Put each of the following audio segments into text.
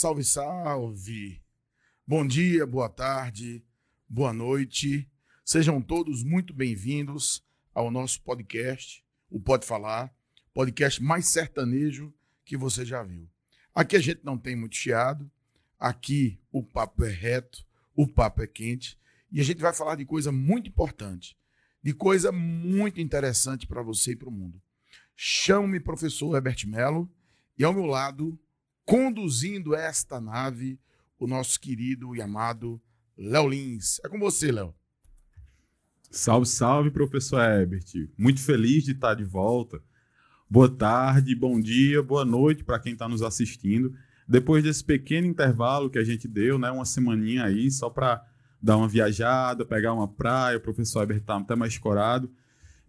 Salve, salve. Bom dia, boa tarde, boa noite. Sejam todos muito bem-vindos ao nosso podcast, o Pode Falar, podcast mais sertanejo que você já viu. Aqui a gente não tem muito chiado, aqui o papo é reto, o papo é quente e a gente vai falar de coisa muito importante, de coisa muito interessante para você e para o mundo. Chamo-me professor Herbert Melo e ao meu lado, conduzindo esta nave, o nosso querido e amado Léo Lins. É com você, Léo. Salve, salve, professor Herbert. Muito feliz de estar de volta. Boa tarde, bom dia, boa noite para quem está nos assistindo. Depois desse pequeno intervalo que a gente deu, né, uma semaninha aí, só para dar uma viajada, pegar uma praia, o professor Herbert está até mais escorado.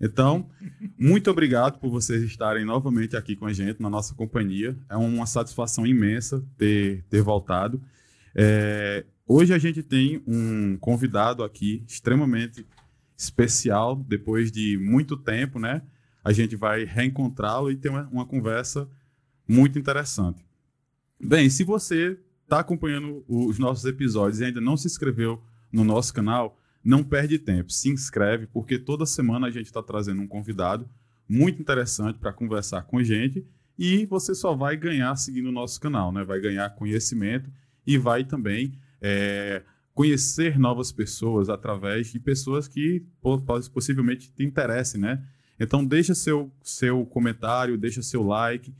Então, muito obrigado por vocês estarem novamente aqui com a gente, na nossa companhia. É uma satisfação imensa ter, ter voltado. É, hoje a gente tem um convidado aqui extremamente especial, depois de muito tempo, né? A gente vai reencontrá-lo e ter uma, uma conversa muito interessante. Bem, se você está acompanhando os nossos episódios e ainda não se inscreveu no nosso canal, não perde tempo, se inscreve, porque toda semana a gente está trazendo um convidado muito interessante para conversar com a gente e você só vai ganhar seguindo o nosso canal, né? Vai ganhar conhecimento e vai também é, conhecer novas pessoas através de pessoas que possivelmente te interessem, né? Então deixa seu, seu comentário, deixa seu like,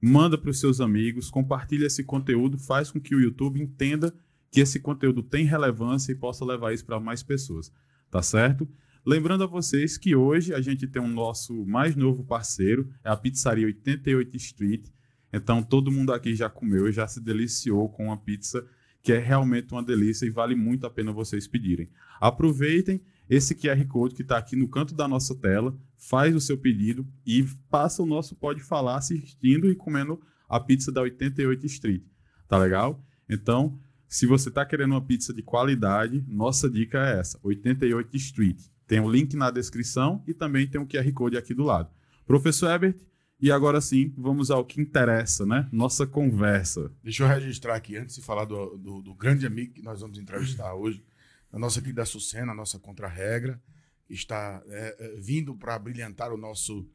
manda para os seus amigos, compartilha esse conteúdo, faz com que o YouTube entenda que esse conteúdo tem relevância e possa levar isso para mais pessoas, tá certo? Lembrando a vocês que hoje a gente tem o um nosso mais novo parceiro, é a Pizzaria 88 Street. Então todo mundo aqui já comeu, já se deliciou com a pizza, que é realmente uma delícia e vale muito a pena vocês pedirem. Aproveitem esse QR Code que está aqui no canto da nossa tela, faz o seu pedido e passa o nosso Pode Falar assistindo e comendo a pizza da 88 Street. Tá legal? Então, se você está querendo uma pizza de qualidade, nossa dica é essa: 88 Street. Tem o um link na descrição e também tem o um QR Code aqui do lado. Professor Ebert, e agora sim, vamos ao que interessa, né? Nossa conversa. Deixa eu registrar aqui, antes de falar do, do, do grande amigo que nós vamos entrevistar hoje, a nossa querida Sucena, a nossa contra-regra, que está é, é vindo para brilhantar o nosso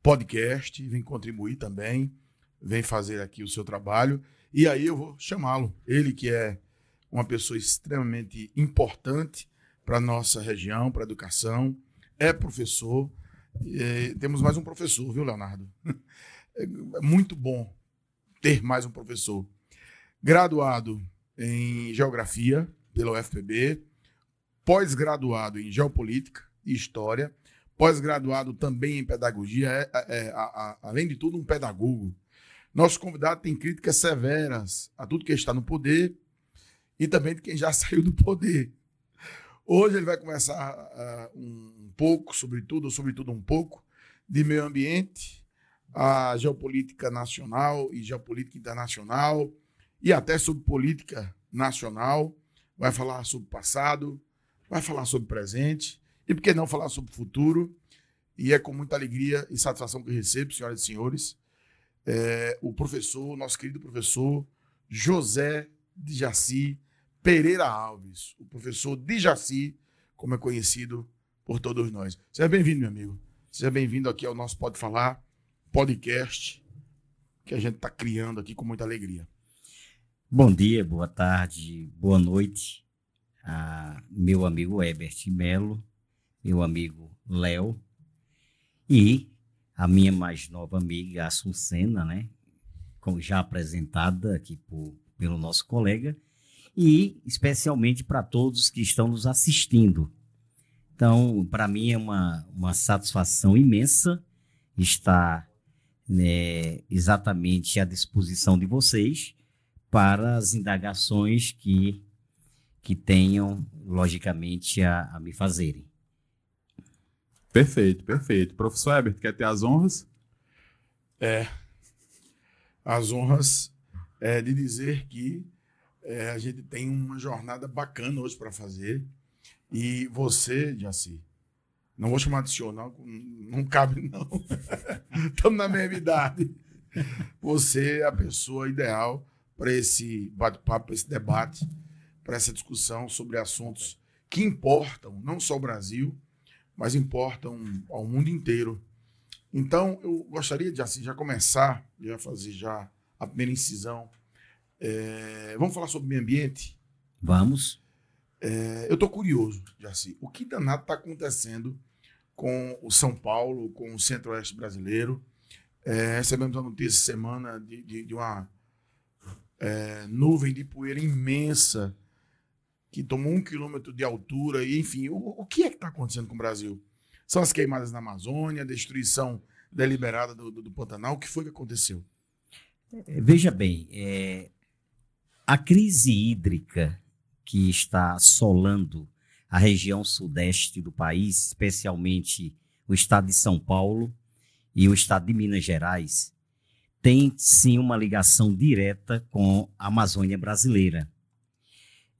podcast, vem contribuir também, vem fazer aqui o seu trabalho. E aí eu vou chamá-lo. Ele que é uma pessoa extremamente importante para a nossa região, para a educação, é professor. temos mais um professor, viu, Leonardo? É muito bom ter mais um professor. Graduado em Geografia pela UFPB, pós-graduado em Geopolítica e História, pós-graduado também em Pedagogia, é, é, é além de tudo, um pedagogo. Nosso convidado tem críticas severas a tudo que está no poder e também de quem já saiu do poder. Hoje ele vai conversar uh, um pouco sobre tudo, sobretudo um pouco, de meio ambiente, a geopolítica nacional e geopolítica internacional, e até sobre política nacional. Vai falar sobre o passado, vai falar sobre o presente, e por que não falar sobre o futuro? E é com muita alegria e satisfação que eu recebo, senhoras e senhores, é, o professor, nosso querido professor José de Jaci Pereira Alves, o professor de Jaci, como é conhecido por todos nós. Seja bem-vindo, meu amigo. Seja bem-vindo aqui ao nosso Pode Falar podcast que a gente está criando aqui com muita alegria. Bom dia, boa tarde, boa noite a meu amigo Herbert Melo, meu amigo Léo e a minha mais nova amiga, a Sucena, né? Já apresentada aqui por, pelo nosso colega, e especialmente para todos que estão nos assistindo. Então, para mim é uma, uma satisfação imensa estar né, exatamente à disposição de vocês para as indagações que, que tenham, logicamente, a, a me fazerem. Perfeito, perfeito. Professor Herbert, quer ter as honras? É. As honras é, de dizer que é, a gente tem uma jornada bacana hoje para fazer. E você, Jaci, não vou chamar de senhor, não, não cabe, não. Estamos na mesma idade. você é a pessoa ideal para esse bate-papo, para esse debate, para essa discussão sobre assuntos que importam não só ao Brasil, mas importam ao mundo inteiro. Então, eu gostaria de assim, já começar, já fazer já a primeira incisão. É, vamos falar sobre meio ambiente? Vamos. É, eu estou curioso, Jaci. O que danado está acontecendo com o São Paulo, com o Centro-Oeste brasileiro? É, recebemos a notícia semana de, de, de uma é, nuvem de poeira imensa que tomou um quilômetro de altura, e enfim, o, o que é que está acontecendo com o Brasil? São as queimadas na Amazônia, a destruição deliberada do, do, do Pantanal, o que foi que aconteceu? Veja bem, é, a crise hídrica que está assolando a região sudeste do país, especialmente o estado de São Paulo e o estado de Minas Gerais, tem sim uma ligação direta com a Amazônia brasileira.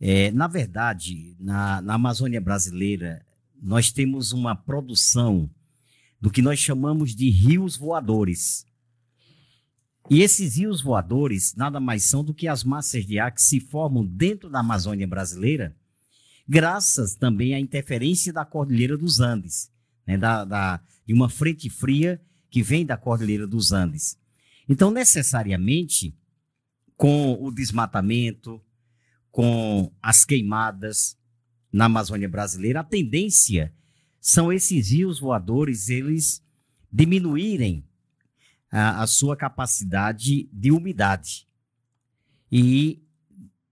É, na verdade, na, na Amazônia brasileira, nós temos uma produção do que nós chamamos de rios voadores. E esses rios voadores nada mais são do que as massas de ar que se formam dentro da Amazônia brasileira, graças também à interferência da Cordilheira dos Andes, né, da, da, de uma frente fria que vem da Cordilheira dos Andes. Então, necessariamente, com o desmatamento, com as queimadas na Amazônia brasileira, a tendência são esses rios voadores eles diminuírem a, a sua capacidade de umidade e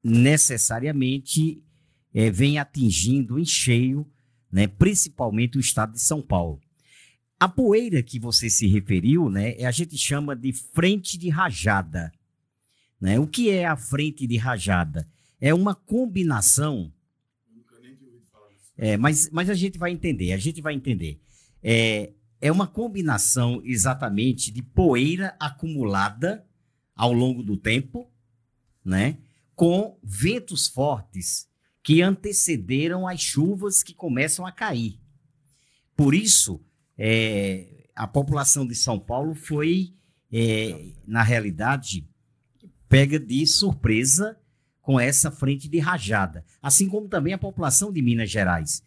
necessariamente é, vem atingindo em cheio, né, principalmente o estado de São Paulo. A poeira que você se referiu, né, a gente chama de frente de rajada. Né? O que é a frente de rajada? É uma combinação. É, mas, mas a gente vai entender, a gente vai entender. É, é uma combinação exatamente de poeira acumulada ao longo do tempo, né, com ventos fortes que antecederam as chuvas que começam a cair. Por isso, é, a população de São Paulo foi, é, na realidade, pega de surpresa com essa frente de rajada, assim como também a população de Minas Gerais.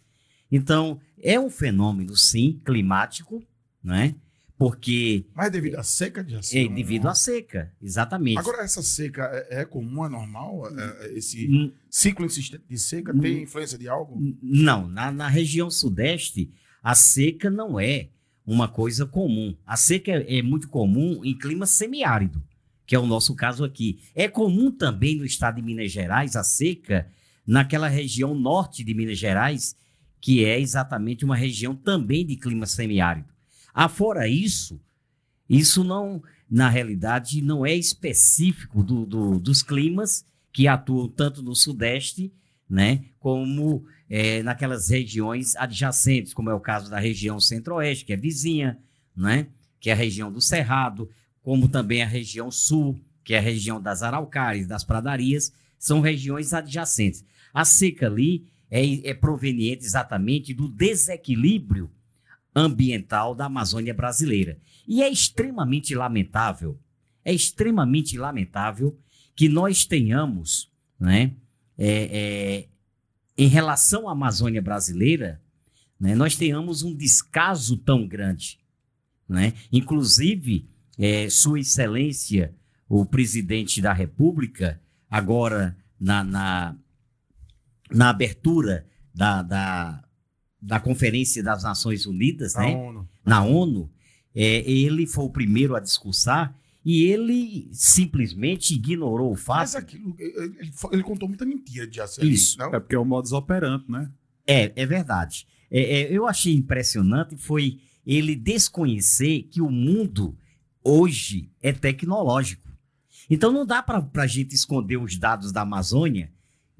Então, é um fenômeno, sim, climático, né? Porque. Mas devido à seca de É, devido à seca, exatamente. Agora, essa seca é, é comum, é normal? É, é esse hum, ciclo insistente de seca hum, tem influência de algo? Não, na, na região sudeste, a seca não é uma coisa comum. A seca é, é muito comum em clima semiárido, que é o nosso caso aqui. É comum também no estado de Minas Gerais a seca naquela região norte de Minas Gerais, que é exatamente uma região também de clima semiárido. Afora isso, isso não, na realidade, não é específico do, do, dos climas que atuam tanto no Sudeste, né, como é, naquelas regiões adjacentes, como é o caso da região Centro-Oeste, que é vizinha, né, que é a região do Cerrado, como também a região Sul, que é a região das Araucárias, das Pradarias, são regiões adjacentes. A seca ali é, é proveniente exatamente do desequilíbrio ambiental da Amazônia brasileira. E é extremamente lamentável, é extremamente lamentável que nós tenhamos, né, é, é, em relação à Amazônia brasileira, né, nós tenhamos um descaso tão grande. Né? Inclusive, é, Sua Excelência, o presidente da República, agora na, na na abertura da, da, da Conferência das Nações Unidas, na né? ONU. na ONU, é, ele foi o primeiro a discursar e ele simplesmente ignorou o fato. Mas aquilo, ele, ele contou muita mentira de Isso. Não? É porque é o modus operandi, né? É, é verdade. É, é, eu achei impressionante foi ele desconhecer que o mundo hoje é tecnológico. Então não dá para a gente esconder os dados da Amazônia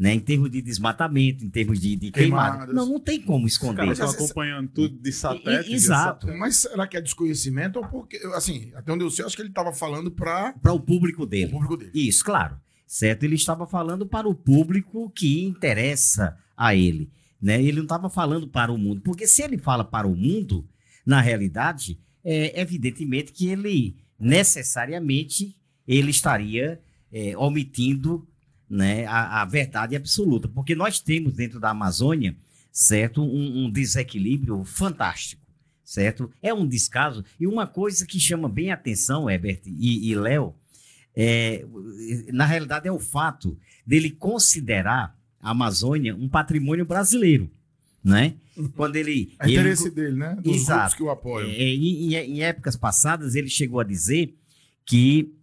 né? Em termos de desmatamento, em termos de, de queimada. Não, não tem como esconder. Os caras estão acompanhando tudo de satélite. exato. De Mas será que é desconhecimento ou porque, assim, até onde eu sei, acho que ele estava falando para... Para o público dele. O público dele. Isso, claro. Certo? Ele estava falando para o público que interessa a ele. Né? Ele não estava falando para o mundo. Porque se ele fala para o mundo, na realidade, é evidentemente que ele necessariamente ele estaria é, omitindo né, a, a, verdade absoluta. Porque nós temos dentro da Amazônia, certo, um, um desequilíbrio fantástico, certo? É um descaso. E uma coisa que chama bem a atenção, Herbert e, e Léo, é, na realidade é o fato dele considerar a Amazônia um patrimônio brasileiro, né? Quando ele... É interesse ele, dele, né? Dos exato. que o apoiam. É, em, em, épocas passadas, ele chegou a dizer que,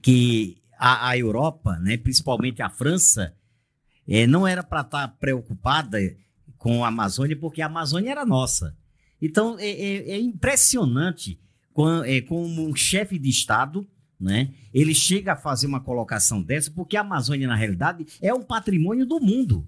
que a, a Europa, né, principalmente a França, é, não era para estar tá preocupada com a Amazônia, porque a Amazônia era nossa. Então, é, é, é impressionante com, é, como um chefe de Estado né? Ele chega a fazer uma colocação dessa porque a Amazônia, na realidade, é um patrimônio do mundo.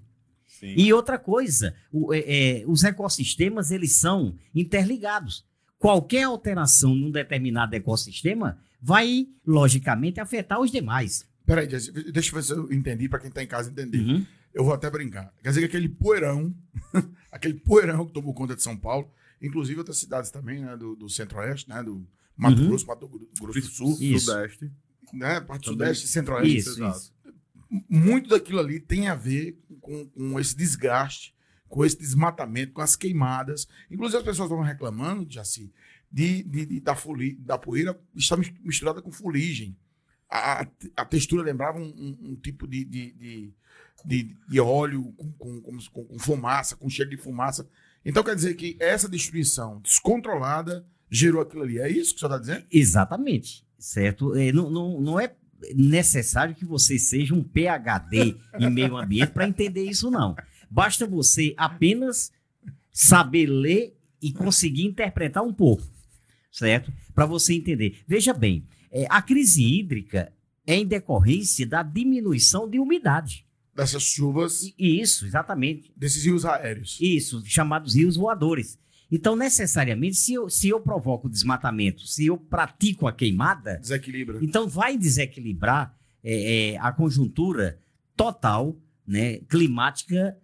Sim. E outra coisa, o, é, é, os ecossistemas eles são interligados. Qualquer alteração num determinado ecossistema vai, logicamente, afetar os demais. Peraí, deixa eu ver se eu entendi, para quem está em casa entender. Uhum. Eu vou até brincar. Quer dizer que aquele poeirão, aquele poeirão que tomou conta de São Paulo, inclusive outras cidades também, né, do, do centro-oeste, né, do, Mato uhum. Grosso, Mato Grosso do Sul, isso. Sudeste. Né? Parte Sudeste e Centro-Oeste. Isso, isso. Muito daquilo ali tem a ver com, com esse desgaste, com esse desmatamento, com as queimadas. Inclusive, as pessoas estão reclamando, Jaci, de, de, de, da, foli, da poeira estar misturada com fuligem. A, a textura lembrava um, um, um tipo de, de, de, de, de óleo com, com, com, com fumaça, com cheiro de fumaça. Então, quer dizer que essa destruição descontrolada gerou aquilo ali. É isso que o senhor está dizendo? Exatamente. Certo? É, não, não, não é necessário que você seja um PhD em meio ambiente para entender isso, não. Basta você apenas saber ler e conseguir interpretar um pouco, certo? Para você entender. Veja bem, é, a crise hídrica é em decorrência da diminuição de umidade. Dessas chuvas. Isso, exatamente. Desses rios aéreos. Isso, chamados rios voadores. Então, necessariamente, se eu, se eu provoco desmatamento, se eu pratico a queimada. Desequilibra. Então, vai desequilibrar é, é, a conjuntura total, né, climática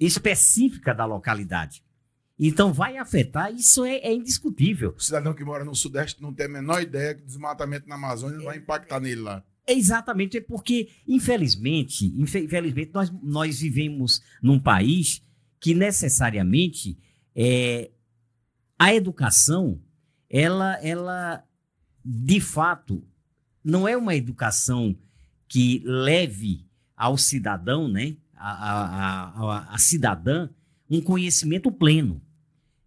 específica da localidade. Então, vai afetar, isso é, é, indiscutível. O cidadão que mora no Sudeste não tem a menor ideia que desmatamento na Amazônia vai impactar nele lá. É exatamente, é porque, infelizmente, infelizmente nós, nós vivemos num país que necessariamente é, a educação, ela, ela, de fato, não é uma educação que leve ao cidadão, né, a, a, a, a cidadã, um conhecimento pleno.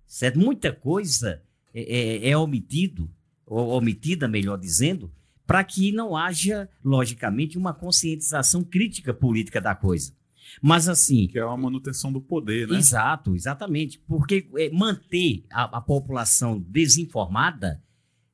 Certo? Muita coisa é, é, é omitido, ou omitida, melhor dizendo, para que não haja, logicamente, uma conscientização crítica política da coisa. Mas assim. Que é uma manutenção do poder, né? Exato, exatamente. Porque é, manter a, a, população desinformada,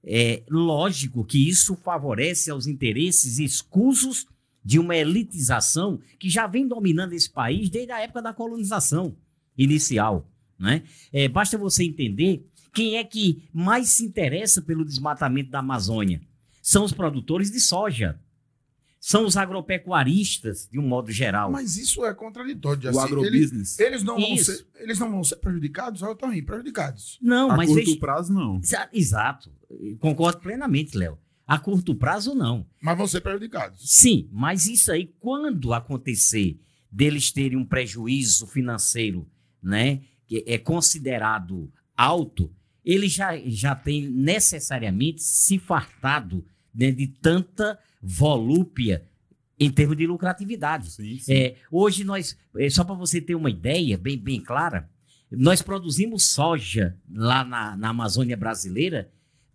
é lógico que isso favorece aos interesses escusos de uma elitização que já vem dominando esse país desde a época da colonização inicial. Né? É, basta você entender quem é que mais se interessa pelo desmatamento da Amazônia. São os produtores de soja são os agropecuaristas, de um modo geral. Mas isso é contraditório. Assim. O agrobusiness. Eles, eles, não vão ser, eles não vão ser prejudicados ou também prejudicados. Não, a mas... A curto veja, prazo, não. Exato. Concordo plenamente, Léo. A curto prazo, não. Mas vão ser prejudicados. Sim, mas isso aí, quando acontecer deles terem um prejuízo financeiro, né, que é considerado alto, ele já, já tem necessariamente se fartado né, de tanta volúpia em termos de lucratividade. Sim, sim. É, hoje nós, é, só para você ter uma ideia bem, bem clara, nós produzimos soja lá na, na Amazônia brasileira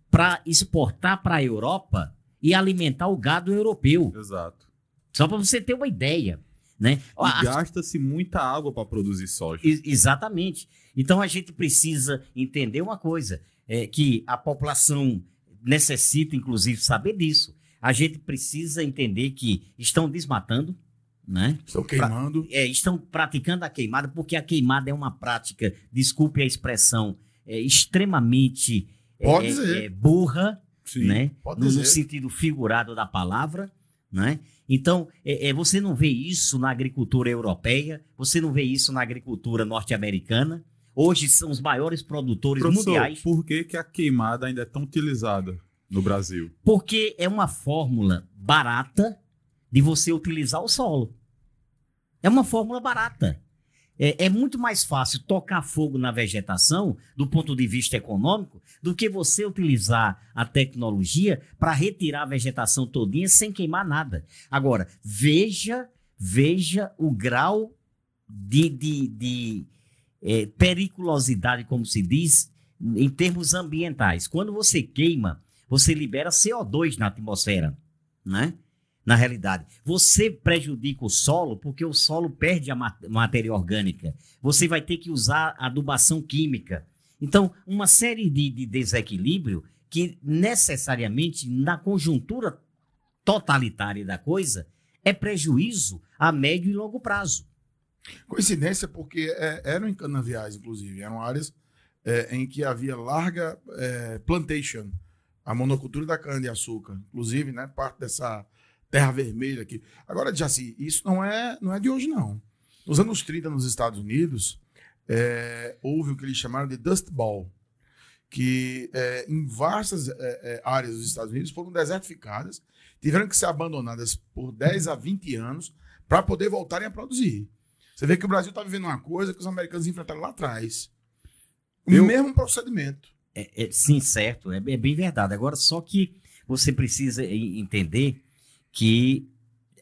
para exportar para a Europa e alimentar o gado europeu. Exato. Só para você ter uma ideia. Né? E gasta-se muita água para produzir soja. exatamente. Então a gente precisa entender uma coisa: é que a população necessita, inclusive, saber disso a gente precisa entender que estão desmatando, né? Estão queimando. Pra, é, estão praticando a queimada, porque a queimada é uma prática, desculpe a expressão, é, extremamente Pode é, é, burra, Sim, né? No, no, sentido figurado da palavra, né? Então, é, é, você não vê isso na agricultura europeia, você não vê isso na agricultura norte-americana. Hoje são os maiores produtores Professor, mundiais. Por que, que a queimada ainda é tão utilizada? No Brasil? Porque é uma fórmula barata de você utilizar o solo. É uma fórmula barata. É, é, muito mais fácil tocar fogo na vegetação, do ponto de vista econômico, do que você utilizar a tecnologia para retirar a vegetação todinha sem queimar nada. Agora, veja, veja o grau de, de, de é, periculosidade, como se diz, em termos ambientais. Quando você queima, você libera CO2 na atmosfera, né? na realidade. Você prejudica o solo porque o solo perde a matéria orgânica. Você vai ter que usar adubação química. Então, uma série de, de desequilíbrio que necessariamente, na conjuntura totalitária da coisa, é prejuízo a médio e longo prazo. Coincidência, porque é, eram em canaviais, inclusive, eram áreas é, em que havia larga é, plantation, a monocultura da cana-de-açúcar. Inclusive, né, parte dessa terra vermelha aqui. Agora, Jaci, isso não é, não é de hoje, não. Nos anos 30, nos Estados Unidos, é, houve o que eles chamaram de Dust Bowl, que é, em vastas é, é áreas dos Estados Unidos foram desertificadas, tiveram que ser abandonadas por 10 a 20 anos para poder voltarem a produzir. Você vê que o Brasil está vivendo uma coisa que os americanos enfrentaram lá atrás. O Eu... mesmo procedimento. É, é, sim, certo. É, é bem verdade. Agora, só que você precisa entender que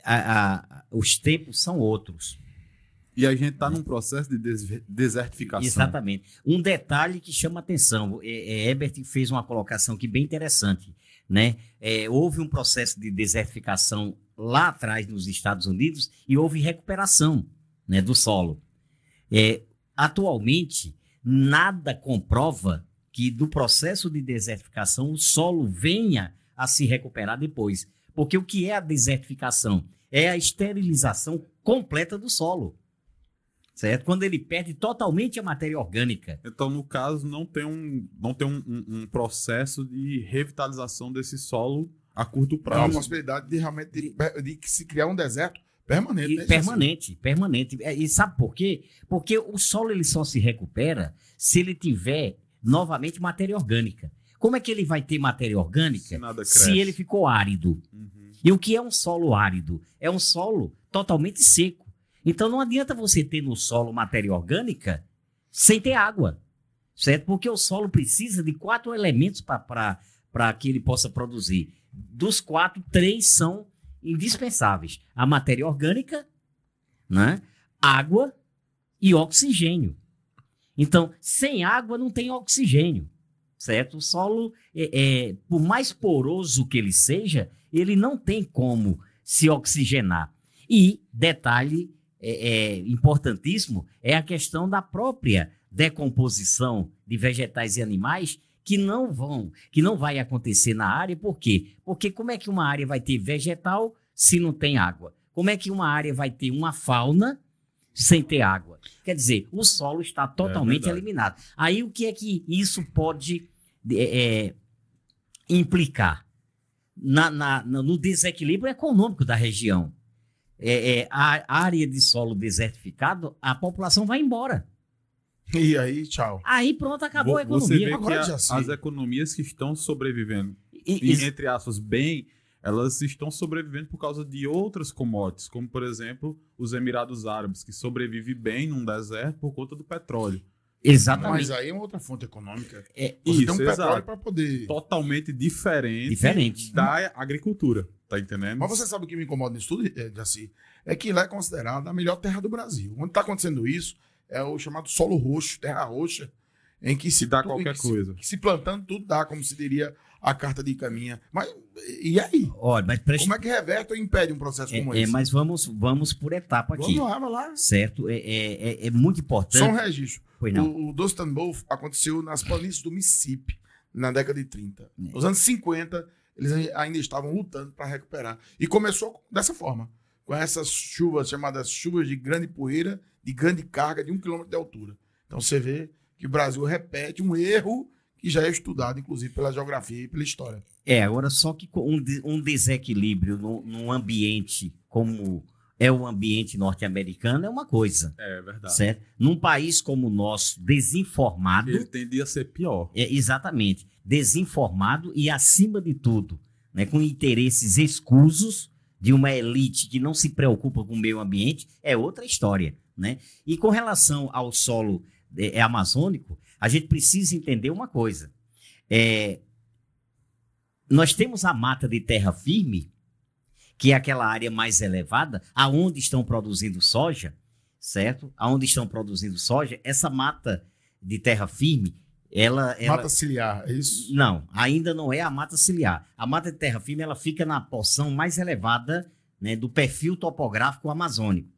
a, a, os tempos são outros. E a gente está num processo de desertificação. Exatamente. Um detalhe que chama atenção, é, é, Ebert fez uma colocação aqui bem interessante. Né? É, houve um processo de desertificação lá atrás nos Estados Unidos e houve recuperação né, do solo. É, atualmente, nada comprova que do processo de desertificação o solo venha a se recuperar depois. Porque o que é a desertificação? É a esterilização completa do solo. Certo? Quando ele perde totalmente a matéria orgânica. Então, no caso, não tem um, não tem um, um, um processo de revitalização desse solo a curto prazo. Há uma possibilidade de realmente de, de se criar um deserto permanente. E, né, permanente, assim. permanente. É, e sabe por quê? Porque o solo ele só se recupera se ele tiver novamente matéria orgânica. Como é que ele vai ter matéria orgânica se, se ele ficou árido? Uhum. E o que é um solo árido? É um solo totalmente seco. Então não adianta você ter no solo matéria orgânica sem ter água, certo? Porque o solo precisa de quatro elementos para que ele possa produzir. Dos quatro, três são indispensáveis: a matéria orgânica, né? água e oxigênio. Então, sem água não tem oxigênio certo? O solo, é, é, por mais poroso que ele seja, ele não tem como se oxigenar. E, detalhe é, é, importantíssimo, é a questão da própria decomposição de vegetais e animais que não vão, que não vai acontecer na área, por quê? Porque como é que uma área vai ter vegetal se não tem água? Como é que uma área vai ter uma fauna sem ter água? Quer dizer, o solo está totalmente é eliminado. Aí o que é que isso pode é, é, implicar na, na, no desequilíbrio econômico da região. É, é, a área de solo desertificado, a população vai embora. E aí, tchau. Aí pronto, acabou a economia. Você vê Agora, que a, as economias que estão sobrevivendo, e, e, entre aspas, bem, elas estão sobrevivendo por causa de outras commodities, como, por exemplo, os Emirados Árabes, que sobrevivem bem num deserto por conta do petróleo. Exatamente. Mas aí é uma outra fonte econômica. É, Você isso, tem um petróleo para poder. Totalmente diferente, diferente da agricultura. Tá entendendo? Mas você sabe o que me incomoda nisso tudo, eh, Jaci? É que lá é considerada a melhor terra do Brasil. Onde está acontecendo isso é o chamado solo roxo, terra roxa, em que se dá qualquer coisa. Se, se plantando, tudo dá, como se diria a carta de caminha. Mas e aí? Olha, mas preste... Como é que reverte ou impede um processo é, como é, esse? Mas vamos, vamos por etapa aqui. Vamos lá, vamos lá. Certo? É, é, é, é muito importante. Só um registro. O, o Dust Bowl aconteceu nas planícies do Mississippi, na década de 30. É. Nos anos 50, eles ainda estavam lutando para recuperar. E começou dessa forma, com essas chuvas chamadas chuvas de grande poeira, de grande carga, de um quilômetro de altura. Então você vê que o Brasil repete um erro que já é estudado, inclusive, pela geografia e pela história. É, agora só que um, um desequilíbrio num, num ambiente como é o ambiente norte-americano, é uma coisa. É verdade. Certo? Num país como o nosso, desinformado. Ele tendia a ser pior. É, exatamente. Desinformado e, acima de tudo, né, com interesses escusos de uma elite que não se preocupa com o meio ambiente, é outra história. Né? E com relação ao solo é, é amazônico, a gente precisa entender uma coisa. É, nós temos a mata de terra firme, que é aquela área mais elevada, aonde estão produzindo soja, certo? Aonde estão produzindo soja, essa mata de terra firme, ela, ela... Mata ciliar, é isso? Não, ainda não é a mata ciliar. A mata de terra firme, ela fica na porção mais elevada né, do perfil topográfico amazônico.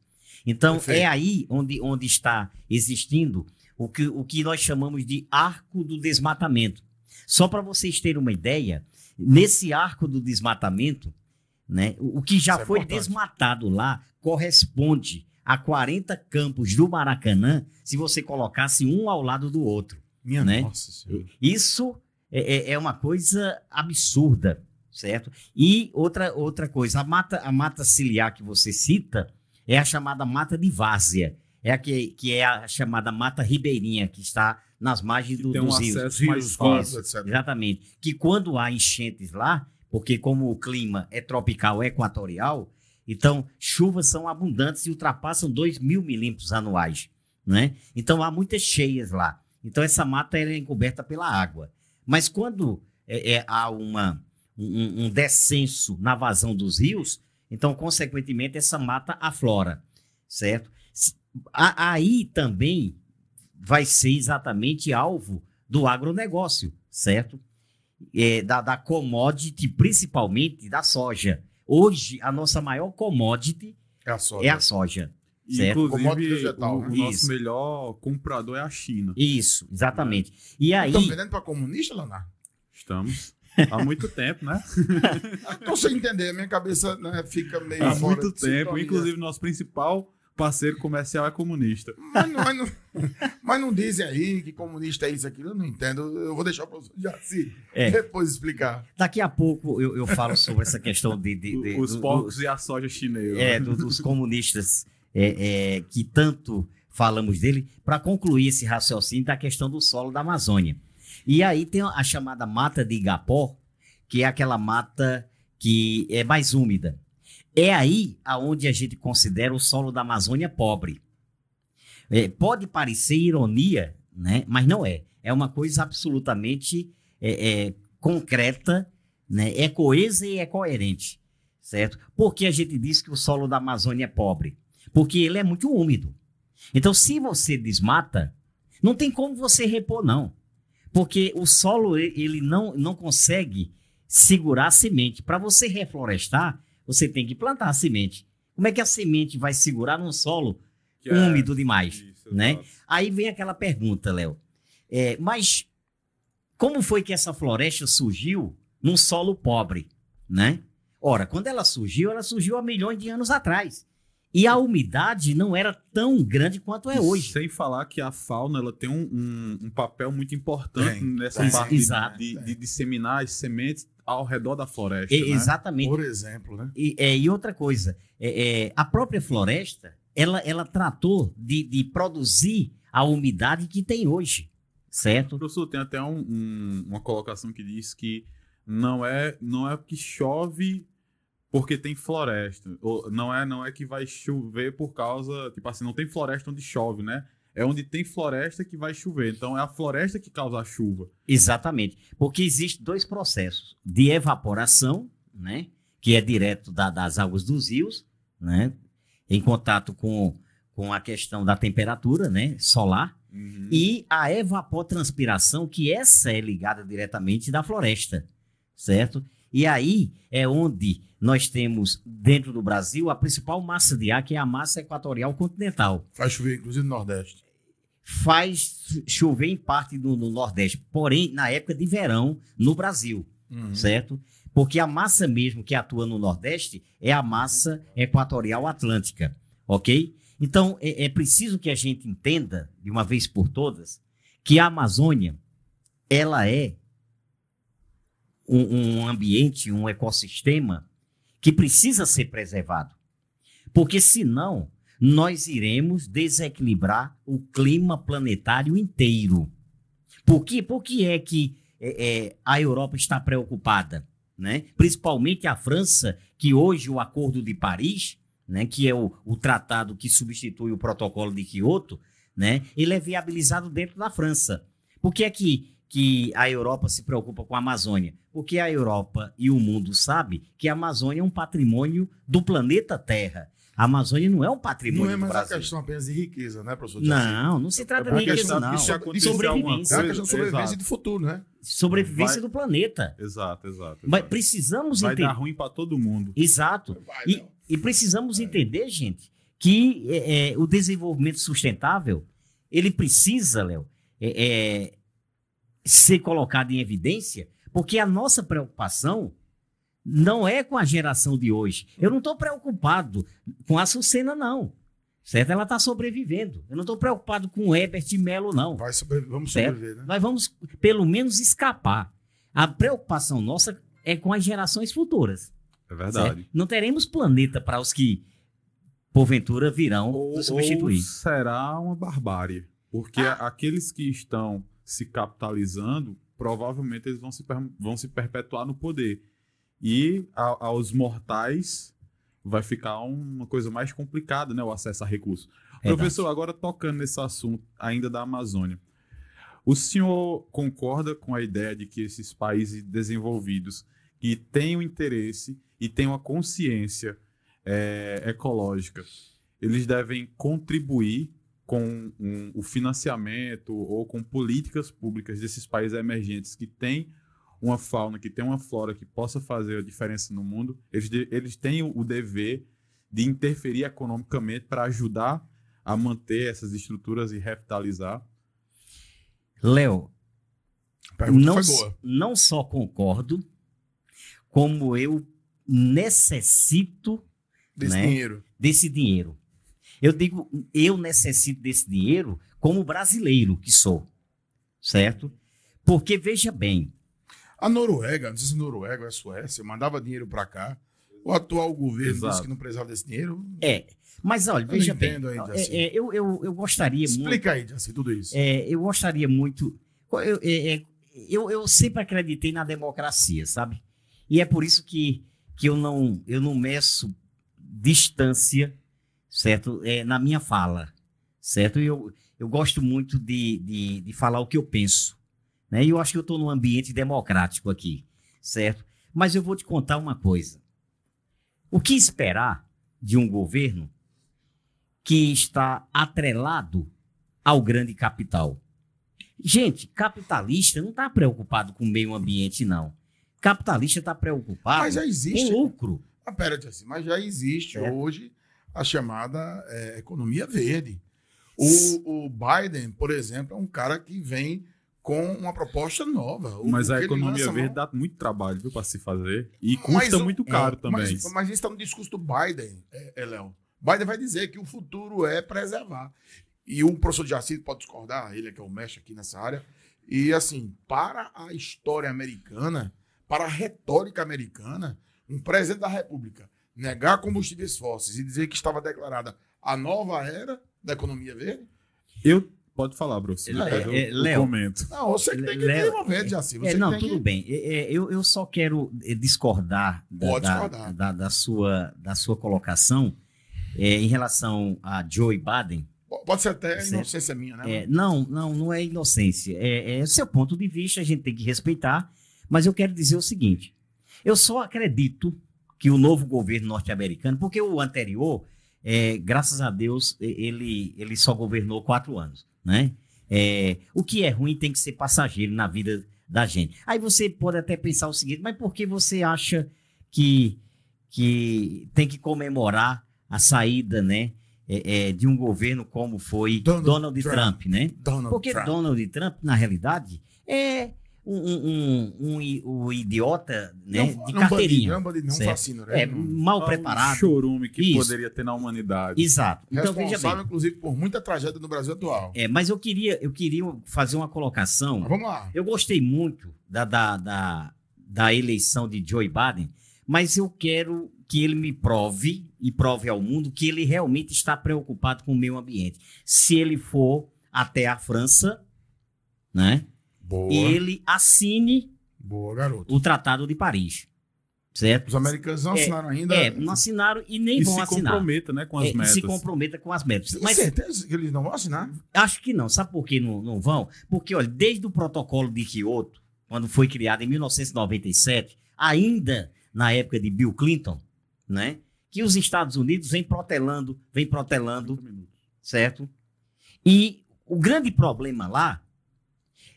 Então, Perfeito. é aí onde, onde está existindo o que, o que nós chamamos de arco do desmatamento. Só para vocês terem uma ideia, nesse arco do desmatamento, né, o, que já Isso é foi é desmatado lá corresponde a 40 campos do Maracanã, se você colocasse um ao lado do outro. Minha né? nossa senhora. Isso é, é, é uma coisa absurda, certo? E outra, outra coisa, a mata, a mata ciliar que você cita é a chamada mata de várzea. É a que, que é a chamada mata ribeirinha, que está nas margens do, um dos acesso rios. mais fácil, Isso, Exatamente. Que quando há enchentes lá, porque como o clima é tropical, é equatorial, então chuvas são abundantes e ultrapassam 2 mil milímetros anuais. Né? Então há muitas cheias lá. Então essa mata é encoberta pela água. Mas quando é, é, há uma, um, um descenso na vazão dos rios, então, consequentemente, essa mata aflora, certo? Aí também vai ser exatamente alvo do agronegócio, certo? É, da, da commodity, principalmente da soja. Hoje, a nossa maior commodity é a soja. É a soja. Certo? Inclusive, vegetal, o, né? o nosso melhor comprador é a China. Isso, exatamente. E aí. Estão vendendo para comunista, Leonardo? Estamos. Há muito tempo, né? Estou sem entender, minha cabeça né, fica meio. Há muito tempo. Inclusive, nosso principal parceiro comercial é comunista. Mas não, mas não, mas não dizem aí que comunista é isso, aquilo, eu não entendo. Eu vou deixar o professor Jaci é. depois explicar. Daqui a pouco eu, eu falo sobre essa questão de. de, de Os porcos e a soja chinesa. É, do, dos comunistas é, é, que tanto falamos dele, para concluir esse raciocínio da questão do solo da Amazônia. E aí tem a chamada mata de Igapó, que é aquela mata que é mais úmida. É aí aonde a gente considera o solo da Amazônia pobre. É, pode parecer ironia, né? mas não é. É uma coisa absolutamente é, é, concreta, né? é coesa e é coerente. Certo? Por que a gente diz que o solo da Amazônia é pobre? Porque ele é muito úmido. Então, se você desmata, não tem como você repor, não. Porque o solo ele não, não consegue segurar a semente. Para você reflorestar, você tem que plantar a semente. Como é que a semente vai segurar num solo que é úmido é, demais? Isso, né? Aí vem aquela pergunta, Léo. É, mas como foi que essa floresta surgiu num solo pobre, né? Ora, quando ela surgiu, ela surgiu há milhões de anos atrás. E a umidade não era tão grande quanto é hoje. Sem falar que a fauna ela tem um, um, um papel muito importante nessa parte de, de, de, disseminar as sementes ao redor da floresta. É, né? Exatamente. Por exemplo, né? E, é, e outra coisa, é, é, a própria floresta, ela, ela tratou de, de produzir a umidade que tem hoje, certo? Professor, tem até um, um, uma colocação que diz que não é, não é que chove porque tem floresta. Ou, não é não é que vai chover por causa, tipo assim, não tem floresta onde chove, né? É onde tem floresta que vai chover. Então é a floresta que causa a chuva. Exatamente. Porque existem dois processos: de evaporação, né? Que é direto da, das águas dos rios, né? Em contato com, com a questão da temperatura, né? Solar. Uhum. E a evapotranspiração, que essa é ligada diretamente da floresta, certo? E aí é onde nós temos, dentro do Brasil, a principal massa de ar, que é a massa equatorial continental. Faz chover, inclusive, no Nordeste. Faz chover em parte do, do Nordeste, porém, na época de verão, no Brasil, uhum. certo? Porque a massa mesmo que atua no Nordeste é a massa equatorial atlântica, ok? Então, é, é preciso que a gente entenda, de uma vez por todas, que a Amazônia, ela é um, um ambiente, um ecossistema que precisa ser preservado. Porque senão nós iremos desequilibrar o clima planetário inteiro. Por, quê? Por que é que é, é, a Europa está preocupada? Né? Principalmente a França, que hoje o Acordo de Paris, né, que é o, o tratado que substitui o protocolo de Kyoto, né, ele é viabilizado dentro da França. Por que é que, que a Europa se preocupa com a Amazônia? Porque a Europa e o mundo sabe que a Amazônia é um patrimônio do planeta Terra. A Amazônia não é um patrimônio Não é mais do a Brasil. questão apenas de riqueza, né, professor? Não, não se trata É de riqueza, não. acontecer De sobrevivência. É a questão de Exato. sobrevivência de futuro, né? Sobrevivência Vai- do planeta. Exato, exato. Mas exato. precisamos Vai entender. dar ruim para todo mundo. Exato. Vai, E, e precisamos entender, gente, que é, é, o desenvolvimento sustentável ele precisa, Léo, é, é, ser colocado em evidência, porque a nossa preocupação não é com a geração de hoje. Eu não estou preocupado com a Sucena, não. Certo? Ela está sobrevivendo. Eu não estou preocupado com o Herbert Melo, não. Vai sobre- Vamos Certo. sobreviver, né? Nós vamos, pelo menos, escapar. A preocupação nossa é com as gerações futuras. É verdade. certo? Não teremos planeta para os que, porventura, virão Ou, nos substituir. ou será uma barbárie. Porque Ah. aqueles que estão se capitalizando, provavelmente eles vão se, per- vão se perpetuar no poder. E a- aos mortais vai ficar uma coisa mais complicada, né? O acesso a recursos. Verdade. Professor, agora tocando nesse assunto ainda da Amazônia. O senhor concorda com a ideia de que esses países desenvolvidos que têm o interesse e têm uma consciência eh, ecológica, eles devem contribuir com um- o financiamento ou com políticas públicas desses países emergentes que têm uma fauna, que têm uma flora que possa fazer a diferença no mundo, eles, eles têm o, dever de interferir economicamente para ajudar a manter essas estruturas e revitalizar. Léo, não, não só concordo, como eu necessito Desse né? dinheiro. desse dinheiro. Eu digo, eu necessito desse dinheiro como brasileiro que sou, certo? Porque veja bem, A Noruega, não sei se Noruega ou a Suécia, mandava dinheiro para cá. O atual governo disse Exato. que não precisava desse dinheiro. é. Mas olha, não veja bem, ainda, é, assim. é, eu, eu, eu gostaria muito. Explica aí, assim, tudo isso. É, eu gostaria muito. Eu, é, é, eu, eu sempre acreditei na democracia, sabe? E é por isso que, que eu, não, eu não meço distância, certo? É, na minha fala, certo? Eu, eu gosto muito de, de, de falar o que eu penso. Né? E eu acho que eu estou num ambiente democrático aqui, certo? Mas eu vou te contar uma coisa. O que esperar de um governo que está atrelado ao grande capital. Gente, capitalista não está preocupado com o meio ambiente, não. Capitalista está preocupado existe. com lucro. Ah, pera, assim, mas já existe Certo. hoje a chamada é, economia verde. O, o Biden, por exemplo, é um cara que vem com uma proposta nova. Mas a economia verde dá muito trabalho para se fazer e Mas custa o- muito caro é, também. Mas, mas isso está no discurso do Biden, é, é, Léo. Biden vai dizer que o futuro é preservar. E o professor Jacinto pode discordar, ele é que é o mestre aqui nessa área. E assim, para a história americana, para a retórica americana, um presidente da República negar combustíveis fósseis e dizer que estava declarada a nova era da economia verde? Eu pode falar, professor. É, depois eu, é, eu Léo, comento. Não, você que tem que Léo, desenvolver, Jacinto. Você É, que não, tudo que... bem. É, é, eu, eu só quero é, discordar, da, Pode da- discordar. Da, da sua, da sua colocação é, em relação a Joe Biden. Pode ser até Certo. inocência minha, né? É, não, não, não é inocência. É, é seu ponto de vista, a gente tem que respeitar. Mas eu quero dizer o seguinte: eu só acredito que o novo governo norte-americano, porque o anterior, é, graças a Deus, ele, ele só governou quatro anos, né? É, o que é ruim tem que ser passageiro na vida da gente. Aí você pode até pensar o seguinte: mas por que você acha que, que tem que comemorar a saída, né? é, é, de um governo como foi Donald Donald, Trump. Trump, né? Donald Porque Trump. Donald Trump, na realidade, é um, um, um, um idiota né, Não- de não carteirinha. bandido, Não, bandido, não Certo. fascino, né? É, mal Um preparado. chorume que Isso. poderia ter na humanidade. Exato. Então, veja responsável, bem. inclusive, por muita tragédia no Brasil atual. É, mas eu queria, eu queria fazer uma colocação. Mas vamos lá. Eu gostei muito da, da, da, da eleição de Joe Biden, mas eu quero que ele me prove e prove ao mundo que ele realmente está preocupado com o meio ambiente. Se ele for até a França, né? Boa. E ele assine Boa, garoto. o Tratado de Paris. Certo? Os americanos não É, assinaram ainda. É, não assinaram e nem E vão se assinar. comprometa, né, com as É, e metas. se comprometa com as metas. Tem Mas certeza que eles não vão assinar? acho que não. Sabe por que não, não vão? Porque, olha, desde o protocolo de Kyoto, quando foi criado em 1997, ainda na época de Bill Clinton, né? Que os Estados Unidos vem protelando, vem protelando, certo? E o grande problema lá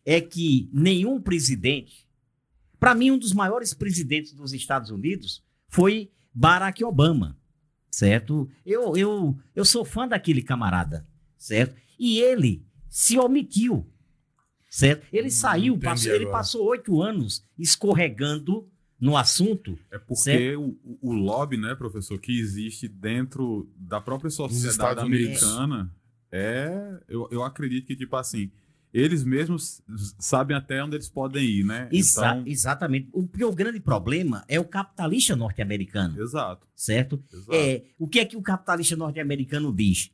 é que nenhum presidente, para mim, um dos maiores presidentes dos Estados Unidos foi Barack Obama, certo? Eu, eu, eu sou fã daquele camarada, certo? E ele se omitiu, certo? Ele Hum, saiu, passou, ele passou oito anos escorregando no assunto. É porque o, o- lobby, né, professor, que existe dentro da própria sociedade americana, é. Eu, eu acredito que, tipo assim, eles mesmos sabem até onde eles podem ir, né? Exa- Então, exatamente. O, porque o grande problema é o capitalista norte-americano, exato. certo? exato. É, o que é que o capitalista norte-americano diz?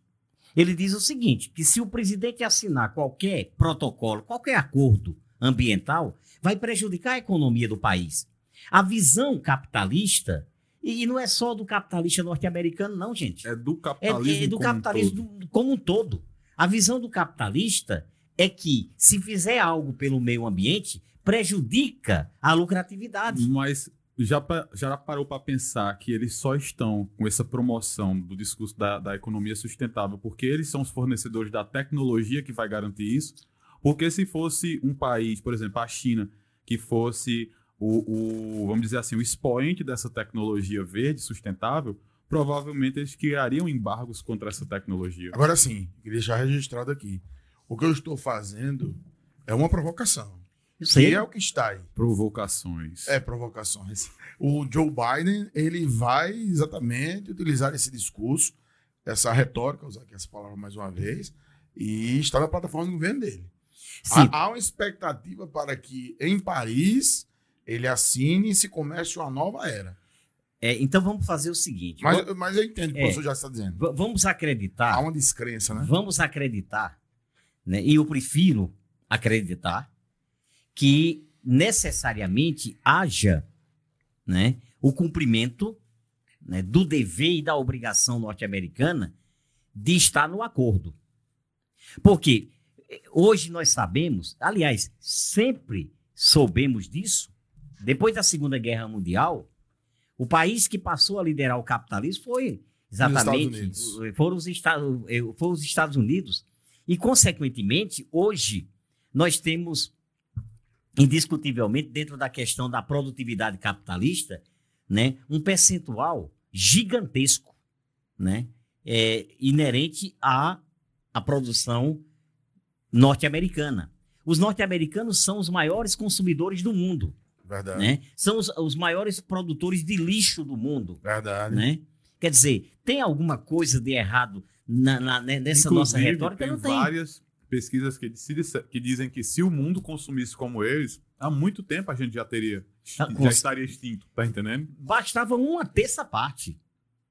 Ele diz o seguinte: que se o presidente assinar qualquer protocolo, qualquer acordo ambiental, vai prejudicar a economia do país. A visão capitalista, e não é só do capitalista norte-americano, não, gente. É do É, capitalismo. é do como um capitalismo todo. do- como um todo. A visão do capitalista é que, se fizer algo pelo meio ambiente, prejudica a lucratividade. Mas já, já parou para pensar que eles só estão com essa promoção do discurso da, da economia sustentável porque eles são os fornecedores da tecnologia que vai garantir isso? Porque se fosse um país, por exemplo, a China, que fosse o, o, vamos dizer assim, o expoente dessa tecnologia verde sustentável, provavelmente eles criariam embargos contra essa tecnologia. Agora sim, queria deixar registrado aqui. O que eu estou fazendo é uma provocação. Que sei. é o que está aí. Provocações. É, provocações. O Joe Biden, ele vai exatamente utilizar esse discurso, essa retórica, usar aqui essa palavra mais uma vez, e está na plataforma do governo dele. Sim, Há, há uma expectativa para que em Paris ele assine e se comece uma nova era. é, então vamos fazer o seguinte: Mas, va- mas eu entendo o que É. o professor já está dizendo. va- vamos acreditar, Há uma descrença, né? vamos acreditar, né, e eu prefiro acreditar que necessariamente haja né, o cumprimento né, do dever e da obrigação norte-americana de estar no acordo. Porque eh, hoje nós sabemos, aliás, sempre soubemos disso, depois da Segunda Guerra Mundial, o país que passou a liderar o capitalismo foi exatamente foram os, Estados, eh, foram os Estados Unidos. E, consequentemente, hoje nós temos, indiscutivelmente, dentro da questão da produtividade capitalista, né, um percentual gigantesco né, é, inerente à, à produção norte-americana. Os norte-americanos são os maiores consumidores do mundo, Verdade. né? São os, os maiores produtores de lixo do mundo, Verdade. né? Quer dizer, tem alguma coisa de errado na, na- né, nessa nossa Inclusive, retórica? Tem Não tem. várias pesquisas que, que dizem que se o mundo consumisse como eles, há muito tempo a gente já teria, Ah, já estaria extinto, tá entendendo? Bastava uma terça parte,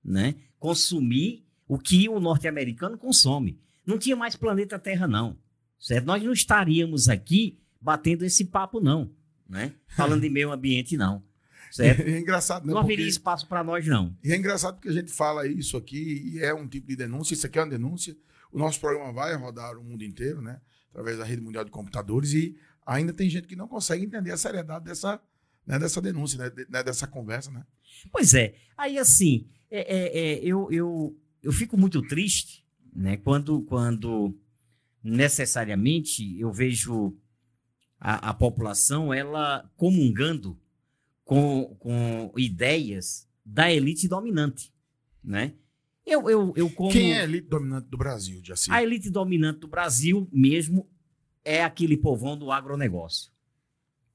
né? Consumir o que o norte-americano consome. Não tinha mais planeta Terra, não. Certo? Nós não estaríamos aqui batendo esse papo, não. Né? Falando de meio ambiente, não. Certo? É engraçado, né? Não haveria espaço para nós, não. E é engraçado porque a gente fala isso aqui e é um tipo de denúncia. Isso aqui é uma denúncia. O nosso programa vai rodar o mundo inteiro, né? Através da rede mundial de computadores e ainda tem gente que não consegue entender a seriedade dessa, né, dessa denúncia, né, de- né, dessa conversa, né? Pois é. Aí, assim, é, é, é, eu, eu, eu fico muito triste né, quando, quando necessariamente eu vejo a, a população ela comungando com, com ideias da elite dominante. Né? Eu, eu, eu como... Quem é a elite dominante do Brasil, Jaci? A elite dominante do Brasil mesmo é aquele povão do agronegócio.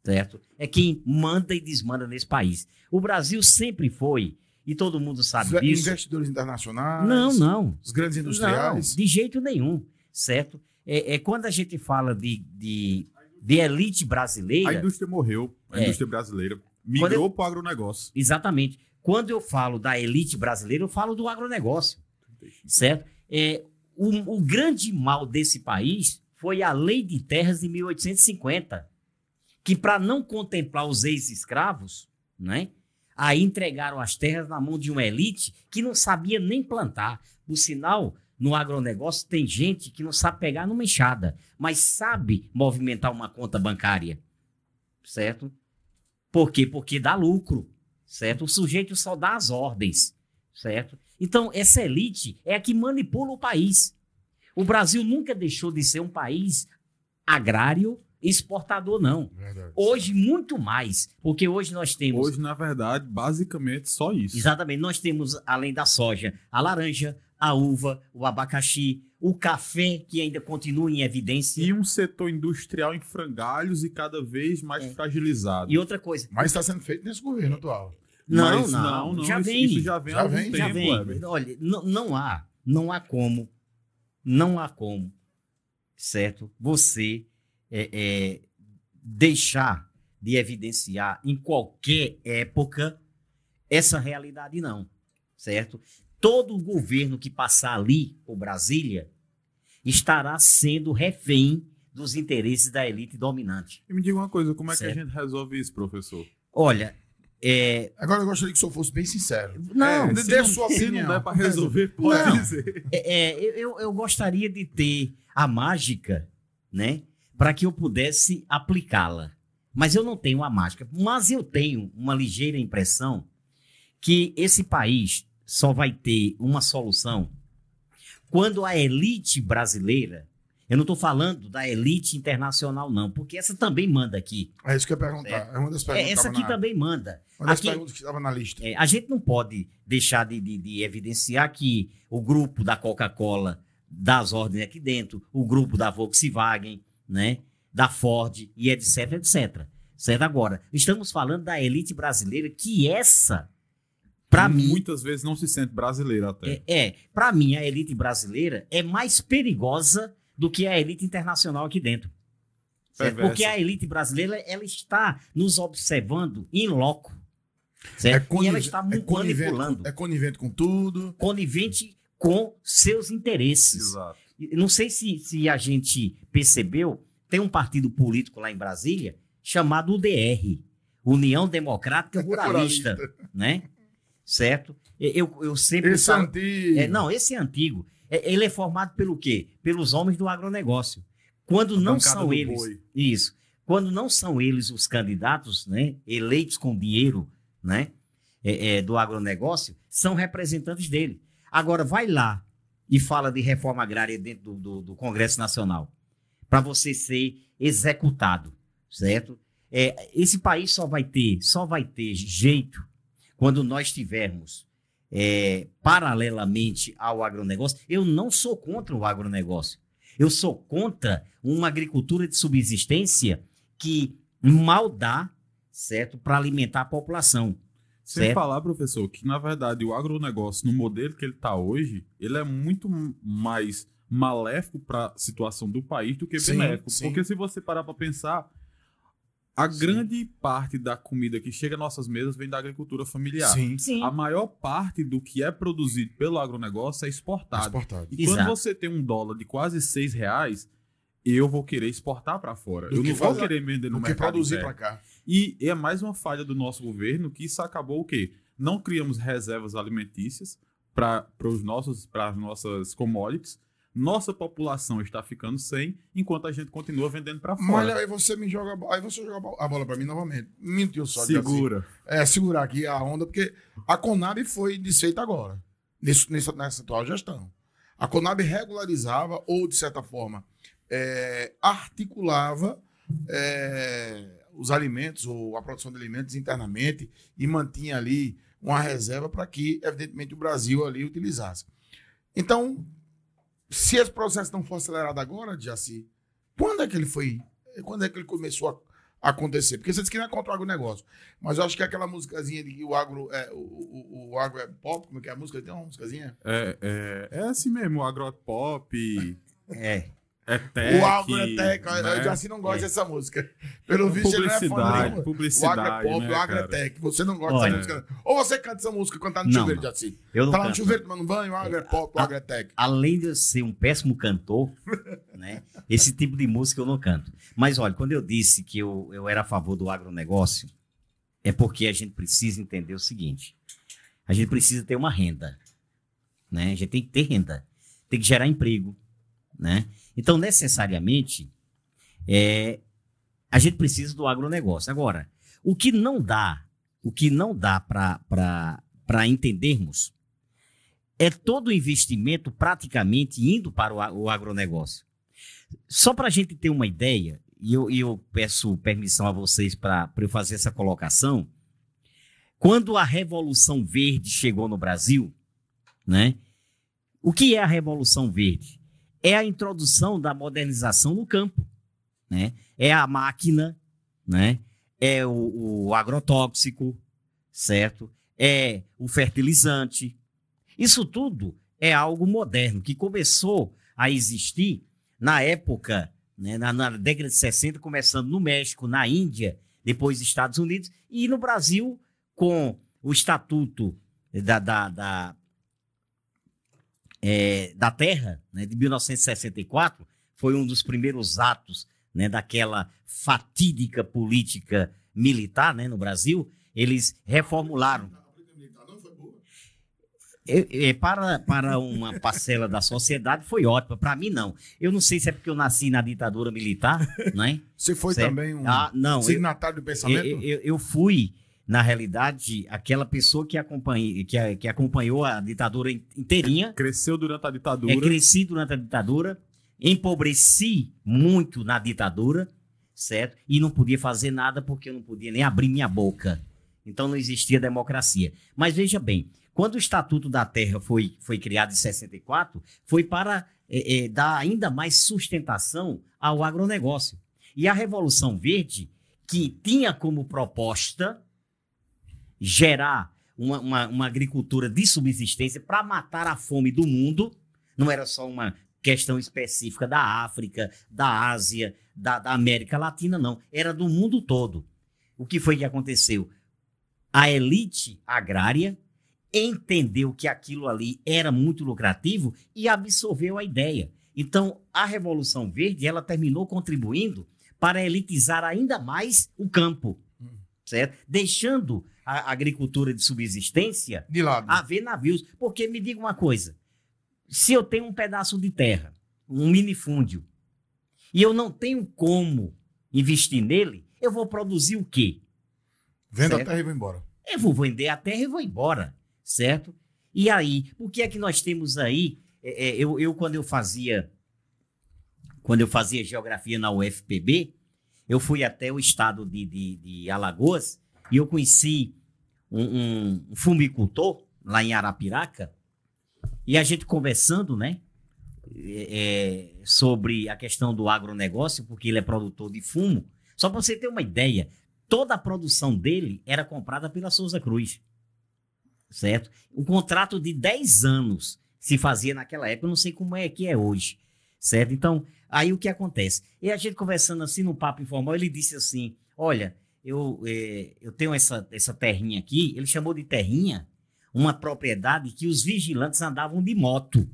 Certo? É quem manda e desmanda nesse país. O Brasil sempre foi, e todo mundo sabe Os disso. investidores internacionais, Não, não. os grandes industriais. Não, de jeito nenhum. Certo? É, é quando a gente fala de, de, de elite A brasileira. indústria morreu, a É. indústria brasileira migrou para o agronegócio. Exatamente. quando eu falo da elite brasileira, eu falo do agronegócio, certo? É, o, o grande mal desse país foi a Lei de Terras de 1850, que para não contemplar os ex-escravos, né? Aí entregaram as terras na mão de uma elite que não sabia nem plantar. Por sinal, no agronegócio tem gente que não sabe pegar numa enxada, mas sabe movimentar uma conta bancária, certo? Por quê? Porque dá lucro, certo? O sujeito só dá as ordens, certo? Então, essa elite é a que manipula o país. O Brasil nunca deixou de ser um país agrário exportador, não. Verdade. Hoje, muito mais, porque hoje nós temos. Hoje, na verdade, basicamente só isso. Exatamente, nós temos, além da soja, a laranja, a uva, o abacaxi, o café, que ainda continua em evidência. E um setor industrial em frangalhos e cada vez mais É. fragilizado. E outra coisa. Mas está sendo feito nesse governo atual. Não, Mas não, não, já isso, vem. isso já vem Já há algum vem, tempo, Já vem. Olha, não, não há, não há como, não há como, certo? Você é, é, deixar de evidenciar em qualquer época essa realidade, não, certo? Todo governo que passar ali por Brasília estará sendo refém dos interesses da elite dominante. E me diga uma coisa, como é que Certo. a gente resolve isso, professor? Olha, é, Agora eu gostaria que o senhor fosse bem sincero. não, É, se dê sua opinião. não der para resolver, pode Não. dizer. É, é, eu- eu, eu gostaria de ter a mágica, né? Para que eu pudesse aplicá-la. Mas eu não tenho a mágica. Mas eu tenho uma ligeira impressão que esse país só vai ter uma solução quando a elite brasileira. Eu não estou falando da elite internacional, não, porque essa também manda aqui. É isso que eu ia perguntar. É uma das perguntas É, essa aqui na, também manda. uma das Aqui- perguntas que estava na lista. É, a gente não pode deixar de, de- de evidenciar que o grupo da Coca-Cola dá as ordens aqui dentro, o grupo da Volkswagen, né, da Ford e etc, etc. Certo? Agora, estamos falando da elite brasileira, que essa, para mim, Muitas vezes não se sente brasileiro até. é, é para mim, a elite brasileira é mais perigosa do que a elite internacional aqui dentro. Certo? Perversa. Porque a elite brasileira, ela está nos observando em loco. É, Certo? e conive- ela está é manipulando é conivente com tudo. conivente com seus interesses. Exato. E Não sei se, se a gente percebeu, tem um partido político lá em Brasília chamado UDR, União Democrática Ruralista, né? Certo? Eu, eu sempre Esse falo- antigo. é, não, esse é antigo. É, Ele é formado pelo quê? Pelos homens do agronegócio. Quando não são eles. boi. Isso. Quando não são eles os candidatos, né? Eleitos com dinheiro, né? é, é, do agronegócio, são representantes dele. Agora, vai lá e fala de reforma agrária dentro do, do- do Congresso Nacional, para você ser executado, certo? É, esse país só vai ter, só vai ter jeito quando nós tivermos é, paralelamente ao agronegócio. Eu não sou contra o agronegócio. Eu sou contra uma agricultura de subsistência que mal dá, certo, para alimentar a população. Sem Certo. falar, professor, que na verdade o agronegócio, no modelo que ele está hoje, ele é muito mais maléfico para a situação do país do que Sim, benéfico. sim. Porque se você parar para pensar, a Sim. grande parte da comida que chega às nossas mesas vem da agricultura familiar. Sim. Sim. A maior parte do que é produzido pelo agronegócio é exportado. Exportado. E quando Exato. você tem um dólar de quase seis reais, eu vou querer exportar para fora. Do eu que não vou fazer- querer vender no Do que mercado produzir interno. para cá. E é mais uma falha do nosso governo que isso acabou o quê? Não criamos reservas alimentícias para os nossos para as nossas commodities. Nossa população está ficando sem, enquanto a gente continua vendendo para Mas fora. aí você me joga. Aí você joga a bo- a bola para mim novamente. Mentiu só. de assim. Segura. É, segurar aqui a onda, porque a Conab foi desfeita agora, nesse, nessa, nessa atual gestão. A Conab regularizava, ou de certa forma, é, articulava é, os alimentos, ou a produção de alimentos internamente, e mantinha ali uma reserva para que, evidentemente, o Brasil ali utilizasse. Então, se esse processo não for acelerado agora, Jaci, quando é que ele foi? Quando é que ele começou a acontecer? Porque você disse que não é contra o agronegócio. Mas eu acho que aquela musicazinha de que o agro é, o, o, o agro é pop, como é que é a música? Tem uma musicazinha? É, é, é assim mesmo, o agropop. É. É tech, o Agro é tech. né? Já assim não gosto dessa música. Pelo visto, ele não é fã Publicidade. O Agro é pop, né, o Agro é tech. Você não gosta Olha. dessa música. Ou você canta essa música quando tá no Não, chuveiro. Jaci. Eu não Tá lá no chuveiro tomando banho, o Agro é pop, o Agro é tech. além de eu ser um péssimo cantor, né, esse tipo de música eu não canto. Mas olha, quando eu disse que eu, eu era a favor do agronegócio, é porque a gente precisa entender o seguinte: a gente precisa ter uma renda. Né? A gente tem que ter renda, tem que gerar emprego. Né? Então, necessariamente, é, a gente precisa do agronegócio. Agora, o que não dá, o que não dá para entendermos é todo o investimento praticamente indo para o, o agronegócio. Só para a gente ter uma ideia, e eu, eu peço permissão a vocês para eu fazer essa colocação, quando a Revolução Verde chegou no Brasil, né? O que é a Revolução Verde? É a introdução da modernização no campo, né? É a máquina, né? É o, o agrotóxico, certo? É o fertilizante, isso tudo é algo moderno que começou a existir na época, né, na, na década de 60, começando no México, na Índia, depois Estados Unidos, e no Brasil, com o Estatuto da, da, da, é, da Terra, né, de 1964, foi um dos primeiros atos né, daquela fatídica política militar né, no Brasil. Eles reformularam é, é, para, para uma parcela da sociedade foi ótima. Para mim, não. Eu não sei se é porque eu nasci na ditadura militar, né? Você foi Certo. também um Ah, não. Eu, signatário do pensamento? eu, eu- eu fui, na realidade, aquela pessoa que, acompanhei, que, que acompanhou a ditadura in- inteirinha. Cresceu durante a ditadura. É, cresci durante a ditadura, empobreci muito na ditadura, certo? E não podia fazer nada porque eu não podia nem abrir minha boca. Então não existia democracia. Mas veja bem, quando o Estatuto da Terra foi, foi criado em 64, foi para eh, eh, dar ainda mais sustentação ao agronegócio. E a Revolução Verde, que tinha como proposta gerar uma, uma, uma agricultura de subsistência para matar a fome do mundo, não era só uma questão específica da África, da Ásia, da, da América Latina, não. Era do mundo todo. O que foi que aconteceu? A elite agrária entendeu que aquilo ali era muito lucrativo e absorveu a ideia. Então, a Revolução Verde, ela terminou contribuindo para elitizar ainda mais o campo, certo? Deixando a agricultura de subsistência De lado. haver navios. Porque me diga uma coisa: se eu tenho um pedaço de terra, um minifúndio, e eu não tenho como investir nele, eu vou produzir o quê? Venda a certo. terra e vou embora. Eu vou vender a terra e vou embora, certo? E aí, o que é que nós temos aí? É, é, eu, eu, quando eu fazia quando eu fazia geografia na UFPB, eu fui até o estado de, de, de Alagoas e eu conheci um, um- um fumicultor lá em Arapiraca e a gente conversando, né? é, é, sobre a questão do agronegócio, porque ele é produtor de fumo. Só para você ter uma ideia, toda a produção dele era comprada pela Souza Cruz. Certo? Um contrato de 10 anos se fazia naquela época, eu não sei como é que é hoje. Certo? Então, aí o que acontece? E a gente conversando assim no papo informal, ele disse assim: Olha, eu, eh, eu tenho essa, essa terrinha aqui, ele chamou de terrinha, uma propriedade que os vigilantes andavam de moto.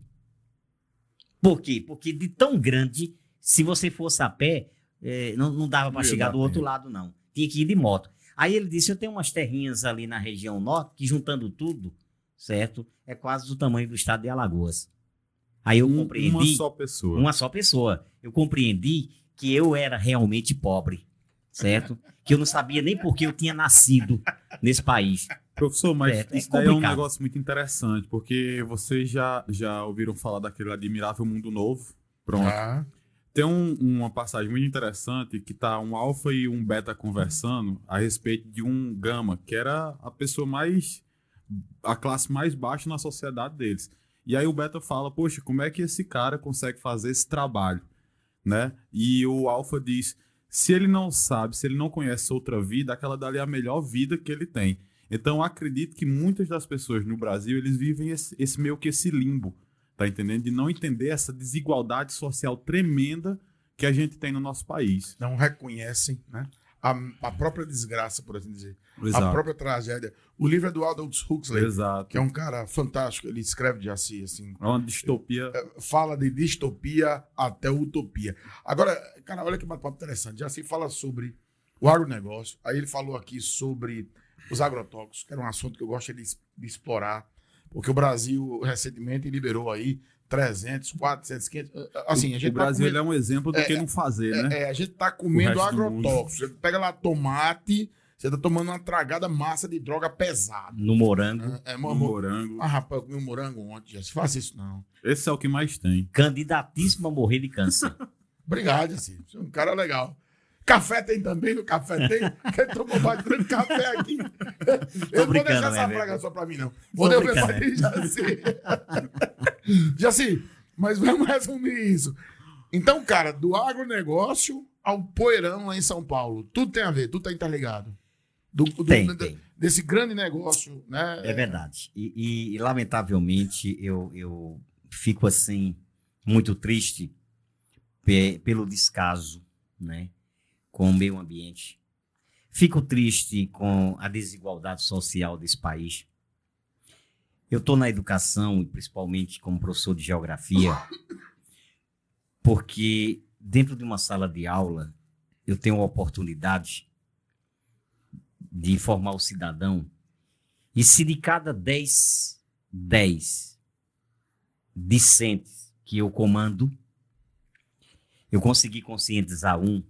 Por quê? Porque de tão grande, se você fosse a pé, eh, não, não dava para chegar do outro lado, não. Tinha que ir de moto. Aí ele disse: Eu tenho umas terrinhas ali na região norte, que juntando tudo, certo? É quase do tamanho do estado de Alagoas. Aí eu compreendi. Uma só pessoa. Uma só pessoa. Eu compreendi que eu era realmente pobre, certo? que eu não sabia nem por que eu tinha nascido nesse país. Professor, mas É, é isso daí é um negócio muito interessante, porque vocês já, já ouviram falar daquele admirável mundo novo? Pronto. Ah, Tem um- uma passagem muito interessante que tá um alfa e um beta conversando a respeito de um gama, que era a pessoa mais. a classe mais baixa na sociedade deles. E aí o beta fala: Poxa, como é que esse cara consegue fazer esse trabalho? Né? E o alfa diz: se ele não sabe, se ele não conhece outra vida, aquela dali é a melhor vida que ele tem. Então acredito que muitas das pessoas no Brasil eles vivem esse, esse meio que esse limbo, Tá entendendo? De não entender essa desigualdade social tremenda que a gente tem no nosso país. Não reconhecem né, a, a própria desgraça, por assim dizer. A Exato. própria tragédia. O livro é do Aldous Huxley, Exato. que é um cara fantástico. Ele escreve de assim, assim. É uma distopia. Fala de distopia até utopia. Agora, cara, olha que bate-papo interessante. Já se fala sobre o agronegócio. Aí ele falou aqui sobre os agrotóxicos, que era um assunto que eu gosto de, de explorar, porque o Brasil recentemente liberou aí 300, 400, 500. Assim, a gente o Brasil tá ele é um exemplo do que não fazer, comendo, né? é, é, a gente tá comendo O resto do mundo. agrotóxicos. Você pega lá tomate, você tá tomando uma tragada massa de droga pesada. No morango, É, é, mo- morango. Ah, rapaz, eu comi um morango ontem, já se faça isso não. Esse é o que mais tem. candidatíssimo a morrer de câncer. Obrigado, assim. Você é um cara legal. Café tem também, no café tem. Quem tomou bastante café aqui? Eu não vou deixar essa né, praga só pra mim, não. Vou devolver pra ti, Jaci. Jaci, mas vamos resumir isso. Então, cara, do agronegócio ao poeirão lá em São Paulo, tudo tem a ver, tudo tá interligado. Do, do- Tem, do- tem. Desse grande negócio, né? É verdade. E, e- e, lamentavelmente eu, eu fico assim muito triste pe- pelo descaso, né, com o meio ambiente. Fico triste com a desigualdade social desse país. Eu estou na educação, e principalmente como professor de geografia, porque dentro de uma sala de aula eu tenho a oportunidade de informar o cidadão e se de cada 10, 10 discentes que eu comando, eu conseguir conscientizar um,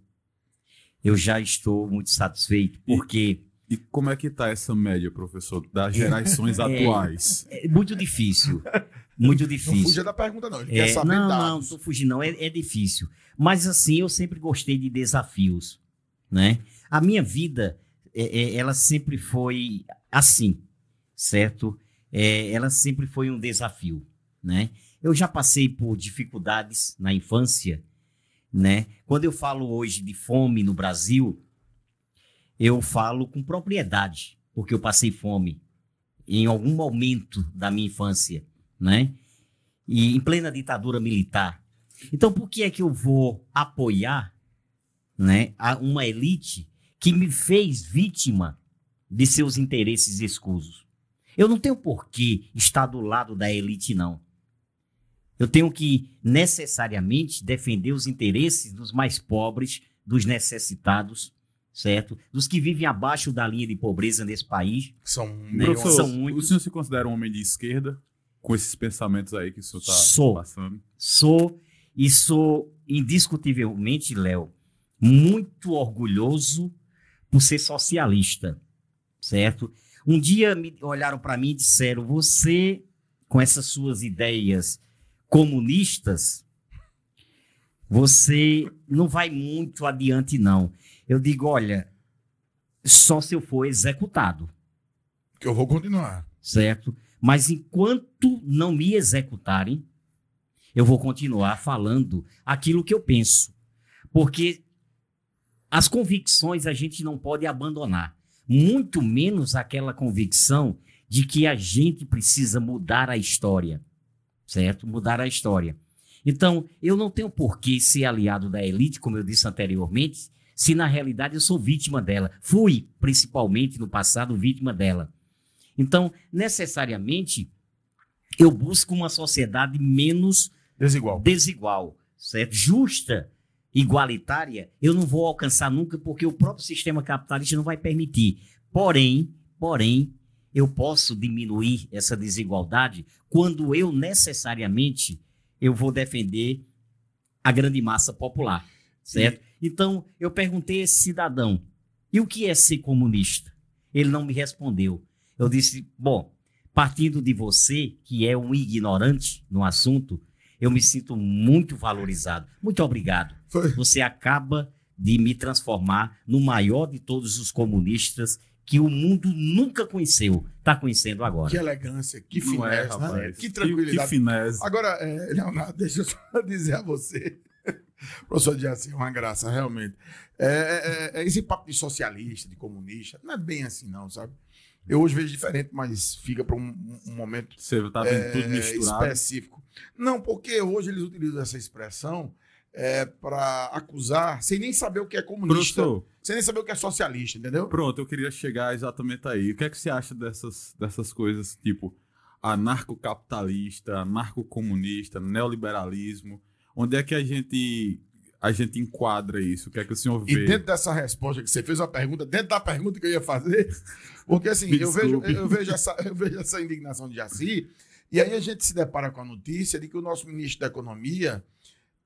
eu já estou muito satisfeito, porque E como é que tá essa média, professor, das gerações É. atuais? é muito difícil. Muito Não difícil. fuja da pergunta, não. Ele É, quer saber não, não, não dados. estou fugindo, não. É, é difícil. Mas assim, eu sempre gostei de desafios, né? A minha vida, é, é, ela sempre foi assim, certo? É, ela sempre foi um desafio, né? Eu já passei por dificuldades na infância, né? Quando eu falo hoje de fome no Brasil, eu falo com propriedade, porque eu passei fome em algum momento da minha infância, né? E em plena ditadura militar. Então, por que é que eu vou apoiar, né, uma elite que me fez vítima de seus interesses escusos? Eu não tenho por que estar do lado da elite, não. Eu tenho que necessariamente defender os interesses dos mais pobres, dos necessitados, certo? Dos que vivem abaixo da linha de pobreza nesse país. São Né? Professor, São muitos. o senhor se considera um homem de esquerda com esses pensamentos aí que o senhor está Sou. passando? Sou e sou indiscutivelmente, Léo, muito orgulhoso por ser socialista, certo? Um dia me olharam para mim e disseram: "Você com essas suas ideias comunistas, você não vai muito adiante não". Eu digo: "Olha, só se eu for executado" Que eu vou continuar. certo? Mas enquanto não me executarem, eu vou continuar falando aquilo que eu penso. Porque as convicções a gente não pode abandonar, muito menos aquela convicção de que a gente precisa mudar a história, certo? Mudar a história. Então, eu não tenho por que ser aliado da elite, como eu disse anteriormente, se na realidade eu sou vítima dela. Fui, principalmente no passado, vítima dela. Então, necessariamente, eu busco uma sociedade menos Desigual. desigual, certo? Justa, igualitária, eu não vou alcançar nunca porque o próprio sistema capitalista não vai permitir. Porém, porém, eu posso diminuir essa desigualdade quando eu necessariamente eu vou defender a grande massa popular, certo? Então, eu perguntei a esse cidadão: "E o que é ser comunista?" Ele não me respondeu. Eu disse: "Bom, partindo de você, que é um ignorante no assunto, eu me sinto muito valorizado. Muito obrigado. Foi. Você acaba de me transformar no maior de todos os comunistas que o mundo nunca conheceu. Está conhecendo agora. Que elegância, que Não é, finesse, né? rapaz. Que Que tranquilidade. finesse. Agora, é, Leonardo, deixa eu só dizer a você. Professor Dias, é uma graça, realmente. É, é, é, esse papo de socialista, de comunista, não é bem assim, não, sabe? Eu hoje vejo diferente, mas fica para um, um momento Você tá vendo é, tudo misturado. específico. Não, porque hoje eles utilizam essa expressão é, para acusar, sem nem saber o que é comunista, sem nem saber o que é socialista, entendeu? pronto, eu queria chegar exatamente aí. O que é que você acha dessas, dessas coisas, tipo anarcocapitalista, anarcocomunista, neoliberalismo? Onde é que a gente a gente enquadra isso? O que é que o senhor E vê? dentro dessa resposta que você fez uma pergunta, dentro da pergunta que eu ia fazer, porque assim, eu vejo, eu, vejo essa, eu vejo essa indignação de Jaci, e aí a gente se depara com a notícia de que o nosso ministro da Economia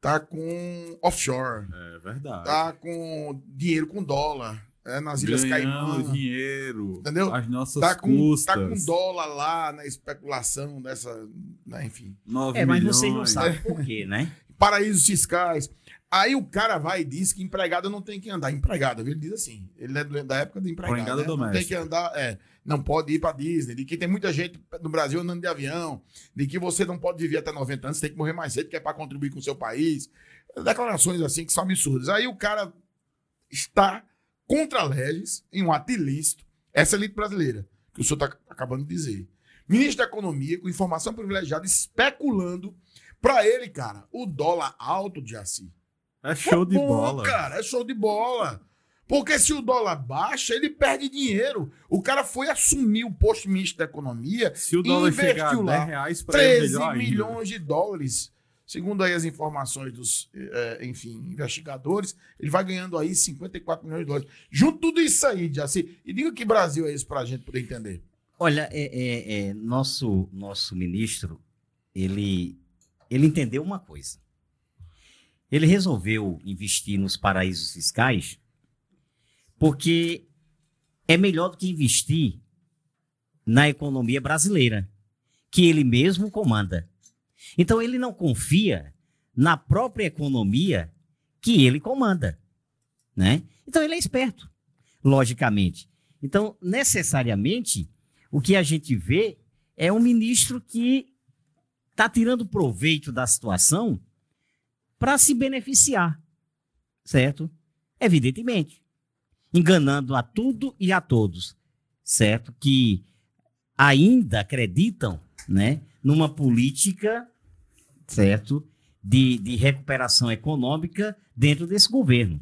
tá com offshore, É verdade. tá com dinheiro com dólar, é, nas Ilhas Caimã. dinheiro. Entendeu? As nossas Tá com, custas. tá com dólar lá na especulação dessa, né, enfim, 9 É, mas milhões. vocês não sabem por quê, né? paraísos fiscais. Aí o cara vai e diz que empregado não tem que andar. Empregado, ele diz assim. Ele é da época do empregado. Empregada né? Não tem doméstica. que andar, é, não pode ir para Disney. De que tem muita gente no Brasil andando de avião. De que você não pode viver até 90 anos, você tem que morrer mais cedo, que é para contribuir com o seu país. Declarações assim que são absurdas. Aí o cara está contra leges, em um ato ilícito, essa elite brasileira, que o senhor está acabando de dizer. Ministro da Economia, com informação privilegiada, especulando para ele, cara, o dólar alto de assim. É show de bola. Cara, é show de bola. Porque se o dólar baixa, ele perde dinheiro. O cara foi assumir o posto de ministro da Economia, Se o dólar investiu chegar a 10 lá reais para ele, 13 melhor ainda. milhões de dólares. Segundo aí as informações dos, eh, enfim, investigadores, ele vai ganhando aí 54 milhões de dólares. Junto tudo isso aí, Jaci. E diga que Brasil é esse pra gente poder entender. Olha, é, é- é, nosso, nosso ministro, ele, ele entendeu uma coisa. Ele resolveu investir nos paraísos fiscais porque é melhor do que investir na economia brasileira, que ele mesmo comanda. Então ele não confia na própria economia que ele comanda, né? Então ele é esperto, logicamente. Então, necessariamente, o que a gente vê é um ministro que está tirando proveito da situação para se beneficiar, certo? Evidentemente. Enganando a tudo e a todos, certo? Que ainda acreditam, né, numa política, certo? De, de recuperação econômica dentro desse governo.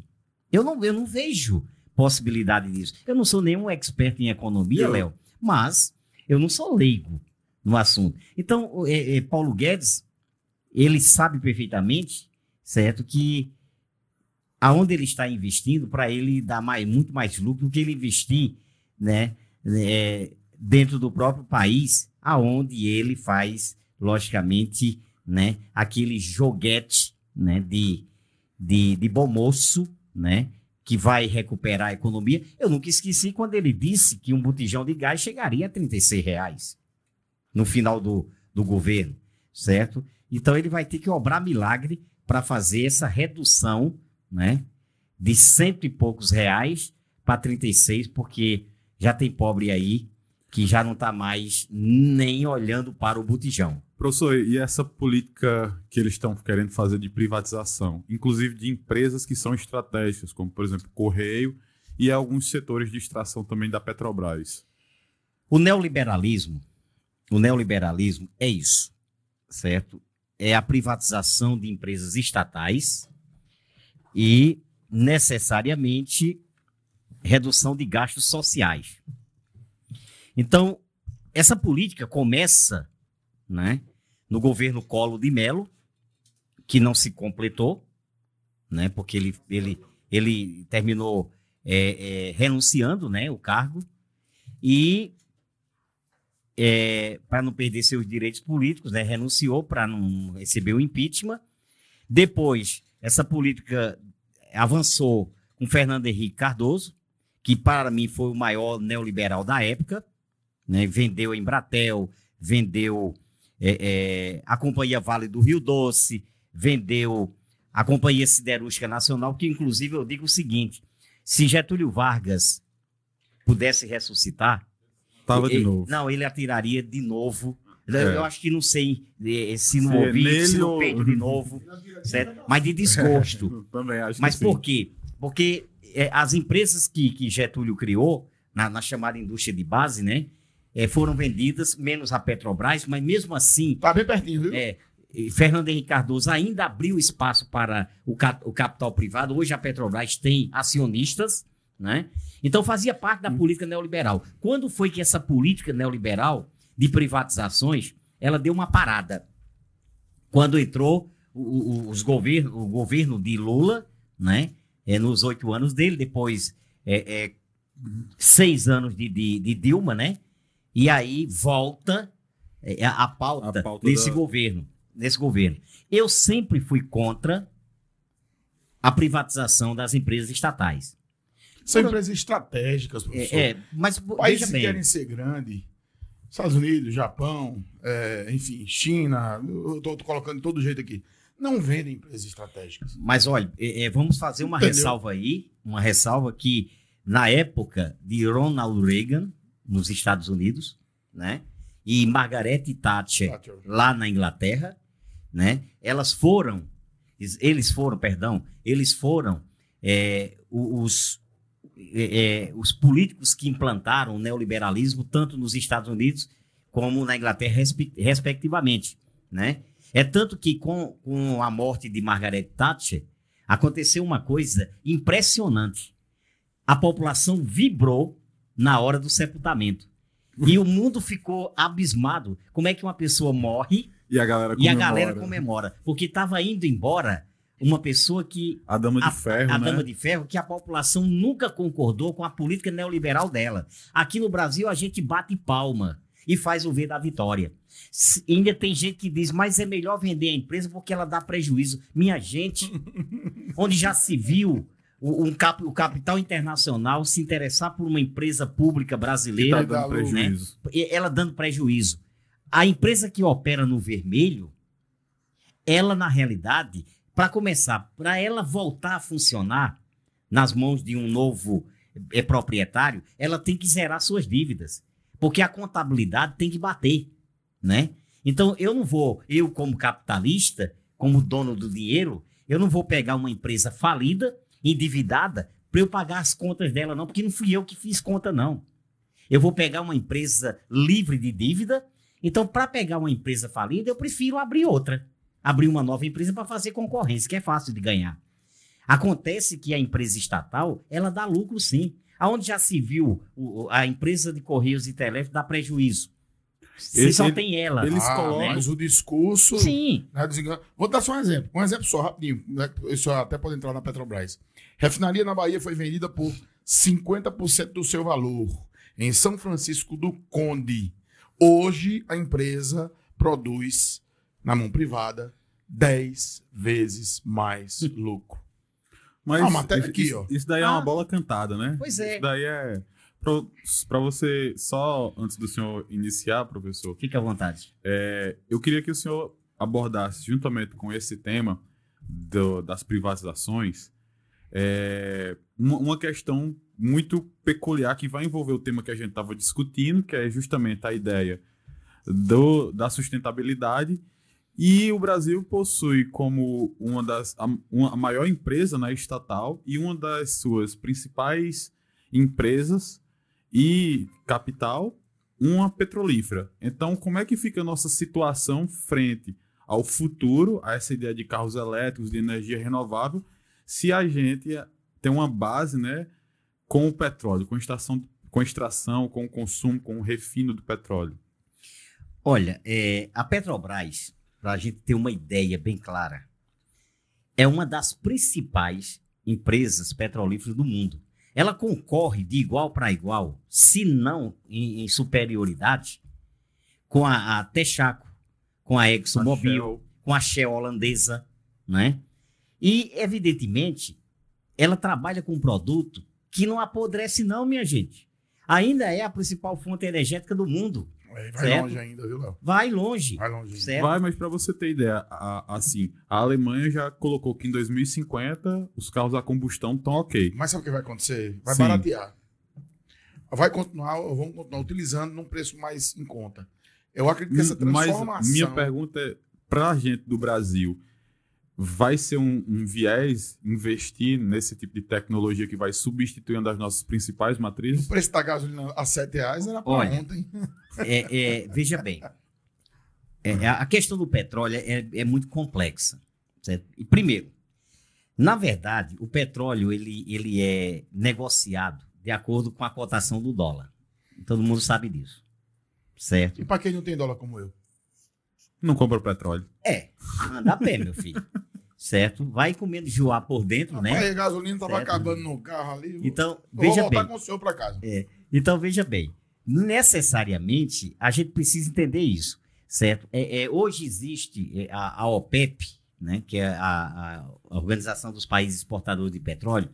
Eu não, eu não vejo possibilidade disso. Eu não sou nenhum expert em economia, Eu- Léo, mas eu não sou leigo no assunto. Então, é- é, Paulo Guedes, ele sabe perfeitamente, certo, que aonde ele está investindo, para ele dar mais, muito mais lucro do que ele investir, né, é, dentro do próprio país, aonde ele faz, logicamente, né, aquele joguete, né, de, de, de bom moço, né, que vai recuperar a economia. Eu nunca esqueci quando ele disse que um botijão de gás chegaria a 36 reais no final do, do governo, certo? Então ele vai ter que obrar milagre para fazer essa redução, né, de cento e poucos reais para 36, porque já tem pobre aí que já não está mais nem olhando para o botijão. Professor, e essa política que eles estão querendo fazer de privatização, inclusive de empresas que são estratégicas, como por exemplo Correio e alguns setores de extração também da Petrobras. O neoliberalismo, o neoliberalismo é isso, certo? É a privatização de empresas estatais e necessariamente redução de gastos sociais. Então, essa política começa, né, no governo Collor de Mello, que não se completou, né, porque ele, ele, ele terminou é, é, renunciando, né, o cargo e para não perder seus direitos políticos, né, renunciou para não receber o impeachment. Depois, essa política avançou com Fernando Henrique Cardoso, que para mim foi o maior neoliberal da época, né, vendeu a Embratel, vendeu é, é, a Companhia Vale do Rio Doce, vendeu a Companhia Siderúrgica Nacional, que inclusive eu digo o seguinte, se Getúlio Vargas pudesse ressuscitar, Tava de ele- novo. Não, ele atiraria de novo. Eu- É. Eu acho que não sei eh, se no Se é ouvido, se no ou- peito de novo, certo? Mas de desgosto. Também acho Mas que sim. por quê? Porque eh, as empresas que, que Getúlio criou, na, na chamada indústria de base, né? É, foram vendidas, menos a Petrobras, mas mesmo assim, Tá bem pertinho, viu? é, e Fernando Henrique Cardoso ainda abriu espaço para o, cap- o capital privado. Hoje a Petrobras tem acionistas, né? Então fazia parte da política neoliberal. Quando foi que essa política neoliberal de privatizações ela deu uma parada? Quando entrou o, o- os governo, o governo de Lula, né? É, nos oito anos dele, depois é, é, seis anos de, de, de Dilma, né? E aí volta é, a, a pauta, A pauta desse da- governo, desse governo. Eu sempre fui contra a privatização das empresas estatais. São empresas estratégicas, professor. É, é, mas Países veja que bem, querem ser grandes, Estados Unidos, Japão, é, enfim, China, eu estou colocando de todo jeito aqui, não vendem empresas estratégicas. mas olha, é, é, vamos fazer uma Entendeu? ressalva aí, uma ressalva que na época de Ronald Reagan nos Estados Unidos, né, e Margaret Thatcher Thatcher. lá na Inglaterra, né? Elas foram, eles foram, perdão, eles foram é, os, é, é, os políticos que implantaram o neoliberalismo tanto nos Estados Unidos como na Inglaterra, respe- respectivamente, né? É tanto que com, com a morte de Margaret Thatcher aconteceu uma coisa impressionante. A população vibrou na hora do sepultamento. E o mundo ficou abismado. Como é que uma pessoa morre E a galera e a comemora. galera comemora? Porque estava indo embora uma pessoa que. A dama de A, ferro, a né? Dama de Ferro, que a população nunca concordou com a política neoliberal dela. Aqui no Brasil, a gente bate palma e faz o V da vitória. Se- ainda tem gente que diz, mas é melhor vender a empresa porque ela dá prejuízo. Minha gente, onde já se viu o, um cap- o capital internacional se interessar por uma empresa pública brasileira, tá dando Né? prejuízo. ela dando prejuízo. A empresa que opera no vermelho, ela, na realidade, para começar, para ela voltar a funcionar nas mãos de um novo eh, proprietário, ela tem que zerar suas dívidas. Porque a contabilidade tem que bater, né? Então, eu não vou, eu como capitalista, como dono do dinheiro, eu não vou pegar uma empresa falida, endividada, para eu pagar as contas dela, não, porque não fui eu que fiz conta, não. Eu vou pegar uma empresa livre de dívida. Então, para pegar uma empresa falida, eu prefiro abrir outra. Abrir uma nova empresa para fazer concorrência, que é fácil de ganhar. Acontece que a empresa estatal, ela dá lucro sim. Aonde já se viu a empresa de Correios e Telégrafo dar prejuízo? Se Esse- só tem ela. eles Ah, colocam- Mas o discurso. Sim. né, Vou dar só um exemplo. Um exemplo só, rapidinho. né, Isso até pode entrar na Petrobras. Refinaria na Bahia foi vendida por 50% do seu valor. Em São Francisco do Conde. Hoje, a empresa produz, na mão privada, 10 vezes mais lucro. Mas Ah, matéria aqui, isso, ó. isso daí é Ah. uma bola cantada, né? Pois é. Isso daí é. Para você, só antes do senhor iniciar, professor, Fique à vontade. é, eu queria que o senhor abordasse, juntamente com esse tema do- das privatizações, é, uma, uma questão muito peculiar que vai envolver o tema que a gente estava discutindo, que é justamente a ideia do- da sustentabilidade. E o Brasil possui como uma das a, uma, maior empresa né, estatal e uma das suas principais empresas e capital uma petrolífera. Então, como é que fica a nossa situação frente ao futuro, a essa ideia de carros elétricos, de energia renovável, se a gente tem uma base né, com o petróleo, com extração, com extração, com o consumo, com o refino do petróleo? Olha, é, a Petrobras, para a gente ter uma ideia bem clara, é uma das principais empresas petrolíferas do mundo. Ela concorre de igual para igual, se não em, em superioridade, com a, a Texaco, com a ExxonMobil, com a Shell holandesa, né? E, evidentemente, ela trabalha com um produto que não apodrece não, minha gente. Ainda é a principal fonte energética do mundo. Aí Vai Certo. longe ainda, viu, Léo? Vai longe. Vai longe. ainda. Certo? Vai, mas para você ter ideia, a- assim, a Alemanha já colocou que em 2050 os carros a combustão estão ok. Mas sabe o que vai acontecer? Vai Sim. baratear. Vai continuar, vamos continuar utilizando num preço mais em conta. Eu acredito que essa transformação. Mas minha pergunta é, para a gente do Brasil, vai ser um, um viés investir nesse tipo de tecnologia que vai substituir uma das nossas principais O matrizes? preço da gasolina a 7 reais era para Olha, ontem. É, é, veja bem, é, a questão do petróleo é, é muito complexa. certo? E, primeiro, na verdade, o petróleo ele, ele é negociado de acordo com a cotação do dólar. Todo mundo sabe disso. Certo? E para quem não tem dólar como eu? Não compra petróleo. É, anda a pé, meu filho. Certo? Vai comendo joar por dentro, né? Rapaz, a gasolina estava acabando no carro ali. Então, veja voltar bem. com o senhor para casa. Então, veja bem, necessariamente a gente precisa entender isso, certo? É, é, hoje existe é, a, a OPEP, né, que é a, a Organização dos Países Exportadores de Petróleo,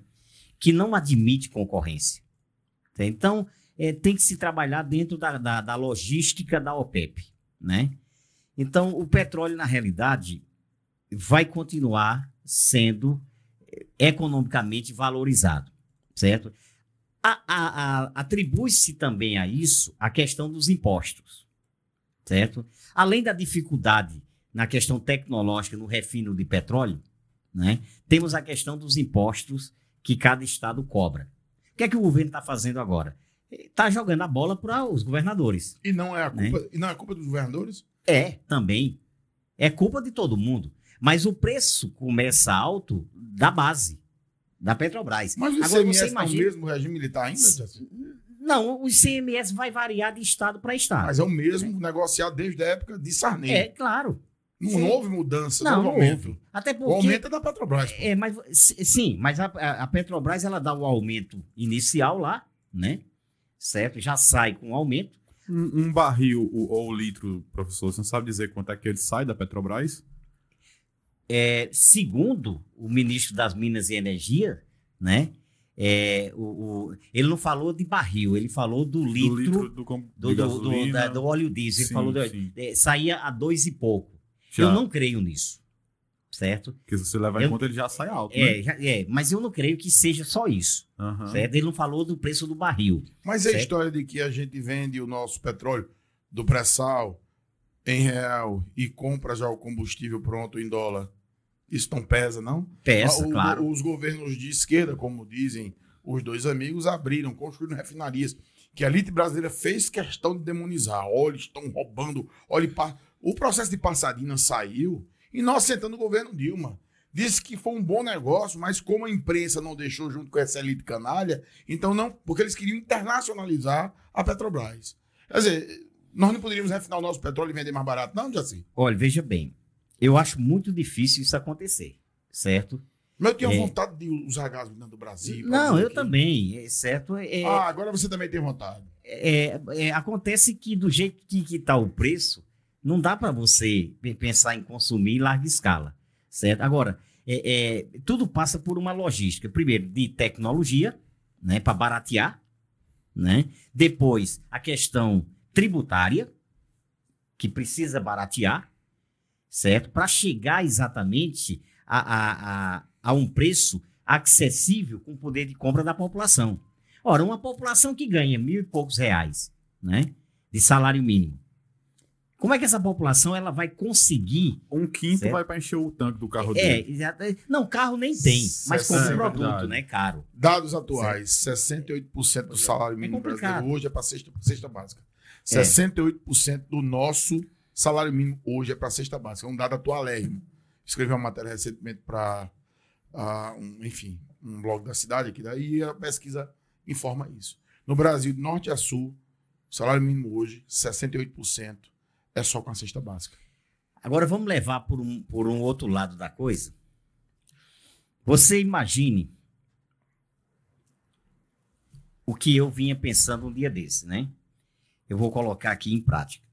que não admite concorrência. Então, é, tem que se trabalhar dentro da, da, da logística da OPEP, né? Então, o petróleo, na realidade, vai continuar sendo eh, economicamente valorizado, certo? Atribui-se também a isso a questão dos impostos, certo? Além da dificuldade na questão tecnológica no refino de petróleo, né, temos a questão dos impostos que cada estado cobra. O que é que o governo está fazendo agora? Está jogando a bola para os governadores. E não é a Né? culpa, e não é a culpa dos governadores? É, também. É culpa de todo mundo. Mas o preço começa alto da base, da Petrobras. Mas o Agora, ICMS você é o imagina- mesmo regime militar ainda, Jaci? Não, o ICMS vai variar de estado para estado. Mas é o mesmo negociado desde a época de Sarney. É, claro. Não, sim. houve mudança, Não, não, aumento. houve. Até O porque. aumento é da Petrobras. pô. É, mas, sim, mas a, a Petrobras ela dá o aumento inicial lá, né? Certo? Já sai com aumento. Um, um barril o- ou litro, professor, você não sabe dizer quanto é que ele sai da Petrobras? É, segundo o ministro das Minas e Energia, né? É, o, o- ele não falou de barril, ele falou do litro, do litro do, do, de do- do- gasolina. da- do óleo diesel. Ele Sim, falou é, saía a dois e pouco. Já, Eu não creio nisso, certo? Porque se você levar em conta, ele já sai alto, É, né? já- é, mas eu não creio que seja só isso, Aham. certo? Ele não falou do preço do barril. Mas é a Certo. história de que a gente vende o nosso petróleo do pré-sal em real e compra já o combustível pronto em dólar. Isso não pesa, não? Peça, Ah, o- claro. Os governos de esquerda, como dizem os dois amigos, abriram, construíram refinarias. Que a elite brasileira fez questão de demonizar. Olha, estão roubando. Olha, o processo de Passadina saiu e nós sentando o governo Dilma. Disse que foi um bom negócio, mas como a imprensa não deixou junto com essa elite canalha, então não, porque eles queriam internacionalizar a Petrobras. Quer dizer, nós não poderíamos refinar o nosso petróleo e vender mais barato, não, Jaci? Olha, veja bem, eu acho muito difícil isso acontecer, certo? Mas eu tinha É. vontade de usar gasolina do Brasil. não, eu que- também, é, certo? É, Ah, agora você também tem vontade. é, é, acontece que do jeito que está o preço, não dá para você pe- pensar em consumir em larga escala, certo? Agora, é, é, tudo passa por uma logística, primeiro de tecnologia, né, para baratear, né? Depois a questão tributária, que precisa baratear, certo? Para chegar exatamente a, a, a, a um preço acessível com o poder de compra da população. Ora, uma população que ganha mil e poucos reais, né, de salário mínimo, como é que essa população ela vai conseguir? Um quinto Certo. vai para encher o tanque do carro É, dele. não, carro nem tem, mas como É produto, verdade. né, caro. Dados atuais: 68% do salário mínimo complicado. brasileiro hoje é para cesta, cesta básica. É. 68% do nosso salário mínimo hoje é para cesta básica. É um dado atualérrimo. Escrevi uma matéria recentemente para, um, enfim, um blog da cidade aqui, daí a pesquisa informa isso. No Brasil, de norte a sul, o salário mínimo hoje, 68% é só com a cesta básica. Agora vamos levar por um, por um outro lado da coisa. Você imagine o que eu vinha pensando um dia desse, né? Eu vou colocar aqui em prática.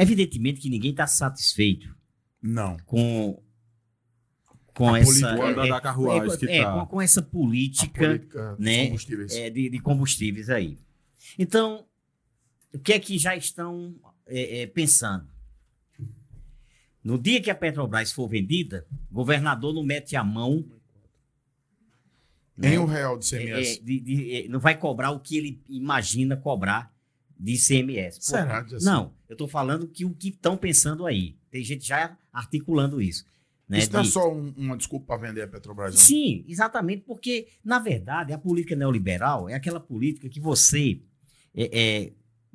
Evidentemente que ninguém está satisfeito Não. com, com A essa andar da carruagem é, é, tá. com, com essa política política né, combustíveis. é, de, de combustíveis aí. Então, o que é que já estão é, é, pensando? No dia que a Petrobras for vendida, o governador não mete a mão. né, Em um real de é, CMS. é, de- de- é, não vai cobrar o que ele imagina cobrar de ICMS. Pô, Será, Jaci? Não, eu estou falando que o que estão pensando aí. Tem gente já articulando isso. Né, Isso não é só um- uma desculpa para vender a Petrobras, não. Sim, exatamente, porque, na verdade, a política neoliberal é aquela política que você. é, é,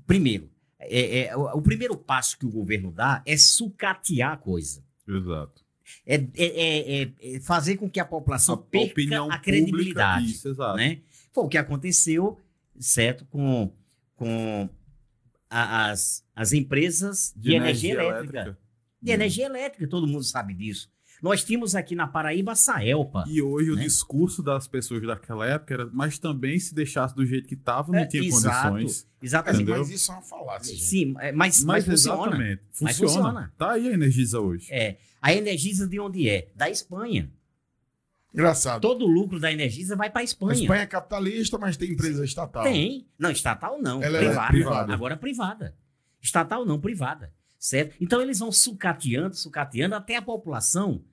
primeiro, é- é, o, o primeiro passo que o governo dá é sucatear a coisa. Exato. É, é- é- é- é fazer com que a população A perca opinião a credibilidade. pública, isso, exato. né? Foi o que aconteceu, certo, com, com a- as, as empresas de, energia, elétrica. De energia elétrica, todo mundo sabe disso. Nós tínhamos aqui na Paraíba a Saelpa. E hoje o né? discurso das pessoas daquela época era, mas também se deixasse do jeito que estava, não É, tinha exato, condições. Mas, Exatamente. Entendeu? mas isso é uma falácia, gente. Sim, é, mas, Mas, mas funciona. exatamente. Mas Funciona. funciona. Tá aí a Energisa hoje. É, a Energisa de onde é? Da Espanha. Engraçado. Todo o lucro da Energisa vai para a A Espanha. Espanha é capitalista, mas tem empresa estatal. Tem. Não, estatal não. Ela é privada. privada. Agora privada. Estatal não, privada. Certo? Então eles vão sucateando, sucateando até a população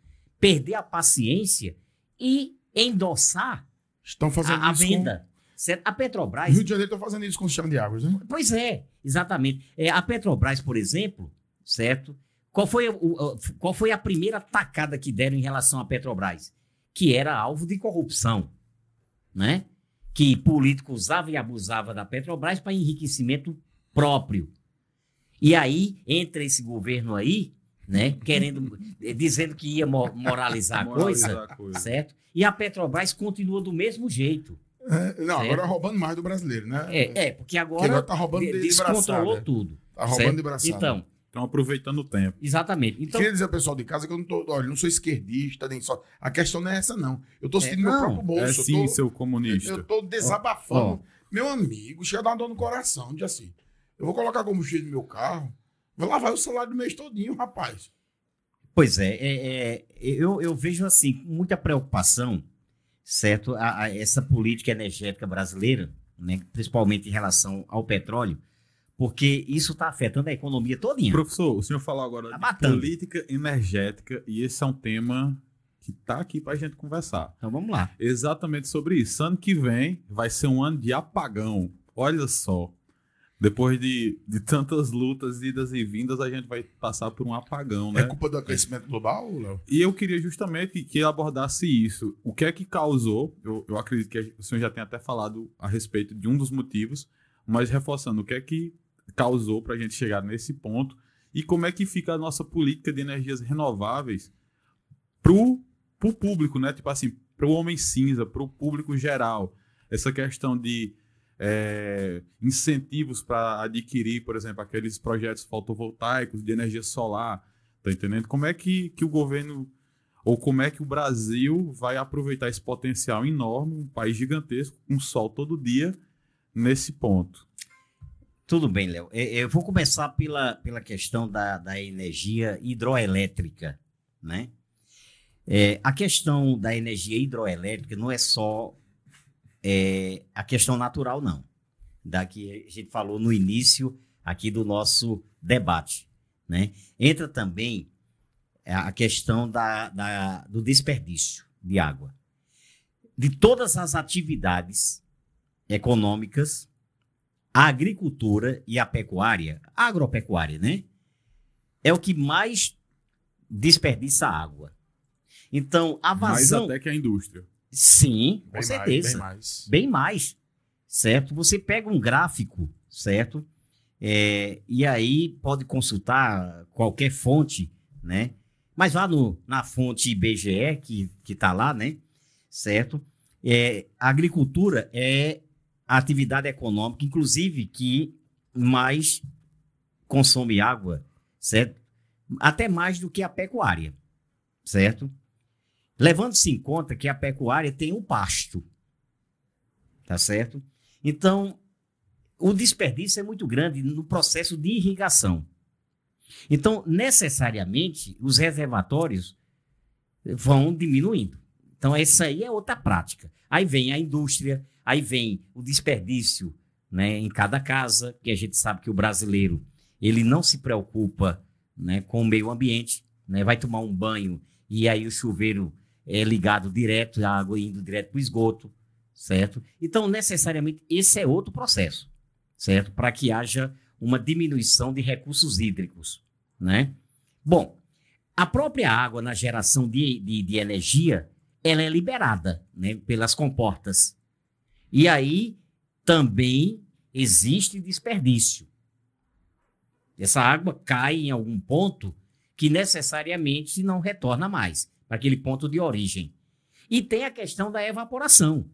perder a paciência e endossar Estão fazendo a, a venda. Certo? A com... Petrobras. Rio de Janeiro está fazendo isso com o sistema de águas, né? Pois é, exatamente. É, a Petrobras, por exemplo, certo? Qual foi, o- qual foi a primeira tacada que deram em relação à Petrobras? Que era alvo de corrupção, né? Que político usava e abusava da Petrobras para enriquecimento próprio. E aí, entra esse governo aí, né? Querendo, eh, dizendo que ia mo- moralizar a coisa, Moralizar a coisa. certo? E a Petrobras continua do mesmo jeito. É, não, Certo. agora roubando mais do brasileiro, né? É, é porque Que agora, agora tá roubando de, de descontrolou braçada. tudo. Tá roubando certo? de braçada. Então, Estão aproveitando o tempo. exatamente. Então, Queria dizer ao pessoal de casa que eu não tô, olha, não sou esquerdista, nem só. A questão não é essa, não. Eu tô sentindo meu não. próprio bolso. é eu sim, tô- seu comunista. Eu tô desabafando. Ó, ó. Meu amigo, chega a dar uma dor no coração, diz assim. Eu vou colocar combustível no meu carro, vou lavar o salário do mês todinho, rapaz. Pois é, é, é, eu, eu vejo assim, com muita preocupação, certo, a, a essa política energética brasileira, né, principalmente em relação ao petróleo, porque isso está afetando a economia todinha. Professor, o senhor falou agora Tá de matando. política energética e esse é um tema que tá aqui pra gente conversar. Então vamos lá. Exatamente sobre isso. Ano que vem vai ser um ano de apagão. Olha só. Depois de, de tantas lutas, idas e vindas, a gente vai passar por um apagão, né? É culpa do aquecimento global, Léo? E eu queria justamente que ele abordasse isso. O que é que causou? Eu, eu acredito que o senhor já tem até falado a respeito de um dos motivos, mas reforçando, o que é que causou para a gente chegar nesse ponto e como é que fica a nossa política de energias renováveis pro, pro público, né? Tipo assim, pro homem cinza, pro público geral. Essa questão de é, incentivos para adquirir, por exemplo, aqueles projetos fotovoltaicos de energia solar, tá entendendo? Como é que, que o governo ou como é que o Brasil vai aproveitar esse potencial enorme, um país gigantesco, com sol todo dia, nesse ponto? Tudo bem, Léo. É, Eu vou começar pela, pela questão da, da energia hidroelétrica, né? É, a questão da energia hidroelétrica não é só é, a questão natural, não. Da que a gente falou no início aqui do nosso debate, né? Entra também a questão da, da- do desperdício de água. De todas as atividades econômicas, a agricultura e a pecuária, a agropecuária, né? É o que mais desperdiça água. Então, a Mais vazão. até que a indústria. Sim, com Bem certeza. Mais, Bem mais, certo? Você pega um gráfico, certo? É, e aí pode consultar qualquer fonte, né? Mas vá no, na fonte IBGE, que, que tá lá, né? Certo? É, a agricultura é a atividade econômica, inclusive, que mais consome água, certo? Até mais do que a pecuária, certo? Levando-se em conta que a pecuária tem o pasto, tá certo? Então, o desperdício é muito grande no processo de irrigação. Então, necessariamente, os reservatórios vão diminuindo. Então, essa aí é outra prática. Aí vem a indústria, aí vem o desperdício né, em cada casa, que a gente sabe que o brasileiro ele não se preocupa né, com o meio ambiente, né, vai tomar um banho e aí o chuveiro é ligado direto, a água indo direto para o esgoto, certo? Então, necessariamente, esse é outro processo, certo? Para que haja uma diminuição de recursos hídricos, né? Bom, A própria água na geração de, de, de energia, ela é liberada né, pelas comportas. E aí também existe desperdício. Essa água cai em algum ponto que necessariamente não retorna mais para aquele ponto de origem. E tem a questão da evaporação,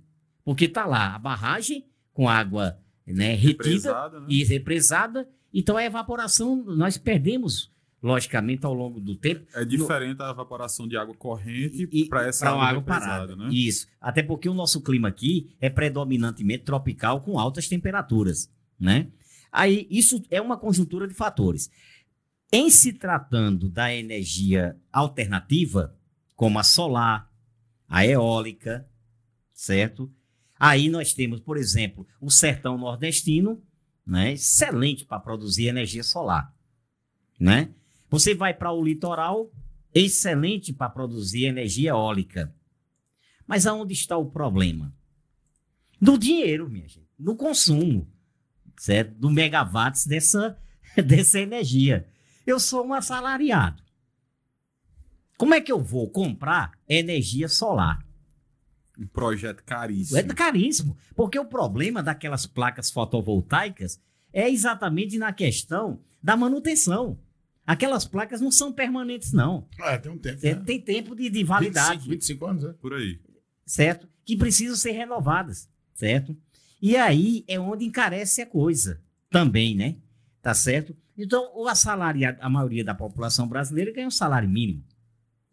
porque está lá a barragem com água né, retida Represada, né? e represada, então a evaporação nós perdemos, logicamente, ao longo do tempo. É diferente a evaporação de água corrente para essa água, água represada, parada. né? Isso. Até porque o nosso clima aqui é predominantemente tropical com altas temperaturas, né? Aí isso é uma conjuntura de fatores. Em se tratando da energia alternativa, como a solar, a eólica, certo? Aí nós temos, por exemplo, o sertão nordestino, né? Excelente para produzir energia solar, né? Você vai para o litoral, excelente para produzir energia eólica. Mas aonde está o problema? No dinheiro, minha gente, no consumo, certo? Do megawatts dessa, dessa energia. Eu sou um assalariado. Como é que eu vou comprar energia solar? Um projeto caríssimo. É caríssimo. Porque o problema daquelas placas fotovoltaicas é exatamente na questão da manutenção. Aquelas placas não são permanentes, não. É, tem um tempo. Tem, né? tem tempo de, de validade. 25, 25 anos, é? Por aí. certo? Que precisam ser renovadas, certo? E aí é onde encarece a coisa também, né? Tá certo? Então, o assalariado, a maioria da população brasileira ganha um salário mínimo,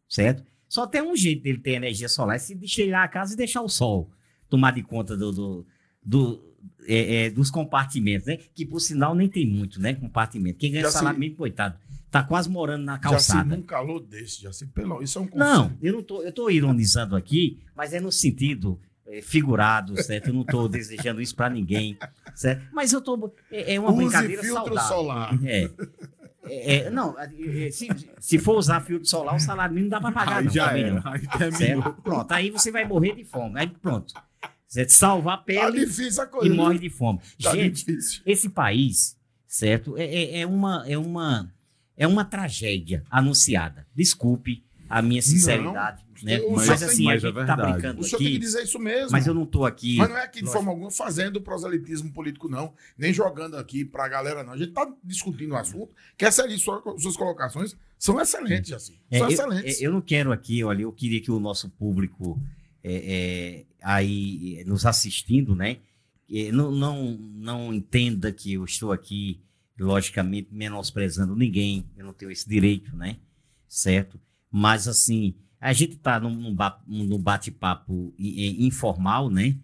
certo? Só tem um jeito dele ter energia solar, é se chegar a casa e deixar o sol tomar de conta do, do, do- é, é, dos compartimentos, né? Que, por sinal, nem tem muito, né? Compartimento. Quem ganha Já se- salário mínimo, coitado, tá quase morando na Já se calçada. num calor desse, já se pelo. Isso é um Não, conselho. eu não tô, eu tô ironizando aqui, mas é no sentido eh, figurado, certo? Eu não tô desejando isso para ninguém, certo? Mas eu tô é, é uma Use brincadeira filtro saudável. solar. É. É, é, não, é, é, se, se for usar filtro solar, o salário mínimo não dá para pagar, Aí não. já também era. não. Aí terminou. Certo? Pronto, aí você vai morrer de fome. Aí pronto. Você salva a Tá pele a e morre de fome. Tá Gente, difícil. esse país, certo? É, é, é uma, é, uma, é uma tragédia anunciada. Desculpe a minha sinceridade, né? eu- Mas, mas- assim, mas a é gente tá verdade. brincando O senhor tem que aqui, dizer isso mesmo. mas eu não tô aqui. Mas não é aqui de Lógico. forma alguma fazendo proselitismo político, não. Nem jogando aqui pra galera, não. A gente tá discutindo o assunto. Que essa ali, sua- suas colocações são excelentes, assim. É, São eu, excelentes. é, eu não quero aqui, olha, eu queria que o nosso público é, é, aí é, nos assistindo, né, é, não, não, não entenda que eu estou aqui, logicamente, menosprezando ninguém, eu não tenho esse direito, né, certo? Mas, assim, a gente está num, num ba- num bate-papo i- informal, né,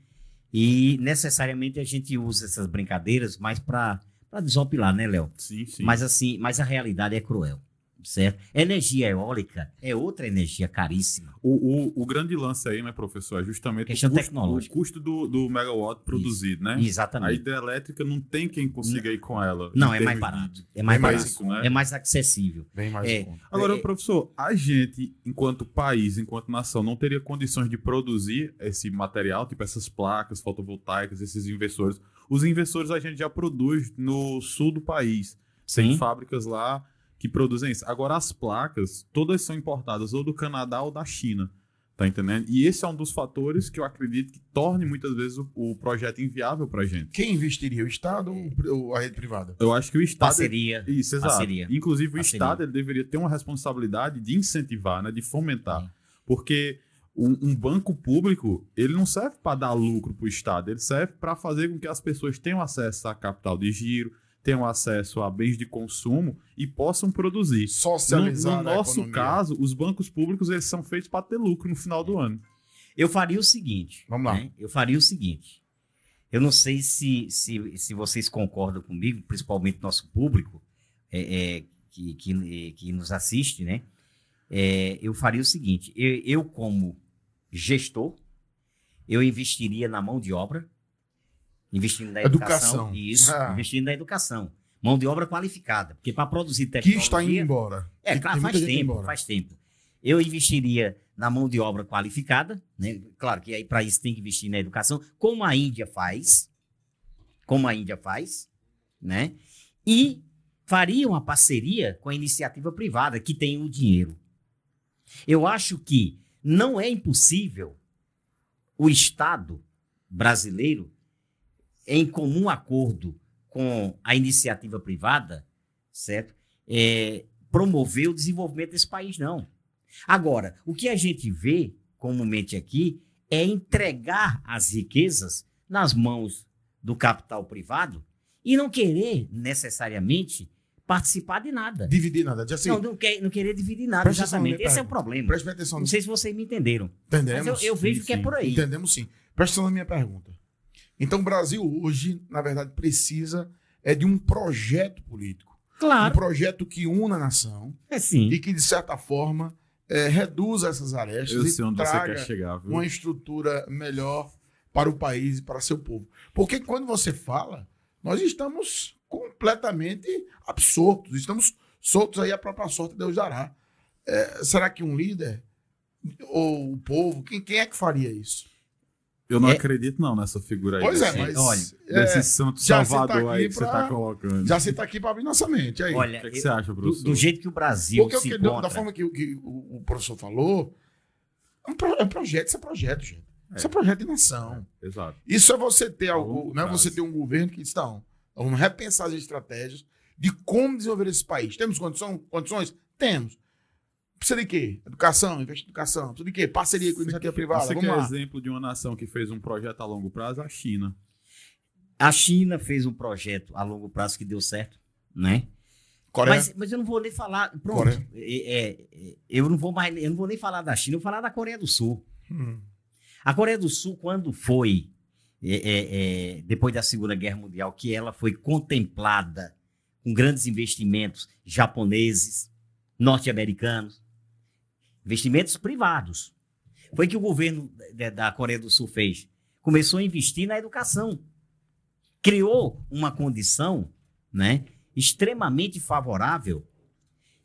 e necessariamente a gente usa essas brincadeiras mais para desopilar, né, Léo? Sim, sim. Mas assim, mas a realidade é cruel, certo? Energia eólica é outra energia caríssima. O, o, o grande lance aí, né, professor, é justamente Questão o custo, tecnológica. o custo do, do megawatt produzido, né? A Exatamente. hidrelétrica não tem quem consiga ir com ela. Não, é mais barato. de É mais barato. né? É mais acessível. Bem mais É. Agora, É- professor, a gente, enquanto país, enquanto nação, não teria condições de produzir esse material, tipo essas placas fotovoltaicas, esses inversores. Os inversores a gente já produz no sul do país. Tem fábricas lá que produzem isso. Agora, as placas, todas são importadas ou do Canadá ou da China. Tá entendendo? E esse é um dos fatores que eu acredito que torne muitas vezes o, o projeto inviável pra gente. Quem investiria? O Estado ou a rede privada? Eu acho que o Estado. Parceria. Isso, exato. Parceria. Inclusive, o Parceria. Estado ele deveria ter uma responsabilidade de incentivar, né, de fomentar. Sim. Porque um, um banco público, ele não serve para dar lucro para o Estado, ele serve para fazer com que as pessoas tenham acesso a capital de giro, tenham acesso a bens de consumo e possam produzir. No, Socializar no a nosso economia. caso, os bancos públicos eles são feitos para ter lucro no final do ano. Eu faria o seguinte. Vamos lá. né? Eu faria o seguinte. Eu não sei se, se, se vocês concordam comigo, principalmente nosso público é, é, que, que, que nos assiste, né? É, eu faria o seguinte: eu, eu, como gestor, eu investiria na mão de obra, investindo na educação. Educação. Isso, Ah. investindo na educação. Mão de obra qualificada. Porque para produzir Que tecnologia. está indo embora. É, Que claro, faz tempo, faz tempo. Eu investiria na mão de obra qualificada, né? Claro que aí para isso tem que investir na educação, como a Índia faz, como a Índia faz, né? E faria uma parceria com a iniciativa privada que tem o dinheiro, Eu acho que não é impossível o Estado brasileiro, em comum acordo com a iniciativa privada, certo? É, promover o desenvolvimento desse país, não. Agora, o que a gente vê comumente aqui é entregar as riquezas nas mãos do capital privado e não querer necessariamente participar de nada. Dividir nada. Assim, não, não, quer, não querer dividir nada, Presta exatamente. minha Esse é o problema. preste atenção. Não sei se vocês me entenderam. Entendemos. Mas eu, eu vejo sim, que é sim. por aí. Entendemos sim. Presta atenção na minha pergunta. Então, o Brasil hoje, na verdade, precisa é de um projeto político. Um Claro, projeto que una a nação é sim. e que, de certa forma, é, reduza essas arestas Eu e sei onde você traga quer chegar, viu? uma estrutura melhor para o país e para seu povo. Porque quando você fala, nós estamos completamente absortos, estamos soltos aí a própria sorte Deus dará. É, será que um líder ou o povo, quem, quem é que faria isso? Eu não É- acredito não nessa figura aí. Pois é, desse, mas olha, é, desse santo já você tá salvador aí que você pra- tá colocando. já você está aqui para abrir nossa mente. Aí. Olha, O que, que eu- você acha, do, professor? do jeito que o Brasil Porque se que- da encontra... forma que, o- que o, o professor falou, é um, pro- é um projeto, isso é projeto, gente. Isso é projeto de nação. Exato. Isso é você ter algo, não é você ter um governo que diz, não, vamos repensar as estratégias de como desenvolver esse país. Temos condição, condições? Temos. Precisa de quê? Educação, investir em educação. Precisa de quê? Parceria com a iniciativa privada. Você Vamos quer lá. exemplo de uma nação que fez um projeto a longo prazo? A China. A China fez um projeto a longo prazo que deu certo, né? Coreia. Mas, mas eu não vou nem falar. Pronto. Coreia. É, é, é, eu não vou mais, eu não vou nem falar da China, eu vou falar da Coreia do Sul. Hum. A Coreia do Sul, quando foi, é, é, é, depois da Segunda Guerra Mundial, que ela foi contemplada com grandes investimentos japoneses, norte-americanos, investimentos privados. Foi que o governo da- Coreia do Sul fez. Começou a investir na educação. Criou uma condição né, extremamente favorável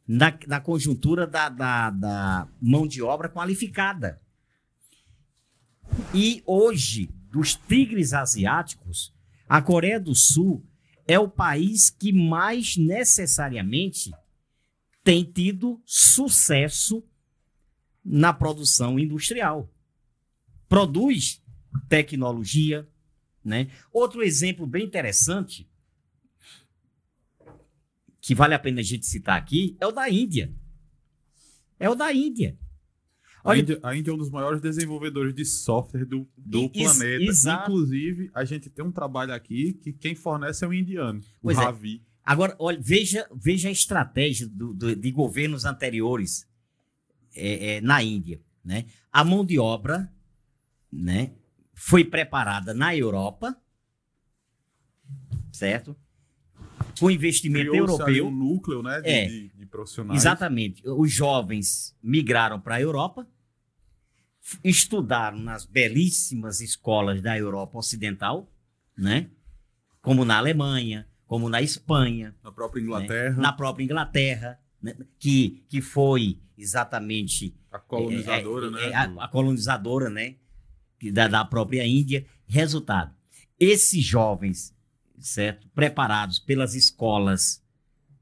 na, na conjuntura da, da, da mão de obra qualificada. E hoje, dos tigres asiáticos, a Coreia do Sul é o país que mais necessariamente tem tido sucesso na produção industrial. Produz tecnologia, né? Outro exemplo bem interessante que vale a pena a gente citar aqui é o da Índia. É o da Índia. A Olha- Índia, a Índia é um dos maiores desenvolvedores de software do, do is- planeta. exato. Inclusive, a gente tem um trabalho aqui que quem fornece é um indiano, o Pois é. Ravi. Agora, olha, veja, veja a estratégia do- do- de governos anteriores é, é, na Índia. Né? A mão de obra né, foi preparada na Europa, certo? Com investimento europeu. um núcleo né, de, É. de- de profissionais. Exatamente. Os jovens migraram para a Europa, estudaram nas belíssimas escolas da Europa Ocidental, né? como na Alemanha, como na Espanha, Na própria Inglaterra, na própria Inglaterra, né? que, que foi exatamente a colonizadora, é, é, né? é, a, a colonizadora, né? Da, da própria Índia. Resultado: esses jovens, certo? Preparados pelas escolas,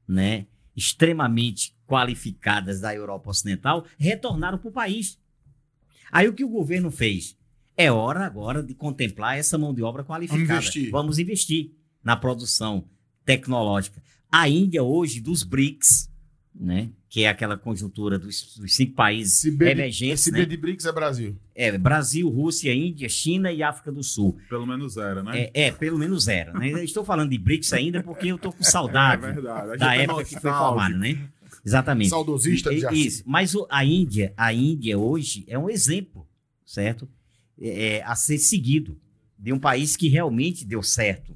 né? Extremamente qualificadas da Europa Ocidental, retornaram para o país. Aí o que o governo fez? É hora agora de contemplar essa mão de obra qualificada. Vamos investir. Vamos investir na produção tecnológica. A Índia hoje dos BRICS, né? Que é aquela conjuntura dos, dos cinco países B, de, emergentes, esse né? B de BRICS é Brasil. É, Brasil, Rússia, Índia, China e África do Sul. Pelo menos era, né? É, é, pelo menos era. Né? Estou falando de BRICS ainda porque eu estou com É saudade gente da é época que foi formado, né? Exatamente. Saudosista de E- Jaci. Isso. Mas o- a Índia, a Índia hoje é um exemplo, certo? É, é, a ser seguido de um país que realmente deu certo,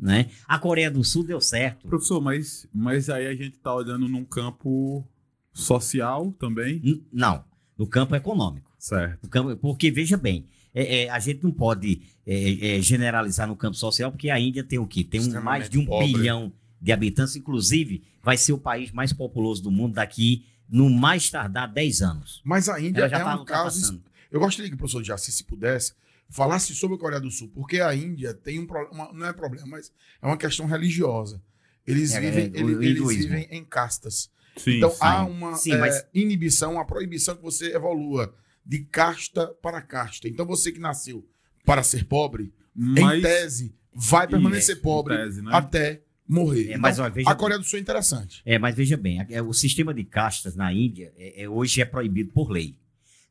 né? A Coreia do Sul deu certo. Professor, mas, mas aí a gente tá olhando num campo social também, N- Não, no campo econômico. certo? No campo- porque, veja bem, é, é, a gente não pode é, é, generalizar no campo social, porque a Índia tem o quê? Tem um- mais de um pobre. bilhão de habitantes, inclusive vai ser o país mais populoso do mundo daqui, no mais tardar 10 anos. Mas a Índia já é está um caso. Eu gostaria que o professor Jaci, se pudesse, falasse sobre a Coreia do Sul, porque a Índia tem um problema, não é problema, mas é uma questão religiosa. Eles É, vivem, é, o ele- eles hinduísmo. vivem em castas. Sim, então sim. há uma Sim, é, mas- inibição, uma proibição que você evolua de casta para casta. Então você que nasceu para ser pobre, em Mas, tese, vai permanecer em pobre tese, né? até morrer. É, Então, mas olha, veja a bem. Coreia do Sul é interessante. É, mas veja bem, é, o sistema de castas na Índia é- é- hoje é proibido por lei.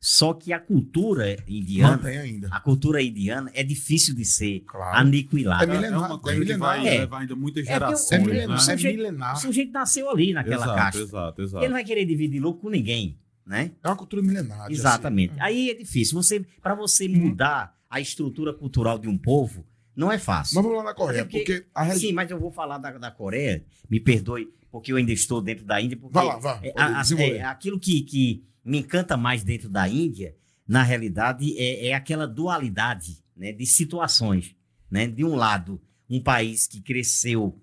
Só que a cultura indiana, Mantém ainda. a cultura indiana é difícil de ser Claro. aniquilada. É é, é milenar- uma coisa é que vai milenar. É. levar ainda muitas É porque o- É gerações, milenar. né? Sim. É sujeito- milenar. O sujeito nasceu ali naquela exato, casta. exato, exato. Ele não vai querer dividir lucro com ninguém, né? É uma cultura milenar. Exatamente. assim. Aí é difícil. Você, para você Uhum. mudar a estrutura cultural de um povo, não é fácil. Mas vamos lá na Coreia, porque- porque a região. Sim, mas eu vou falar da, da Coreia. Me perdoe, porque eu ainda estou dentro da Índia. Porque Vai lá, vá. é, a- é, aquilo que, que me encanta mais dentro da Índia, na realidade, é, é aquela dualidade né, de situações. Né? De um lado, um país que cresceu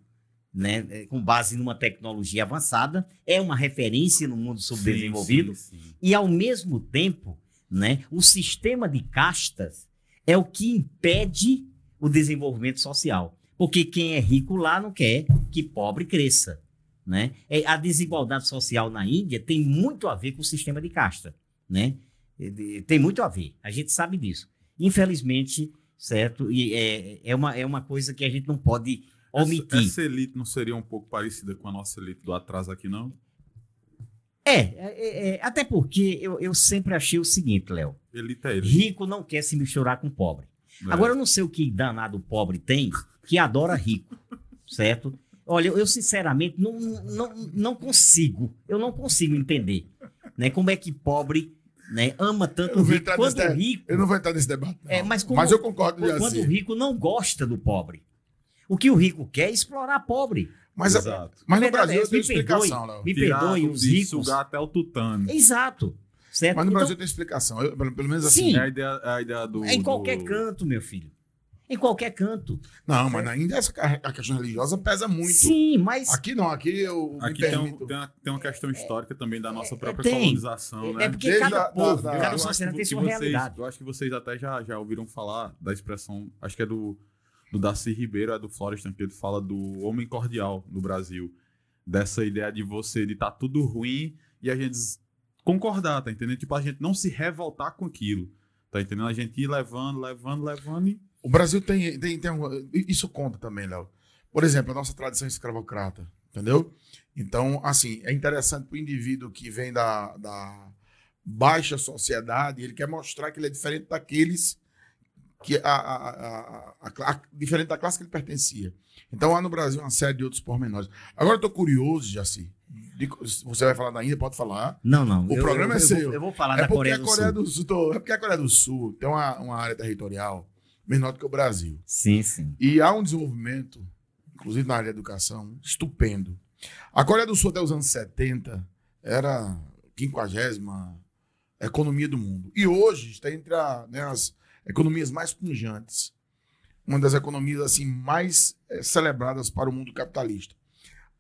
né, é, com base numa tecnologia avançada, é uma referência no mundo subdesenvolvido, Sim, sim, sim. e ao mesmo tempo, né, o sistema de castas é o que impede o desenvolvimento social. Porque quem é rico lá não quer que pobre cresça. Né? É, A desigualdade social na Índia tem muito a ver com o sistema de casta. Né? Tem muito a ver. A gente sabe disso. Infelizmente, certo? E é, é, uma, é uma coisa que a gente não pode omitir. Essa, essa elite não seria um pouco parecida com a nossa elite do atraso aqui, não? É, é, é, até porque eu, eu sempre achei o seguinte, Léo. Elite é elite. Rico não quer se misturar com pobre. né? Agora, eu não sei o que danado pobre tem que adora rico, certo? Olha, eu sinceramente não, não, não consigo, eu não consigo entender né, como é que pobre né, ama tanto o rico. nesse o rico, Eu não vou entrar nesse debate. não. É, mas como- eu concordo de quando o rico não gosta do pobre. O que o rico quer é explorar pobre. Mas, Exato. mas no Brasil é tem explicação, Léo. Me perdoem do- os ricos. sugar até o tutano. Exato. Certo? Mas no Então, Brasil tem explicação. Eu, pelo, pelo menos assim. Sim. É a ideia, é a ideia do. é em qualquer do- canto, meu filho. Em qualquer canto. Não, mas ainda essa, a questão religiosa pesa muito. Sim, mas Aqui não, aqui eu me Aqui tem, um- tem uma, tem uma questão histórica também da nossa própria tem. colonização, né? é porque Desde cada a- povo, da- da- cada eu acho sociedade tem que sua vocês- realidade. Eu acho que vocês até já, já ouviram falar da expressão, acho que é do, do Darcy Ribeiro, é do Florestan, que ele fala do homem cordial no Brasil. Dessa ideia de você, de estar tudo ruim e a gente concordar, tá entendendo? Tipo, a gente não se revoltar com aquilo, tá entendendo? A gente ir levando, levando, levando e... O Brasil tem, tem, tem um- isso conta também, Léo. Por exemplo, a nossa tradição escravocrata, entendeu? Então, assim, é interessante para o indivíduo que vem da, da baixa sociedade, ele quer mostrar que ele é diferente daqueles que a, a- a- a- diferente da classe que ele pertencia. Então, há no Brasil uma série de outros pormenores. Agora, eu estou curioso, Jaci. Você vai falar da Índia, pode falar. Não, não. O eu- programa eu, é eu seu. Vou, eu vou falar É da Coreia do Coreia Sul. do Sul, tô- é porque a Coreia do Sul tem uma, uma área territorial menor do que o Brasil. Sim, sim. E há um desenvolvimento, inclusive na área da educação, estupendo. A Coreia do Sul, até os anos 70, era a 50 economia do mundo. E hoje está entre a- né, as economias mais punjantes. Uma das economias assim mais eh, celebradas para o mundo capitalista.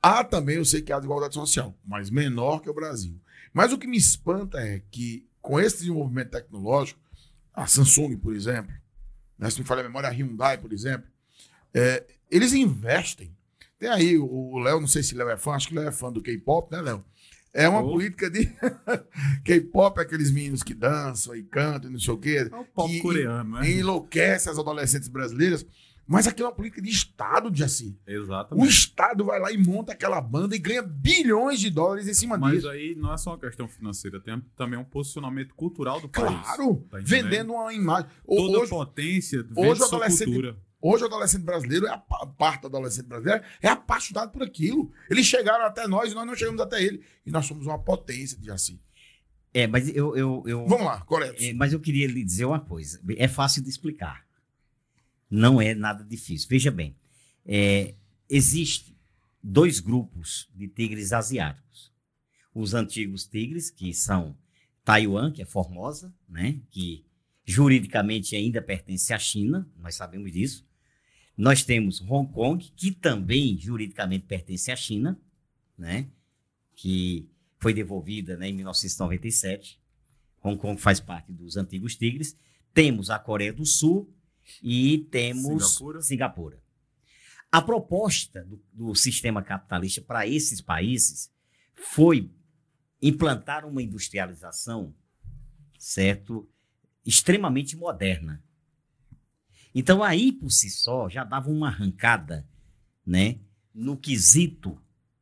Há também, eu sei que há desigualdade social, mas menor que o Brasil. Mas o que me espanta é que, com esse desenvolvimento tecnológico, a Samsung, por exemplo, né, se me falha a memória, a Hyundai, por exemplo, é, eles investem. Tem aí o- Léo, não sei se Léo é fã, acho que Léo é fã do K-pop, né, Léo? É uma Oh. política de. K-pop é aqueles meninos que dançam e cantam e não sei o quê. É o pop que coreano, né? Enlouquece as adolescentes brasileiras. Mas aqui é uma política de Estado, Jaci. O Exatamente. Estado vai lá e monta aquela banda e ganha bilhões de dólares em cima Mas disso. aí não é só uma questão financeira, tem também um posicionamento cultural do país. Claro, tá vendendo uma imagem. Toda Hoje, potência vende hoje o sua cultura. Hoje o adolescente brasileiro, é a pa- parte do adolescente brasileiro, é apaixonado por aquilo. Eles chegaram até nós e nós não chegamos até ele. E nós somos uma potência de Jaci. É, mas eu, eu, eu, Vamos lá, correto. é, mas eu queria lhe dizer uma coisa. É fácil de explicar. Não é nada difícil. Veja bem, é, existe dois grupos de tigres asiáticos. Os antigos tigres, que são Taiwan, que é Formosa, né, que juridicamente ainda pertence à China, nós sabemos disso. Nós temos Hong Kong, que também juridicamente pertence à China, né, que foi devolvida né, em 1997. Hong Kong faz parte dos antigos tigres. Temos a Coreia do Sul e temos Singapura. Singapura. A proposta do, do sistema capitalista para esses países foi implantaram uma industrialização, certo? Extremamente moderna. Então, aí por si só, já dava uma arrancada, né? No quesito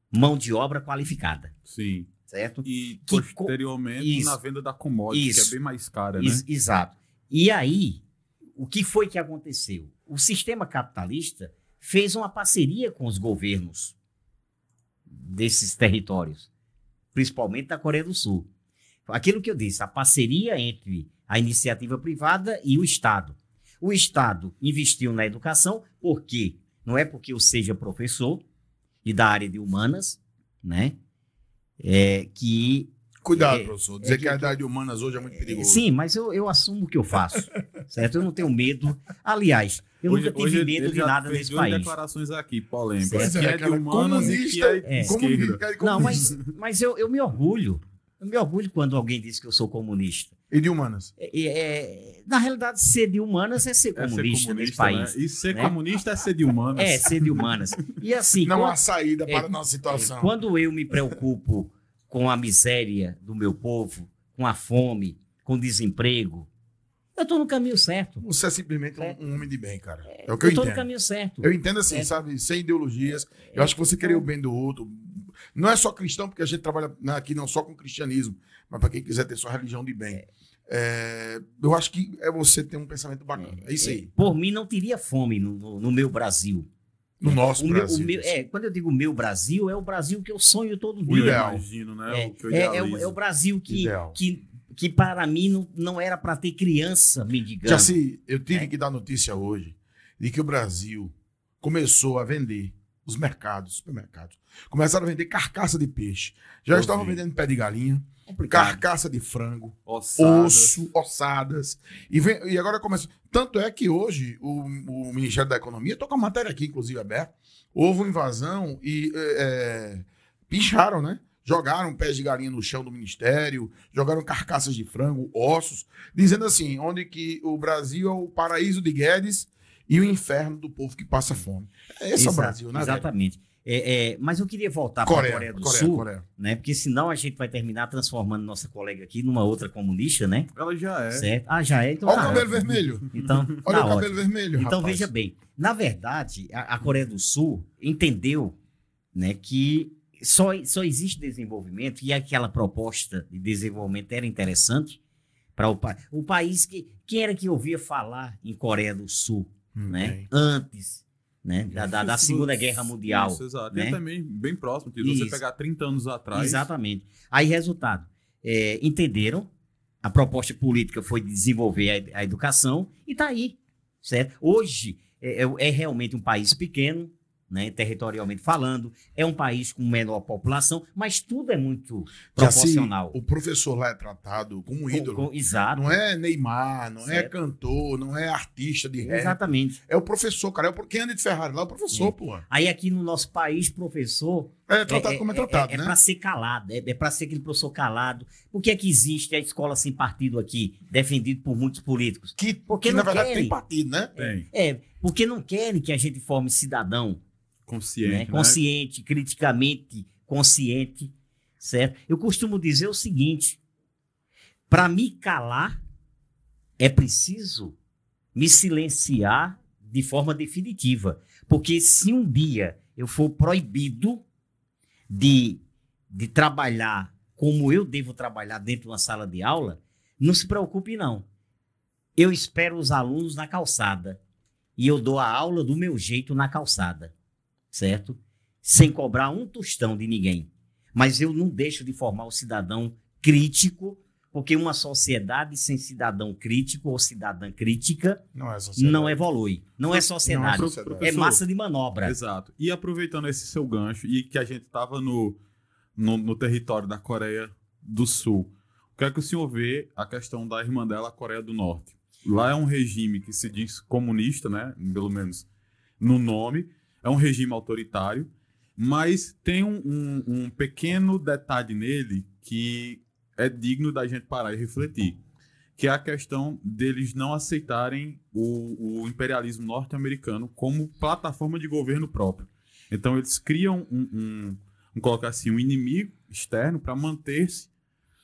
mão de obra qualificada, Sim. certo? E Que posteriormente Isso. na venda da commodity, Isso. que é bem mais cara, né? Ex- Exato. E aí, o que foi que aconteceu? O sistema capitalista fez uma parceria com os governos desses territórios, principalmente da Coreia do Sul. Aquilo que eu disse, a parceria entre a iniciativa privada e o Estado. O Estado investiu na educação, porque não é porque eu seja professor e da área de humanas, né? É, que Cuidado, É, professor. Dizer é que, que- a idade humana hoje é muito perigoso. Sim, mas eu, eu assumo o que eu faço, certo? Eu não tenho medo. Aliás, eu nunca tive medo de nada nesse país. declarações aqui, polêmicas. Certo. Que é de humanas e que é É. Não, mas, comunista. mas eu, eu me orgulho. Eu me orgulho quando alguém diz que eu sou comunista. E de humanas? É- é- na realidade, ser de humanas é ser É ser comunista, nesse país. né? E ser né? comunista é ser de humanas. É, ser de humanas. E assim, Não quando- há saída é, para a nossa situação. Quando eu me preocupo com a miséria do meu povo, com a fome, com o desemprego, eu estou no caminho certo. Você é simplesmente É. um, homem de bem, cara. É o eu que eu estou no entendo. caminho certo. Eu entendo assim, É. sabe? Sem ideologias. Eu acho que você querer o bem do outro. Não é só cristão, porque a gente trabalha né, aqui não só com cristianismo, mas para quem quiser ter sua religião de bem. É, eu acho que é você ter um pensamento bacana. É isso aí. Por mim, não teria fome no, no- no meu Brasil. No nosso O meu- o Brasil. meu- é, quando eu digo meu Brasil, é o Brasil que eu sonho todo O dia. ideal. Imagino, né? É, o que eu é- é o, é o Brasil que, Ideal. que, que para mim não, não era para ter criança mendigando. Já se eu tive É. que dar notícia hoje de que o Brasil começou a vender os mercados, supermercados, começaram a vender carcaça de peixe. Já Eu estavam vi. vendendo pé de galinha, Complicado. carcaça de frango, Ossadas. osso, ossadas. E, vem- e agora começa. Tanto é que hoje o, o Ministério da Economia, estou com a matéria aqui, inclusive, aberta, houve uma invasão e é, é, picharam, né? Jogaram pés de galinha no chão do ministério, jogaram carcaças de frango, ossos, dizendo assim, onde que o Brasil é o paraíso de Guedes e o inferno do povo que passa fome. Esse é o Exato, Brasil, né? velho? É, é, mas eu queria voltar para a Coreia, do Coreia, Sul, Coreia. né? Porque senão a gente vai terminar transformando nossa colega aqui numa outra comunista, né? Ela já é. Certo? Ah, já é. Então, Olha o tá cabelo ótimo. vermelho. Então, Olha tá o ótimo. cabelo vermelho. Então, rapaz. veja bem, na verdade, a, a Coreia do Sul entendeu né, que só, só existe desenvolvimento e aquela proposta de desenvolvimento era interessante para o país. O país que. Quem era que ouvia falar em Coreia do Sul Hum, né, bem. antes né, da, da, da Isso- Segunda Guerra Mundial? Isso, exato. né? E também bem próximo. Se você pegar 30 anos atrás. Exatamente. Aí, resultado, é, entenderam, a proposta política foi desenvolver a, a educação e está aí, certo? Hoje é, é- é realmente um país pequeno, né, territorialmente falando, é um país com menor população, mas tudo é muito se proporcional. o professor lá é tratado como um Com- ídolo. com- exato, Não é Neymar, não é Certo. cantor, não é artista de rap. exatamente. É o professor, cara. É o, quem anda de Ferrari lá é o professor, É. pô. Aí aqui no nosso país, professor, É tratado como é tratado, é, né? para ser calado, é, para ser aquele professor calado. Por que é que existe a escola sem partido aqui, defendido por muitos políticos? Que, Porque que, na não verdade querem. tem partido, né? Tem. É, porque não querem que a gente forme cidadão Consciente. né, né? consciente, criticamente consciente, certo? Eu costumo dizer o seguinte: para me calar, é preciso me silenciar de forma definitiva. Porque se um dia eu for proibido de, de trabalhar como eu devo trabalhar dentro de uma sala de aula, não se preocupe, não. Eu espero os alunos na calçada e eu dou a aula do meu jeito na calçada, certo? Sem cobrar um tostão de ninguém. Mas eu não deixo de formar o cidadão crítico, porque uma sociedade sem cidadão crítico ou cidadã crítica Não é não evolui. Não é sociedade. Não é É sociedade. massa de manobra. Exato. E aproveitando esse seu gancho, e que a gente estava no, no, no território da Coreia do Sul, o que é que o senhor vê a questão da irmã dela, a Coreia do Norte? Lá é um regime que se diz comunista, né? Pelo menos no nome. É um regime autoritário, mas tem um, um- um pequeno detalhe nele que é digno da gente parar e refletir, que é a questão deles não aceitarem o, o imperialismo norte-americano como plataforma de governo próprio. Então eles criam um, um, vamos colocar assim, um inimigo externo para manter-se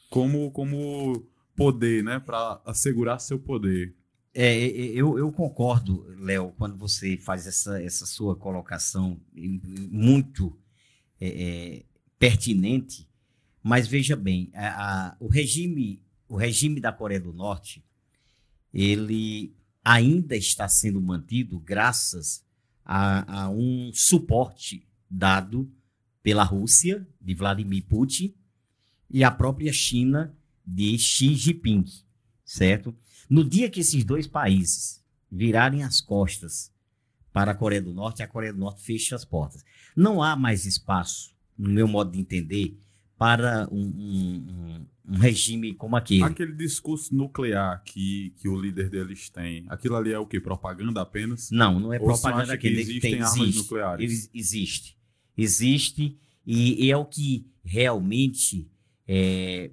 como, como poder, né? Para assegurar seu poder. É, eu, eu concordo, Léo, quando você faz essa, essa sua colocação muito é, é, pertinente, mas veja bem, a, a, o, regime, o regime da Coreia do Norte, ele ainda está sendo mantido graças a, a um suporte dado pela Rússia, de Vladimir Putin, e a própria China, de Xi Jinping, certo? No dia que esses dois países virarem as costas para a Coreia do Norte, a Coreia do Norte fecha as portas. Não há mais espaço, no meu modo de entender, para um, um, um, regime como aquele. Aquele discurso nuclear que, que o líder deles tem, aquilo ali é o que? Propaganda apenas? Não, não é Ou propaganda que existem tem, armas existe, nucleares. Existe. Existe e, e é o que realmente é,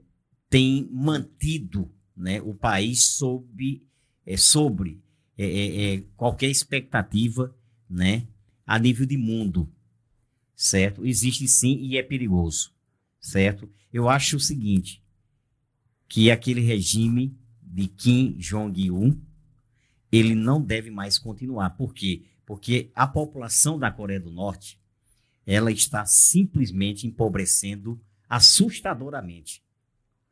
tem mantido né, o país sob, é, sobre é, é, é, qualquer expectativa né, a nível de mundo, certo? Existe sim e é perigoso, certo? Eu acho o seguinte, que aquele regime de Kim Jong-un, ele não deve mais continuar. Por quê? Porque a população da Coreia do Norte, ela está simplesmente empobrecendo assustadoramente.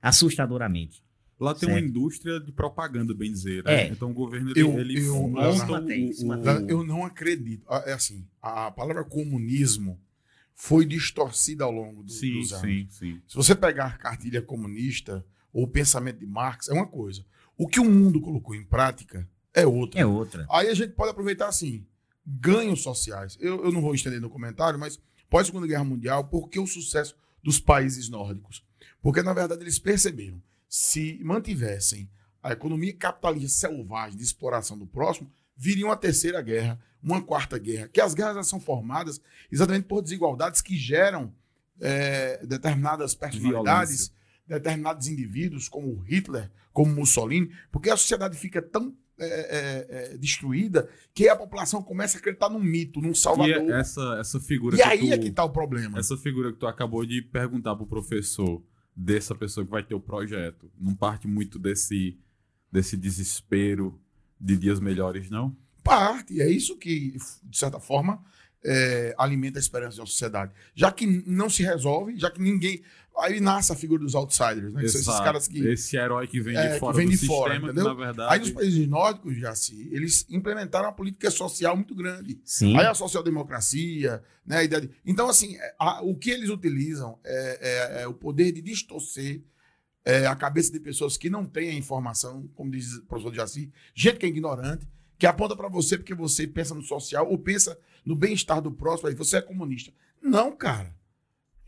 Assustadoramente. Lá tem certo. uma indústria de propaganda, bem dizer. Né? É. Então o governo ele, eu, ele eu, eu, eu não acredito. Ah, é assim, a palavra comunismo foi distorcida ao longo do, sim, dos anos. Sim, sim. Se você pegar a cartilha comunista ou o pensamento de Marx, é uma coisa. O que o mundo colocou em prática é outra. É outra. Aí a gente pode aproveitar assim, ganhos sociais. Eu, eu não vou estender no comentário, mas pós-segunda guerra mundial, por que o sucesso dos países nórdicos? Porque, na verdade, eles perceberam se mantivessem a economia capitalista selvagem de exploração do próximo, viria uma terceira guerra, uma quarta guerra, que as guerras são formadas exatamente por desigualdades que geram é, determinadas personalidades, Violência. determinados indivíduos, como Hitler, como Mussolini, porque a sociedade fica tão é, é, é, destruída que a população começa a acreditar num mito, num salvador. E essa, essa figura e aí tu, é que está o problema. Essa figura que tu acabou de perguntar para o professor, dessa pessoa que vai ter o projeto, não parte muito desse, desse desespero de dias melhores, não? Parte, é isso que, de certa forma, é, alimenta a esperança da sociedade. Já que não se resolve, já que ninguém. Aí nasce a figura dos outsiders, né? esses caras que. Esse herói que vem de é, fora que vem do de sistema, fora, entendeu? na verdade. Aí nos países nórdicos, já se, eles implementaram uma política social muito grande. Sim. Aí a social-democracia, né? A ideia de... Então, assim, a, o que eles utilizam é, é, é o poder de distorcer é, a cabeça de pessoas que não têm a informação, como diz o professor Jaci, gente que é ignorante, que aponta para você porque você pensa no social ou pensa no bem-estar do próximo, aí você é comunista. Não, cara.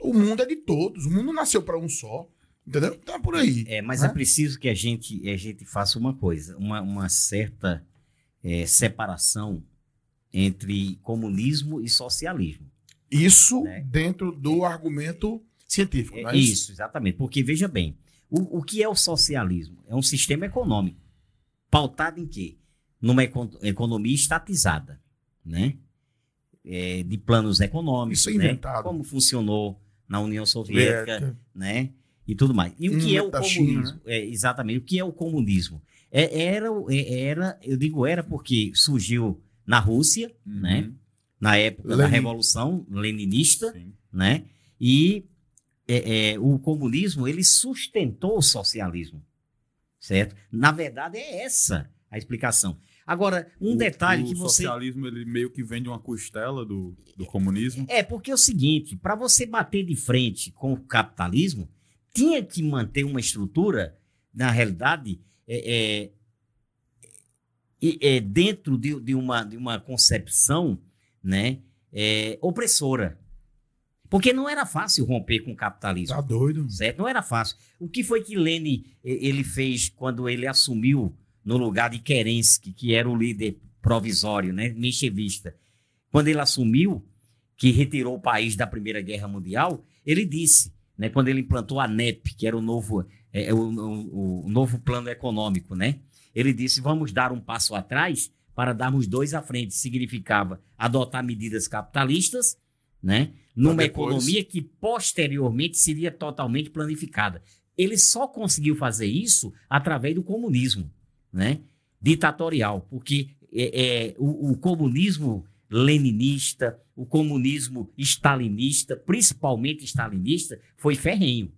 O mundo é de todos. O mundo nasceu para um só. Entendeu? Tá por aí. É, mas né? é preciso que a gente, a gente faça uma coisa, uma, uma certa é, separação entre comunismo e socialismo. Isso né? dentro do argumento científico, é, é isso? isso? exatamente. Porque, veja bem, o, o que é o socialismo? É um sistema econômico. Pautado em quê? Numa economia estatizada, né? É, de planos econômicos, Isso é né? inventado. Como funcionou na União Soviética, né? E tudo mais. E o que é o comunismo? China, né? é, exatamente. O que é o comunismo? É, era, é, era, eu digo era porque surgiu na Rússia, uhum. né? Na época Lenin. da Revolução Leninista, Sim. né? E é, é, o comunismo ele sustentou o socialismo, certo? Na verdade é essa a explicação. Agora, um o, detalhe o que você. O socialismo ele meio que vende uma costela do, do comunismo. É, porque é o seguinte: para você bater de frente com o capitalismo, tinha que manter uma estrutura, na realidade, é, é, é dentro de, de, uma, de uma concepção né, é, opressora. Porque não era fácil romper com o capitalismo. Tá doido. Certo? Não era fácil. O que foi que Lênin ele fez quando ele assumiu no lugar de Kerensky, que era o líder provisório, né, menchevista. Quando ele assumiu, que retirou o país da Primeira Guerra Mundial, ele disse, né, quando ele implantou a NEP, que era o novo, é, é o, o, o novo plano econômico, né, ele disse: vamos dar um passo atrás para darmos dois à frente. Significava adotar medidas capitalistas, né, numa depois. economia que posteriormente seria totalmente planificada. Ele só conseguiu fazer isso através do comunismo, né? Ditatorial, porque é, é, o, o comunismo leninista, o comunismo stalinista, principalmente stalinista, foi ferrenho,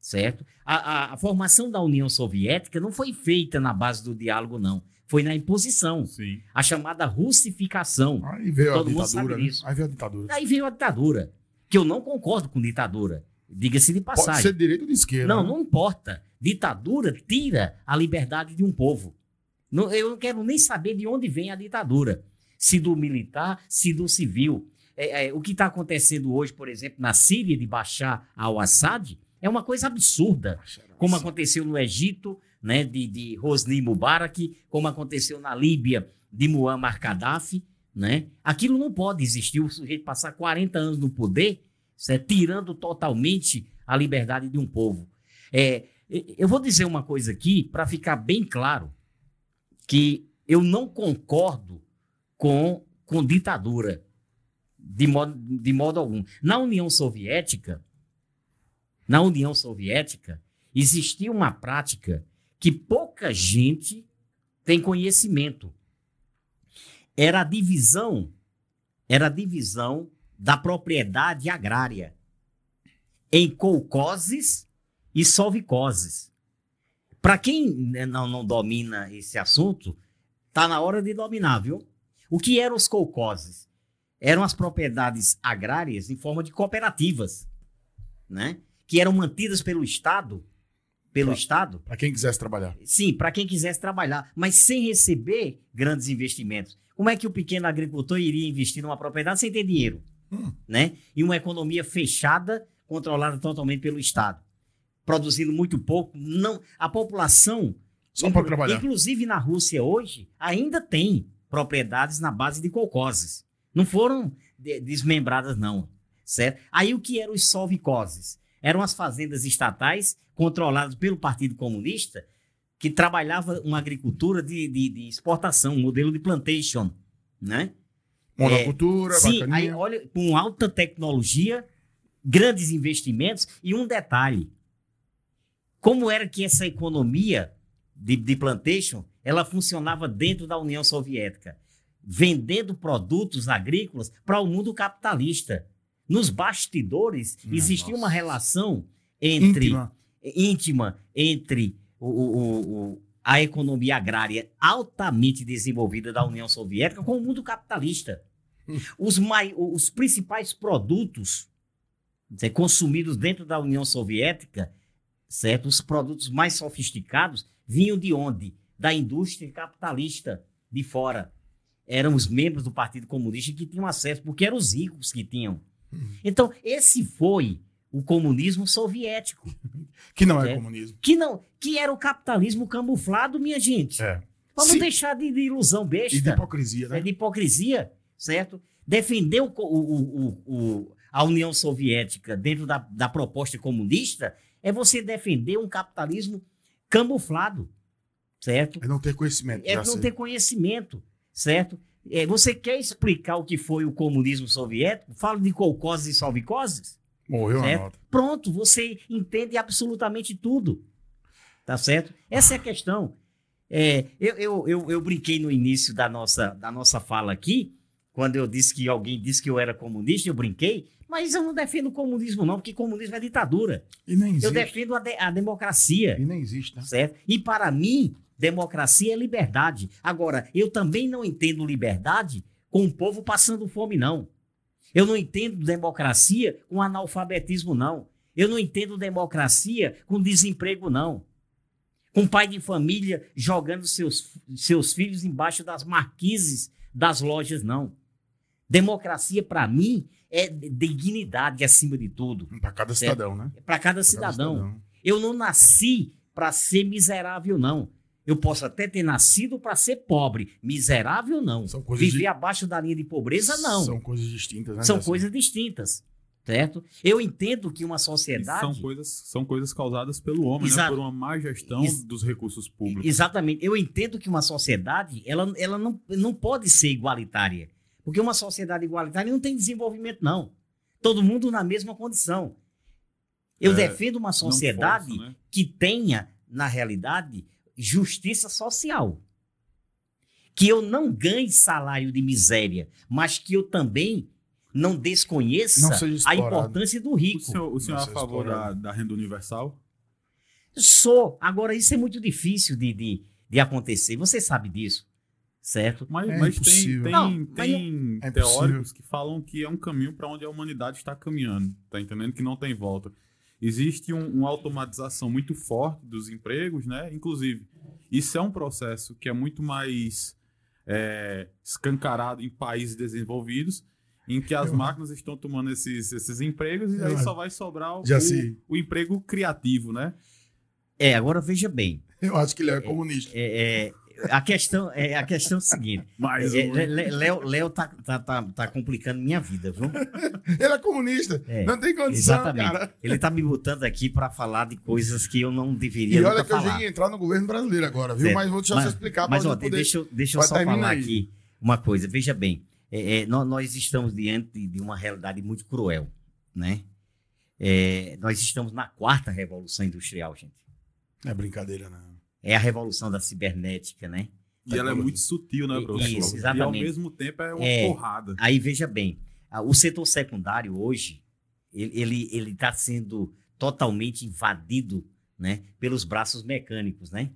certo? A, a- a formação da União Soviética não foi feita na base do diálogo, não. Foi na imposição, Sim. a chamada russificação. Aí veio Todo a ditadura. Né? Aí veio a ditadura. Aí veio a ditadura, que eu não concordo com ditadura. Diga-se de Pode passagem. ser de direita ou de esquerda. Não, né? não importa. Ditadura tira a liberdade de um povo. Não- eu não quero nem saber de onde vem a ditadura. Se do militar, se do civil. É, é, o que está acontecendo hoje, por exemplo, na Síria de Bashar al-Assad, é uma coisa absurda. Como aconteceu no Egito, né, de, de Hosni Mubarak, como aconteceu na Líbia de Muammar Gaddafi. Né? Aquilo não pode existir. O sujeito passar 40 anos no poder, certo? tirando totalmente a liberdade de um povo. É, eu vou dizer uma coisa aqui para ficar bem claro que eu não concordo com, com ditadura de modo, de modo algum. Na União Soviética, na União Soviética, existia uma prática que pouca gente tem conhecimento. Era a divisão, era a divisão da propriedade agrária em colcoses e sovicoses. Para quem né, não, não domina esse assunto, tá na hora de dominar, viu? O que eram os colcoses? Eram as propriedades agrárias em forma de cooperativas, né? Que eram mantidas pelo Estado, pelo Tá. Estado, Pra quem quisesse trabalhar. Sim, para quem quisesse trabalhar, mas sem receber grandes investimentos. Como é que o pequeno agricultor iria investir numa propriedade sem ter dinheiro? Hum. Né? E uma economia fechada, controlada totalmente pelo Estado. Produzindo muito pouco. Não, a população. Só pra trabalhar. Inclusive na Rússia hoje, ainda tem propriedades na base de colcoses. Não foram de- desmembradas, não. Certo? Aí o que eram os solvicoses? Eram as fazendas estatais controladas pelo Partido Comunista que trabalhava uma agricultura de, de, de exportação, um modelo de plantation, né? Monocultura, Sim, bacaninha. aí olha, com alta tecnologia, grandes investimentos e um detalhe. Como era que essa economia de, de plantation, ela funcionava dentro da União Soviética? Vendendo produtos agrícolas para o mundo capitalista. Nos bastidores, Minha existia uma nossa. relação entre Íntima. íntima entre o- o- o- a economia agrária altamente desenvolvida da União Soviética com o mundo capitalista. Os, mai- os principais produtos né, consumidos dentro da União Soviética, certo? Os produtos mais sofisticados vinham de onde? Da indústria capitalista de fora. Eram os membros do Partido Comunista que tinham acesso, porque eram os ricos que tinham. Então, esse foi o comunismo soviético Que não é, É. comunismo. que não que era o capitalismo camuflado, minha gente. É. Vamos Sim. deixar de, de ilusão E de besta, hipocrisia, né? é de hipocrisia, certo? Defender o- o- o- a União Soviética dentro da, da proposta comunista é você defender um capitalismo camuflado, certo? É não ter conhecimento. É não sei. ter conhecimento, certo? É, você quer explicar o que foi o comunismo soviético? Fala de colcoses e solvicoses? Morreu a certo? nota. Pronto, você entende absolutamente tudo. Tá certo? Essa é a questão. É, eu, eu, eu, eu brinquei no início da nossa, da nossa fala aqui, quando eu disse que alguém disse que eu era comunista, eu brinquei, mas eu não defendo o comunismo, não, porque comunismo é ditadura. E nem existe. Eu defendo a, de- a democracia E nem existe, né? certo? E para mim, democracia é liberdade. Agora, eu também não entendo liberdade com o povo passando fome, não. Eu não entendo democracia com analfabetismo, não. Eu não entendo democracia com desemprego, não. Com pai de família jogando seus, seus filhos embaixo das marquises das lojas, não. Democracia, para mim, é dignidade acima de tudo. Pra cada cidadão, né? Para cada Pra cada cidadão. Eu não nasci para ser miserável, não. Eu posso até ter nascido para ser pobre. Miserável, não. São coisas Viver de- abaixo da linha de pobreza, não. São coisas distintas, né? São Gerson? coisas distintas. Certo? Eu entendo que uma E sociedade. são coisas, são coisas causadas pelo homem, né? Exato. por uma má gestão Ex- dos recursos públicos. Exatamente. Eu entendo que uma sociedade ela, ela não, não pode ser igualitária. Porque uma sociedade igualitária não tem desenvolvimento, não. todo mundo na mesma condição. Eu É, defendo uma sociedade força, né? que tenha, na realidade, justiça social. Que eu não ganhe salário de miséria, mas que eu também não desconheça Não a importância do O rico. senhor, o senhor é a favor da, da renda universal? Sou. Agora, isso é muito difícil de, de, de acontecer. Você sabe disso, certo? Mas, É mas tem, tem, Não, mas tem é teóricos que falam que é um caminho para onde a humanidade está caminhando, tá entendendo? Que não tem volta. Existe um- uma automatização muito forte dos empregos, né? Inclusive, isso é um processo que é muito mais é, escancarado em países desenvolvidos, em que as Eu- máquinas estão tomando esses, esses empregos e Eu aí só vai sobrar o, Já o, o emprego criativo, né? É, agora veja bem. Eu acho que ele é comunista. É, é, a, questão, é, a questão é seguinte. Mais É, um, Léo, Léo tá, tá, tá, tá complicando minha vida, viu? Ele é comunista. É, não tem condição, Exatamente. cara. Ele tá me botando aqui para falar de coisas que eu não E deveria olha nunca que eu já falar. ia entrar no governo brasileiro agora, viu? Certo. Mas vou deixar Mas- você explicar Mas, ó, poder... deixa, eu- deixa eu só falar aí. aqui uma coisa. Veja bem, é, é, nó- nós, estamos diante de uma realidade muito cruel, né? Nós estamos na quarta revolução industrial, gente. É brincadeira, não. É a revolução da cibernética, né? E ela é muito sutil, né, Isso, professor? E ao exatamente. mesmo tempo é uma É. porrada. Aí veja bem, o setor secundário hoje ele ele ele está sendo totalmente invadido, né, pelos braços mecânicos, né,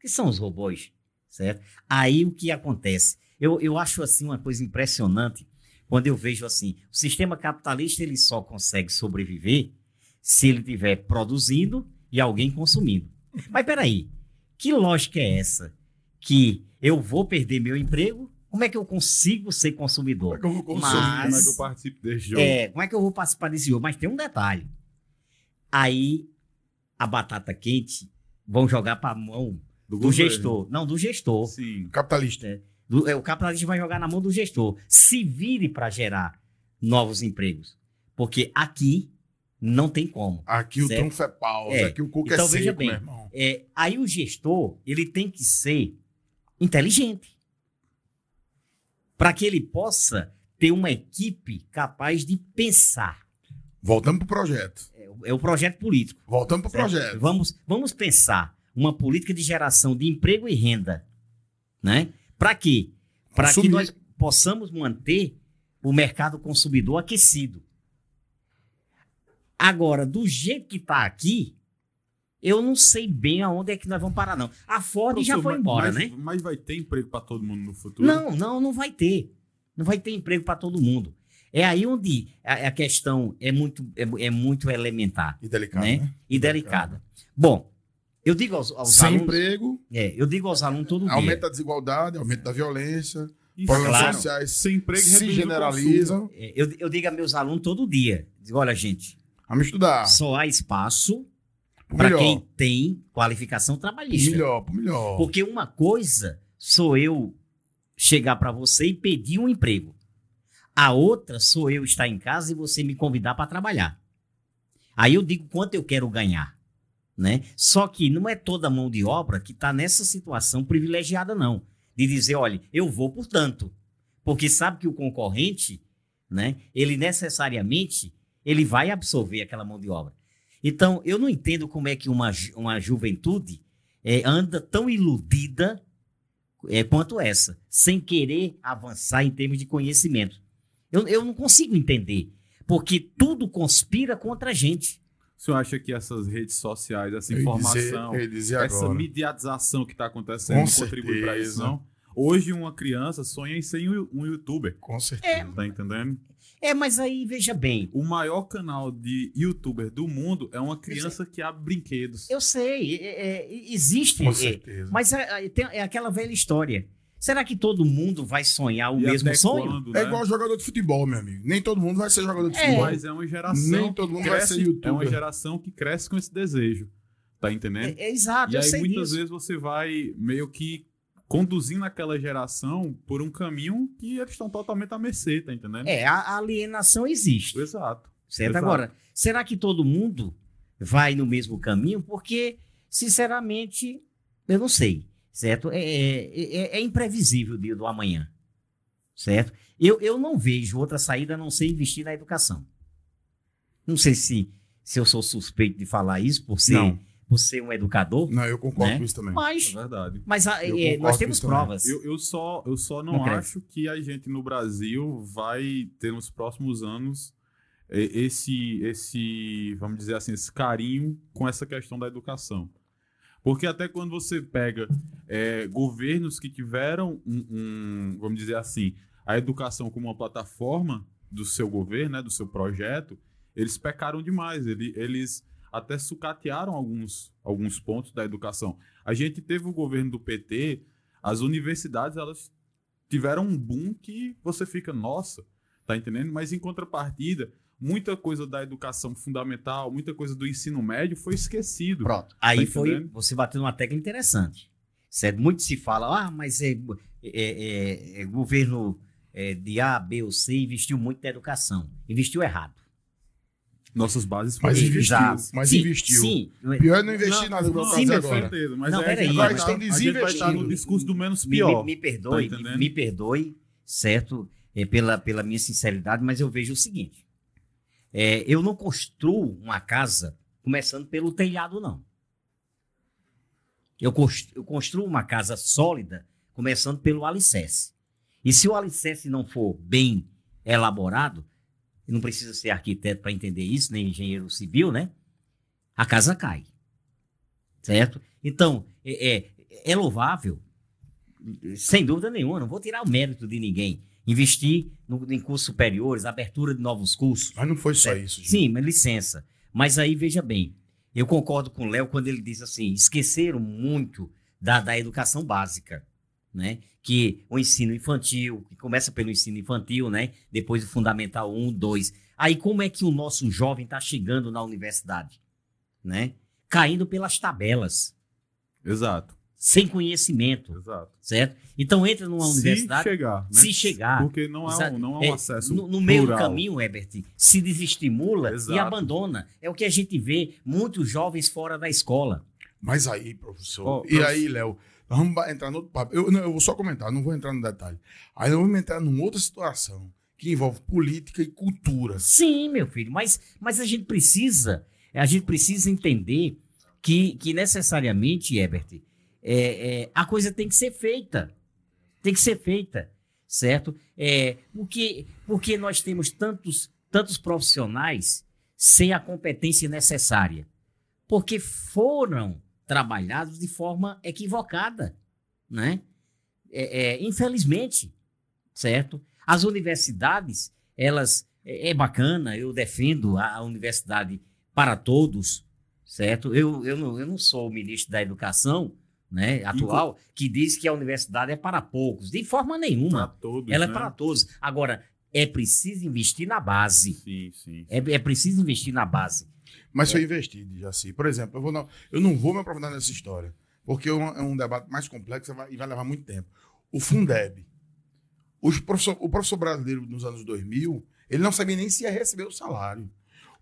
que são os robôs, certo? Aí o que acontece? Eu, eu acho assim uma coisa impressionante quando eu vejo assim, o sistema capitalista ele só consegue sobreviver se ele estiver produzindo e alguém consumindo. Mas peraí, que lógica é essa? Que eu vou perder meu emprego? Como é que eu consigo ser Como consumidor? é que eu vou consumir? Mas- Como é que eu participo desse jogo? É, como é que eu vou participar desse jogo? Mas tem um detalhe. Aí, a batata quente vão jogar para a mão do, governo. gestor. Não, do gestor. Sim. Capitalista. Do- é, o capitalista vai jogar na mão do gestor. Se vire para gerar novos empregos. Porque aqui não tem como. Aqui o Certo. trunfo é pausa, É. aqui o coco Então, é veja seco, bem. meu irmão. É, aí o gestor, ele tem que ser inteligente. Para que ele possa ter uma equipe capaz de pensar. Voltamos pro projeto. É, o- é o projeto político. Voltamos pro certo? projeto. Vamos, vamos pensar uma política de geração de emprego e renda. Né? Para quê? Para que nós possamos manter o mercado consumidor aquecido. Agora, do jeito que está aqui, eu não sei bem aonde é que nós vamos parar, não. A Ford já Professor, foi mas- embora, mas, né? Mas vai ter emprego para todo mundo no futuro? Não, não, não vai ter. Não vai ter emprego para todo mundo. É aí onde a, a questão é muito, é, é muito elementar E delicado, Né? né? e delicada. Bom, eu digo aos, aos Sem alunos. emprego, É, eu digo aos alunos todo dia. aumenta a desigualdade, aumento da violência, Isso, problemas Claro. sociais Sem emprego se generalizam. É, Eu, eu digo a meus alunos todo dia. Digo, olha, gente, Vamos estudar. só há espaço para quem tem qualificação trabalhista. melhor, melhor. Porque uma coisa sou eu chegar para você e pedir um emprego. A outra sou eu estar em casa e você me convidar para trabalhar. Aí eu digo quanto eu quero ganhar. Né? Só que não é toda mão de obra que está nessa situação privilegiada, não. De dizer, olha, eu vou por tanto. Porque sabe que o concorrente, né, ele necessariamente ele vai absorver aquela mão de obra. Então, eu não entendo como é que uma, uma juventude é, anda tão iludida é, quanto essa, sem querer avançar em termos de conhecimento. Eu, eu não consigo entender, porque tudo conspira contra a gente. O senhor acha que essas redes sociais, essa informação, dizer- essa mediatização que está acontecendo Com não contribui para isso, não? Hoje uma criança sonha em ser um, youtuber, Com certeza. tá entendendo? É, mas aí veja bem, O maior canal de youtuber do mundo é uma criança que abre brinquedos. eu sei, é, é, existe, Com é, certeza. mas é, é, é aquela velha história. Será que todo mundo vai sonhar o E mesmo sonho? quando, É né? igual jogador de futebol, meu amigo. Nem todo mundo vai ser jogador de É. futebol. Mas é uma geração Nem todo que mundo vai cresce, ser youtuber. é uma geração que cresce com esse desejo, tá entendendo? É, é exato, E eu aí sei muitas disso. vezes você vai meio que conduzindo aquela geração por um caminho que eles estão totalmente à mercê, tá entendendo? É, a alienação existe. Exato. Certo? Exato. Agora, será que todo mundo vai no mesmo caminho? Porque, sinceramente, eu não sei. Certo? É, é, é- é imprevisível o dia do amanhã. Certo? Eu, eu não vejo outra saída a não ser investir na educação. Não sei se, se eu sou suspeito de falar isso por ser, Não. Por ser um educador, Não, eu concordo Né? com isso também. É mas, verdade. mas ah, Eu é, nós temos provas. Eu, eu só, eu só não Não acho que a gente no Brasil vai ter nos próximos anos eh, esse, esse, vamos dizer assim, esse carinho com essa questão da educação. Porque até quando você pega eh, governos que tiveram um, um, vamos dizer assim, a educação como uma plataforma do seu governo, né, do seu projeto, eles pecaram demais. Ele- Eles até sucatearam alguns, alguns pontos da educação. A gente teve o governo do PT, as universidades elas tiveram um boom que você fica, nossa, tá entendendo? Mas em contrapartida, muita coisa da educação fundamental, muita coisa do ensino médio foi esquecido. Pronto. Aí Tá foi, você bateu numa tecla interessante. Certo? Muito se fala, ah, mas é, é- é- é governo é, de A, B ou C investiu muito na educação. Investiu errado. Nossas bases Mas foram- investiu, Exato. mas Sim, investiu. Sim. Pior é não investir nada, não, eu sim, agora. certeza, mas Não, aí peraí. Agora vai estão tá- desinvestindo. no discurso do menos Me, pior. me, me perdoe, tá me, me perdoe, certo? É, pela, pela minha sinceridade, mas eu vejo o seguinte: é, eu não construo uma casa começando pelo telhado, não. Eu, eu construo uma casa sólida começando pelo alicerce. E se o alicerce não for bem elaborado, e não precisa ser arquiteto para entender isso, nem engenheiro civil, né? A casa cai. Certo? Então, é, é, é louvável, sem dúvida nenhuma, não vou tirar o mérito de ninguém. Investir no- em cursos superiores, abertura de novos cursos. Mas não foi só Certo. isso, gente. Sim, mas licença. Mas aí, veja bem, eu concordo com o Léo quando ele diz assim: esqueceram muito da, da educação básica, né? Que o ensino infantil, que começa pelo ensino infantil, né? Depois o fundamental 1, 2. Aí, como é que o nosso jovem está chegando na universidade? Né? Caindo pelas tabelas, Exato, sem conhecimento, exato. certo? Então entra numa universidade. Se chegar, né? se chegar. Porque não é Exa- um, não é um é, acesso No, no meio do caminho, Herbert, se desestimula Exato. e abandona. É o que a gente vê muitos jovens fora da escola. Mas aí, professor. Ó, e prof- aí, Léo, vamos entrar no outro papo. Eu, não, eu vou só comentar, não vou entrar no detalhe. Aí nós vamos entrar numa outra situação que envolve política e cultura. Sim, meu filho, mas, mas a gente precisa, a gente precisa entender que, que necessariamente, Herbert, é, é, a coisa tem que ser feita. Tem que ser feita, certo? É, porque, porque nós temos tantos, tantos profissionais sem a competência necessária. Porque foram trabalhados de forma equivocada, né? É, é, infelizmente, certo? As universidades, elas é, é bacana, eu defendo a, universidade para todos, certo? Eu, eu, não, eu não sou o ministro da Educação, né, atual, que diz que a universidade é para poucos, de forma Para nenhuma. todos, Ela né? é para todos. Agora, é preciso investir na base. Sim, sim. É, é preciso investir na base. Mas foi investido, Jaci. Por exemplo, eu, vou não, eu não vou me aprofundar nessa história, porque é um, é um debate mais complexo e vai, levar muito tempo. O Fundeb, os professor- o professor brasileiro nos anos 2000, ele não sabia nem se ia receber o salário.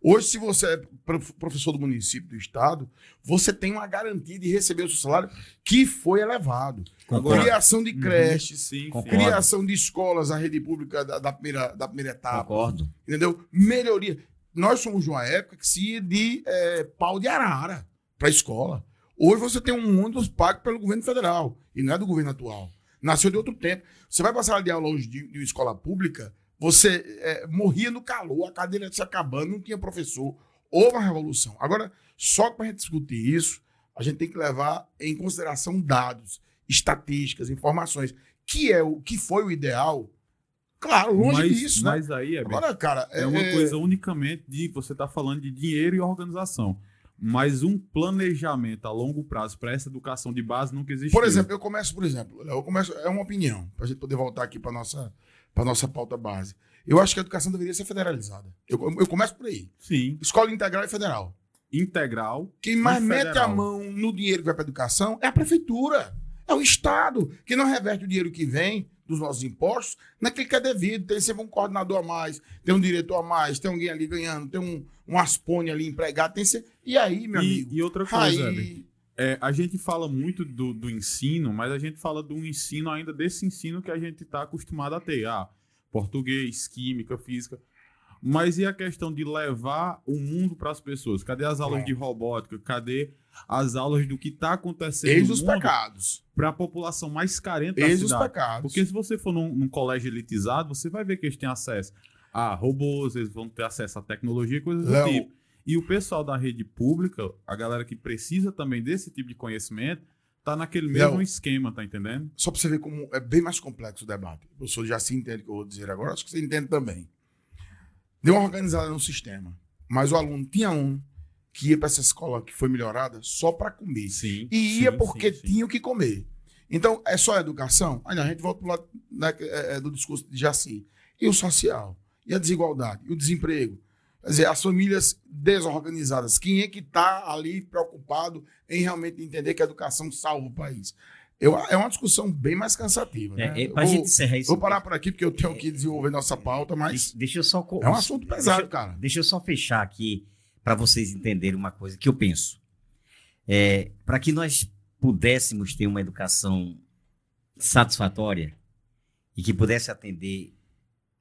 Hoje, se você é prof- professor do município, do estado, você tem uma garantia de receber o seu salário que foi elevado. Concordo. Criação de creches, Sim, Concordo. sim. criação de escolas, a rede pública da, da primeira, da primeira etapa Concordo. entendeu? Melhoria. Nós somos de uma época que se ia de é, pau de arara para a escola. Hoje você tem um ônibus pago pelo governo federal e não é do governo atual. Nasceu de outro tempo. Você vai passar de aula hoje de, de uma escola pública, você é, morria no calor, a cadeira se acabando, não tinha professor. Houve uma revolução. Agora, só para a discutir isso, a gente tem que levar em consideração dados, estatísticas, informações, que é o que foi o ideal. Claro, longe mas, disso, né? mas aí, é, Agora, cara, é uma coisa unicamente de você está falando de dinheiro e organização. Mas um planejamento a longo prazo para essa educação de base nunca existiu. Por exemplo, eu começo, por exemplo, eu começo, é uma opinião, para a gente poder voltar aqui para nossa para nossa pauta base. Eu acho que a educação deveria ser federalizada. Eu, eu começo por aí. Sim, Escola integral e federal. integral. Quem mais mete a mão no dinheiro que vai para educação é a prefeitura, é o Estado, que não reverte o dinheiro que vem dos nossos impostos naquele que é devido. Tem sempre um coordenador a mais, tem um diretor a mais, tem alguém ali ganhando, tem um, um aspone ali empregado. Tem sempre... E aí, meu E, amigo? e outra coisa, Aí, é, a gente fala muito do, do ensino, mas a gente fala do ensino ainda desse ensino que a gente está acostumado a ter. Ah, português, química, física. Mas e a questão de levar o mundo para as pessoas? Cadê as aulas Pronto. de robótica? Cadê as aulas do que está acontecendo Eis os pecados. para a população mais carente da Eis os cidade? pecados. Porque se você for num, num colégio elitizado, você vai ver que eles têm acesso a robôs, eles vão ter acesso à tecnologia e coisas do Léo, tipo. E o pessoal da rede pública, a galera que precisa também desse tipo de conhecimento, tá naquele Léo. mesmo esquema, tá entendendo? Só para você ver como é bem mais complexo o debate. O professor já se entende o que eu vou dizer agora, acho que você entende também. Deu uma organizada no sistema, mas o aluno tinha um que ia para essa escola que foi melhorada só para comer. Sim. E ia sim, porque sim, sim. tinha o que comer. Então, é só a educação? Aí não, a gente volta para o lado né, é, é, do discurso de Jaci. E o social? E a desigualdade? E o desemprego? Quer dizer, as famílias desorganizadas. Quem é que está ali preocupado em realmente entender que a educação salva o país? Eu, é uma discussão bem mais cansativa. né? É, é, Eu pra vou, gente encerrar isso. vou parar por aqui porque eu tenho que desenvolver nossa pauta, mas Deixa, eu só. é um assunto pesado, deixa, cara. Deixa eu só fechar aqui para vocês entenderem uma coisa que eu penso. É, para que nós pudéssemos ter uma educação satisfatória e que pudesse atender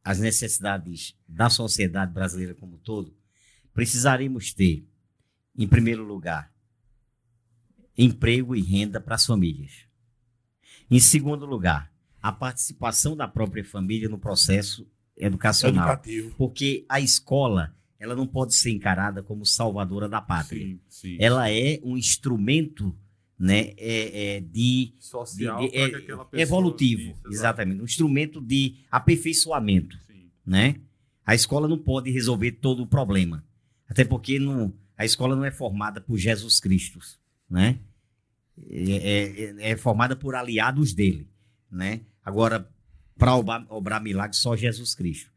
às necessidades da sociedade brasileira como um todo, precisaremos ter, em primeiro lugar, emprego e renda para as famílias. Em segundo lugar, a participação da própria família no processo educacional. Educativo. Porque a escola, ela não pode ser encarada como salvadora da pátria. Sim, sim. Ela é um instrumento né, é, é, de, Social de- de- é- evolutivo, exato. exatamente, um instrumento de aperfeiçoamento, Sim. né? A escola não pode resolver todo o problema, até porque não, a escola não é formada por Jesus Cristo, né? É, é- é formada por aliados dele, né? Agora, para obrar, obrar milagre, só Jesus Cristo.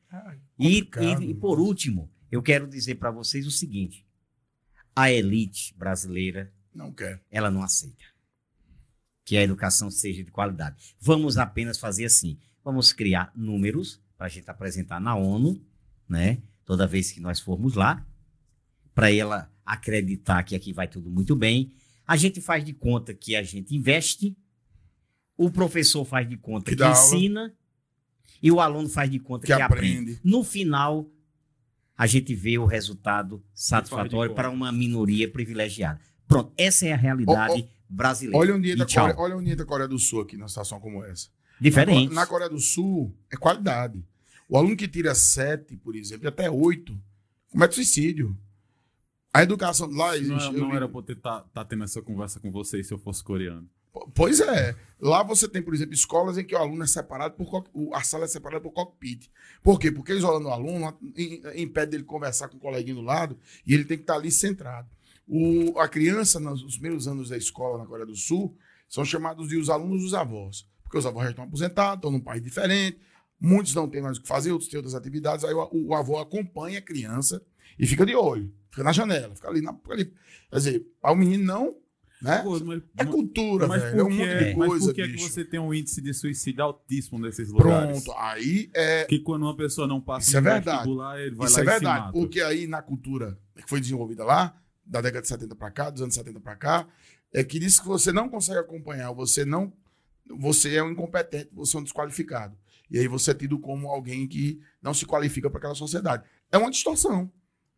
E, complicado, e- e por nossa. último, eu quero dizer para vocês o seguinte: a elite brasileira Não quer. ela não aceita que a educação seja de qualidade. Vamos apenas fazer assim: vamos criar números para a gente apresentar na ONU, né? Toda vez que nós formos lá, para ela acreditar que aqui vai tudo muito bem. A gente faz de conta que a gente investe, o professor faz de conta Que que, dá aula. ensina e o aluno faz de conta Que que, aprende. aprende. No final, a gente vê o resultado satisfatório para uma minoria privilegiada. Pronto, essa é a realidade brasileira. Olha onde, entra E a tchau. Coreia, olha onde entra a Coreia do Sul aqui, numa situação como essa. Diferente. Na, Coreia do Sul, é qualidade. O aluno que tira 7, por exemplo, e até 8, comete suicídio. A educação lá Não, existe. é- eu não era pra eu ter tá, tá tendo essa conversa com vocês se eu fosse coreano. Pois é. Lá você tem, por exemplo, escolas em que o aluno é separado por a sala é separada por cockpit. Por quê? Porque olham o aluno, im- impede dele conversar com o coleguinha do lado e ele tem que estar ali centrado. O- a criança, nos nos primeiros anos da escola na Coreia do Sul, são chamados de os alunos dos avós. Porque os avós já estão aposentados, estão num país diferente, muitos não têm mais o que fazer, outros têm outras atividades. Aí o, o avô acompanha a criança e fica de olho, fica na janela, fica ali. Na, ali. Quer dizer, para o menino não. Né? Pô, mas, É cultura, mas velho. É um monte de é- mas coisa, por que, é que você tem um índice de suicídio altíssimo nesses lugares? Pronto, aí é. Que quando uma pessoa não passa Isso é verdade. ele vai Isso lá é verdade, porque aí na cultura que foi desenvolvida lá, da década de 70 para cá, dos anos 70 para cá, é que diz que você não consegue acompanhar, você não. Você é um incompetente, você é um desqualificado. E aí você é tido como alguém que não se qualifica para aquela sociedade. É uma distorção.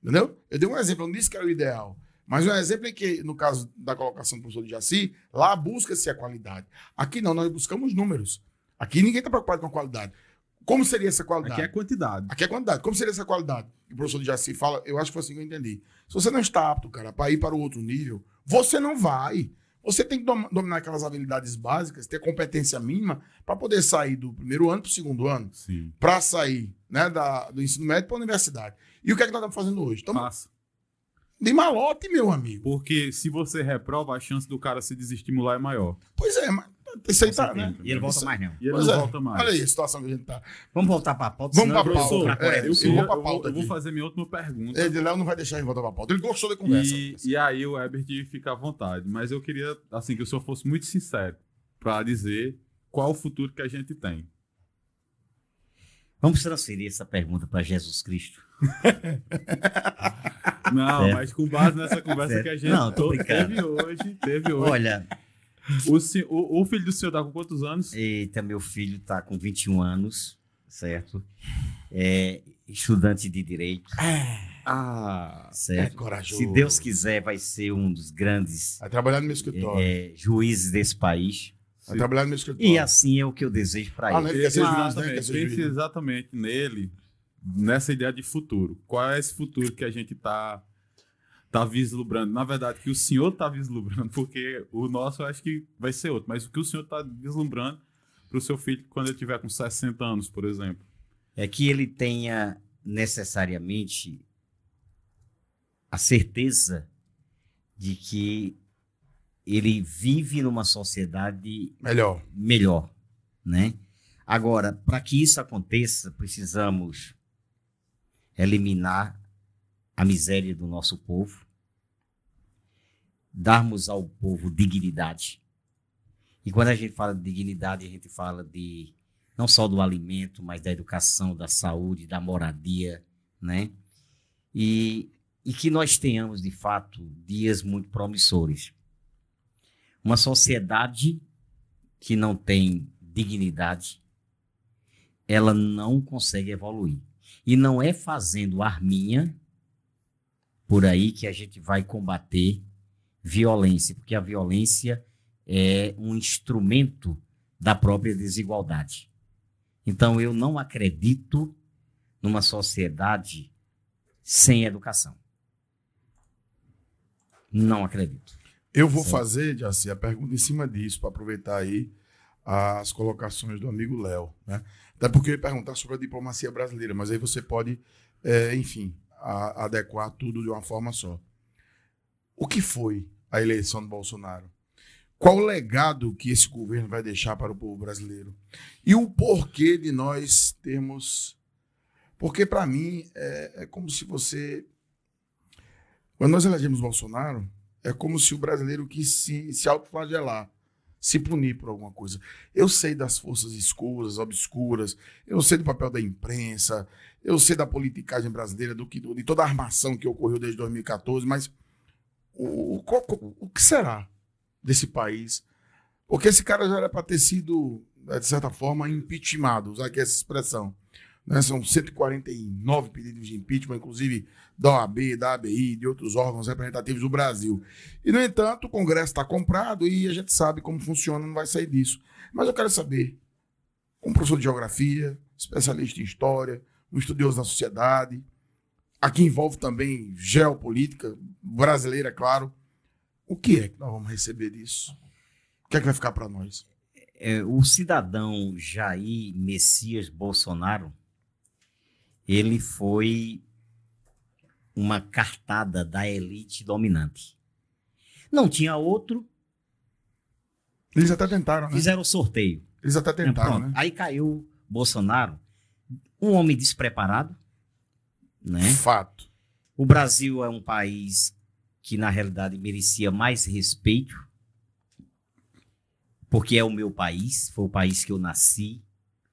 Entendeu? Eu dei um exemplo, eu não disse que era o ideal. Mas um exemplo é que, no caso da colocação do professor de Jaci, lá busca-se a qualidade. Aqui não, nós buscamos números. Aqui ninguém está preocupado com a qualidade. Como seria essa qualidade? Aqui é quantidade. Aqui é quantidade. Como seria essa qualidade? O professor de Jaci fala, eu acho que foi assim que eu entendi. Se você não está apto, cara, para ir para o outro nível, você não vai. Você tem que dom- dominar aquelas habilidades básicas, ter competência mínima para poder sair do primeiro ano para o segundo ano, para sair né, da, do ensino médio para a universidade. E o que é que nós estamos fazendo hoje? Estamos Passa. de malote, meu amigo. Porque se você reprova, a chance do cara se desestimular é maior. Pois é, mas isso aí tá, né? E ele volta mais, não. E ele Pois não é. volta mais. Olha aí a situação que a gente tá. Vamos voltar para a pauta. Vamos eu vou pauta. pra Coreia É, eu- eu vou eu, pra vou, pauta eu vou fazer minha última pergunta. Ele, Léo não vai deixar a gente voltar para a pauta. Ele gostou da conversa. E, e aí o Herbert fica à vontade. Mas eu queria, assim, que o senhor fosse muito sincero para dizer qual o futuro que a gente tem. Vamos transferir essa pergunta para Jesus Cristo. Não, Certo. mas com base nessa conversa Certo. que a gente Não, teve hoje, teve hoje. Olha, O, o- o filho do senhor tá com quantos anos? eita, meu filho está com 21 anos, certo? É, estudante de direito. Ah, É Certo? corajoso. Se Deus quiser, vai ser um dos grandes Vai trabalhar no meu escritório. eh, juízes desse país. Vai trabalhar no meu escritório. E assim é o que eu desejo para Ah, ele. né? Quer ser juiz, né? exatamente, Quer ser pense juiz. exatamente nele, nessa ideia de futuro. Qual é esse futuro que a gente está tá vislumbrando? Na verdade, que o senhor está vislumbrando, porque o nosso eu acho que vai ser outro, mas o que o senhor está vislumbrando para o seu filho quando ele tiver com 60 anos, por exemplo. É que ele tenha necessariamente a certeza de que ele vive numa sociedade Melhor. melhor, né? Agora, para que isso aconteça, precisamos eliminar a miséria do nosso povo, darmos ao povo dignidade. E quando a gente fala de dignidade, a gente fala de não só do alimento, mas da educação, da saúde, da moradia, né? E, e que nós tenhamos, de fato, dias muito promissores. Uma sociedade que não tem dignidade, ela não consegue evoluir. E não é fazendo arminha por aí que a gente vai combater violência, porque a violência é um instrumento da própria desigualdade. Então eu não acredito numa sociedade sem educação. Não acredito. Eu vou Certo. fazer, Jaci, a pergunta em cima disso, para aproveitar aí as colocações do amigo Léo. Né? Até porque eu ia perguntar sobre a diplomacia brasileira, mas aí você pode, é, enfim, a- adequar tudo de uma forma só. O que foi a eleição do Bolsonaro? Qual o legado que esse governo vai deixar para o povo brasileiro? E o porquê de nós termos. Porque, para mim, é, é como se você. Quando nós elegemos Bolsonaro, é como se o brasileiro quis se, se autoflagelar, se punir por alguma coisa. Eu sei das forças escuras, obscuras, eu sei do papel da imprensa, eu sei da politicagem brasileira, do que, de toda a armação que ocorreu desde 2014, mas o, o, o que será desse país? Porque esse cara já era para ter sido, de certa forma, impeachmentado, usar aqui essa expressão. Né? São 149 pedidos de impeachment, inclusive da OAB, da ABI, de outros órgãos representativos do Brasil. E, no entanto, o Congresso está comprado e a gente sabe como funciona, não vai sair disso. Mas eu quero saber, como professor de geografia, especialista em história, um estudioso da sociedade, aqui envolve também geopolítica brasileira, é claro. O que é que nós vamos receber disso? O que é que vai ficar para nós? É, o cidadão Jair Messias Bolsonaro, ele foi uma cartada da elite dominante. Não tinha outro, Eles até tentaram, né? fizeram o sorteio. Eles até tentaram, Pronto. né? Aí caiu Bolsonaro, um homem despreparado, né? Fato. O Brasil é um país que, na realidade, merecia mais respeito, porque é o meu país, foi o país que eu nasci,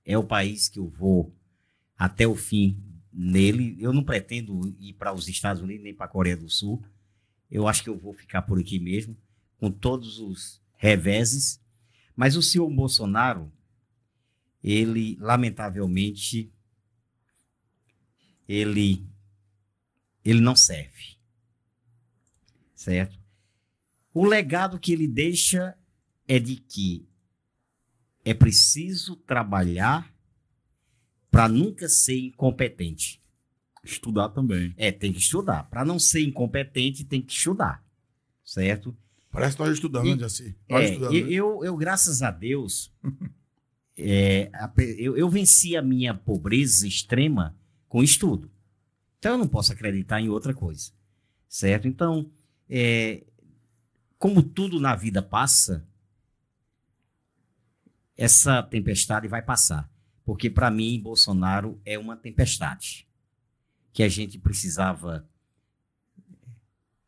é o país que eu vou até o fim nele. Eu não pretendo ir para os Estados Unidos nem para a Coreia do Sul. Eu acho que eu vou ficar por aqui mesmo, com todos os reveses. Mas o senhor Bolsonaro, ele, lamentavelmente, ele ele não serve. Certo? O legado que ele deixa é de que é preciso trabalhar para nunca ser incompetente. Estudar também. É, tem que estudar. Para não ser incompetente, tem que estudar. Certo? Parece que nós estudamos, E- né? Nós É, estudamos. eu, né? eu, eu, graças a Deus, é, a eu, eu venci a minha pobreza extrema com estudo. Então eu não posso acreditar em outra coisa. Certo? Então, é, como tudo na vida passa, essa tempestade vai passar. Porque para mim, Bolsonaro é uma tempestade que a gente precisava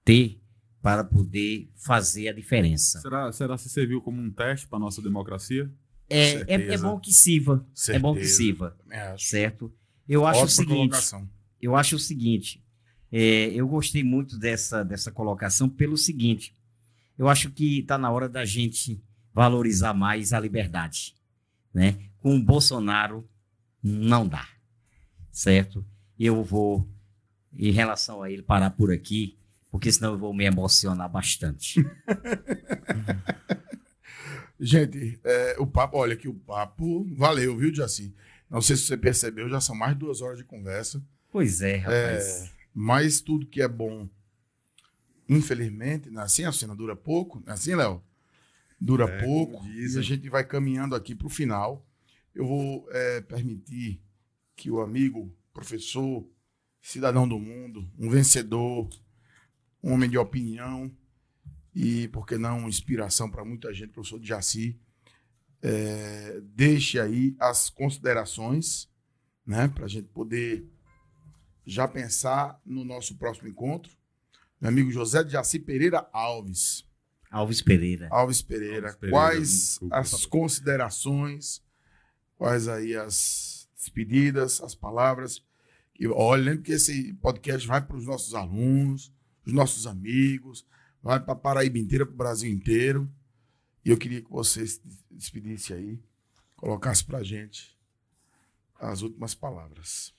ter para poder fazer a diferença. Será, será que serviu como um teste para nossa democracia? É, é, é Certeza. bom que sirva. É bom que Certeza. sirva, acho. certo? Eu acho seguinte. Eu acho o seguinte. é, eu gostei muito dessa, dessa colocação pelo seguinte. Eu acho que está na hora da gente valorizar mais a liberdade, né? Com o Bolsonaro não dá, certo? eu vou, em relação a ele, parar por aqui, porque senão eu vou me emocionar bastante. Gente, é, o papo, olha que o papo valeu, viu, Jaci? Não sei se você percebeu, já são mais de duas horas de conversa. Pois é, rapaz. É, mas tudo que é bom, infelizmente, não é assim a cena dura pouco, não é assim, Léo? Dura É, pouco e a gente vai caminhando aqui para o final. Eu vou é, permitir que o amigo, professor, cidadão do mundo, um vencedor, um homem de opinião e, por que não, inspiração para muita gente, professor de Jaci, é, deixe aí as considerações, né, para a gente poder já pensar no nosso próximo encontro. Meu amigo José de Jaci Pereira Alves. Alves Pereira. Alves Pereira, Alves Pereira, quais as considerações, quais aí as despedidas, as palavras? E, olha, lembre que esse podcast vai para os nossos alunos, os nossos amigos, vai para a Paraíba inteira, para o Brasil inteiro. E eu queria que você se despedisse aí, colocasse para a gente as últimas palavras.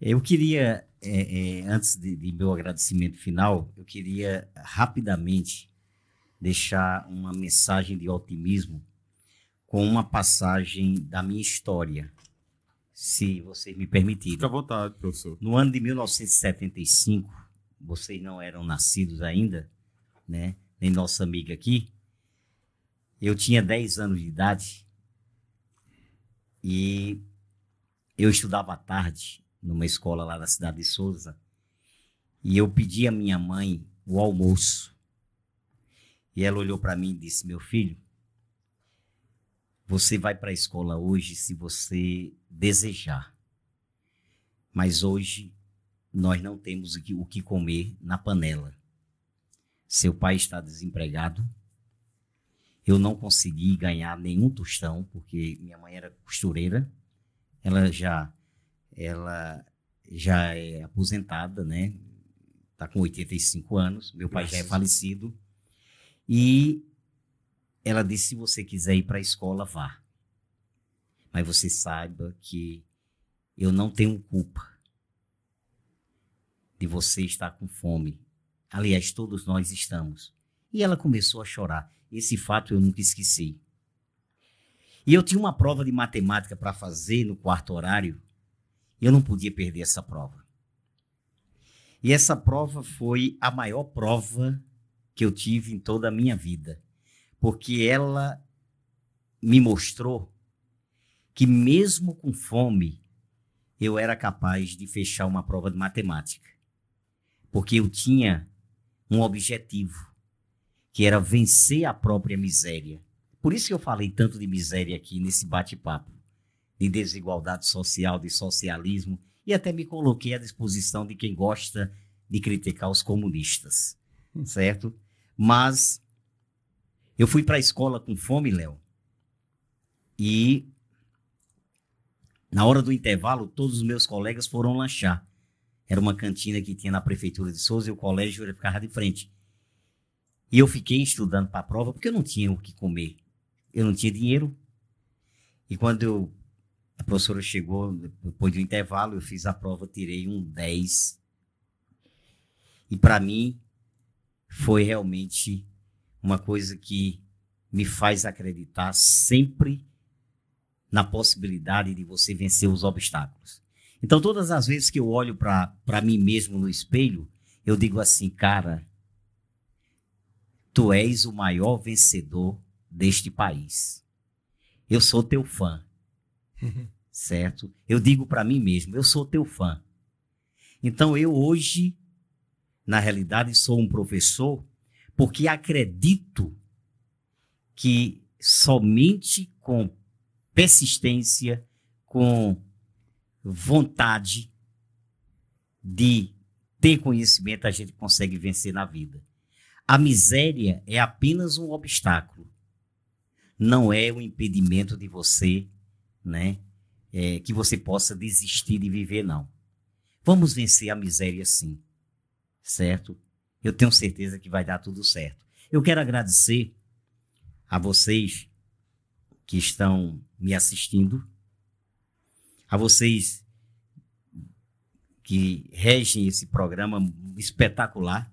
Eu queria, é, é, antes de, de meu agradecimento final, eu queria rapidamente deixar uma mensagem de otimismo com uma passagem da minha história, se vocês me permitirem. Fica à vontade, professor. No ano de 1975, vocês não eram nascidos ainda, né? Nem nossa amiga aqui. Eu tinha 10 anos de idade e eu estudava à tarde numa escola lá da cidade de Souza e eu pedi à minha mãe o almoço. E ela olhou para mim e disse: Meu filho, você vai para a escola hoje se você desejar. Mas hoje nós não temos o que, o que comer na panela. Seu pai está desempregado. Eu não consegui ganhar nenhum tostão porque minha mãe era costureira. Ela já ela já é aposentada, né? Tá com 85 anos. Meu pai já é falecido. E ela disse: se você quiser ir para a escola, vá. Mas você saiba que eu não tenho culpa de você estar com fome. Aliás, todos nós estamos. E ela começou a chorar. Esse fato eu nunca esqueci. E eu tinha uma prova de matemática para fazer no quarto horário. E eu não podia perder essa prova. E essa prova foi a maior prova que eu tive em toda a minha vida. Porque ela me mostrou que, mesmo com fome, eu era capaz de fechar uma prova de matemática. Porque eu tinha um objetivo, que era vencer a própria miséria. Por isso que eu falei tanto de miséria aqui nesse bate-papo, de desigualdade social, de socialismo, e até me coloquei à disposição de quem gosta de criticar os comunistas, certo? Mas eu fui para a escola com fome, Léo, e na hora do intervalo, todos os meus colegas foram lanchar. Era uma cantina que tinha na prefeitura de Souza e o colégio ficava de frente. E eu fiquei estudando para a prova porque eu não tinha o que comer. Eu não tinha dinheiro. E quando eu, a professora chegou, depois do intervalo, eu fiz a prova, tirei um 10. E para mim, foi realmente uma coisa que me faz acreditar sempre na possibilidade de você vencer os obstáculos. Então, todas as vezes que eu olho para mim mesmo no espelho, eu digo assim, cara, tu és o maior vencedor deste país. Eu sou teu fã, certo? Eu digo para mim mesmo, eu sou teu fã. Então, eu hoje, na realidade, sou um professor porque acredito que somente com persistência, com vontade de ter conhecimento, a gente consegue vencer na vida. A miséria é apenas um obstáculo, não é um impedimento de você, né, é, que você possa desistir de viver, não. Vamos vencer a miséria sim, certo? Eu tenho certeza que vai dar tudo certo. Eu quero agradecer a vocês que estão me assistindo, a vocês que regem esse programa espetacular,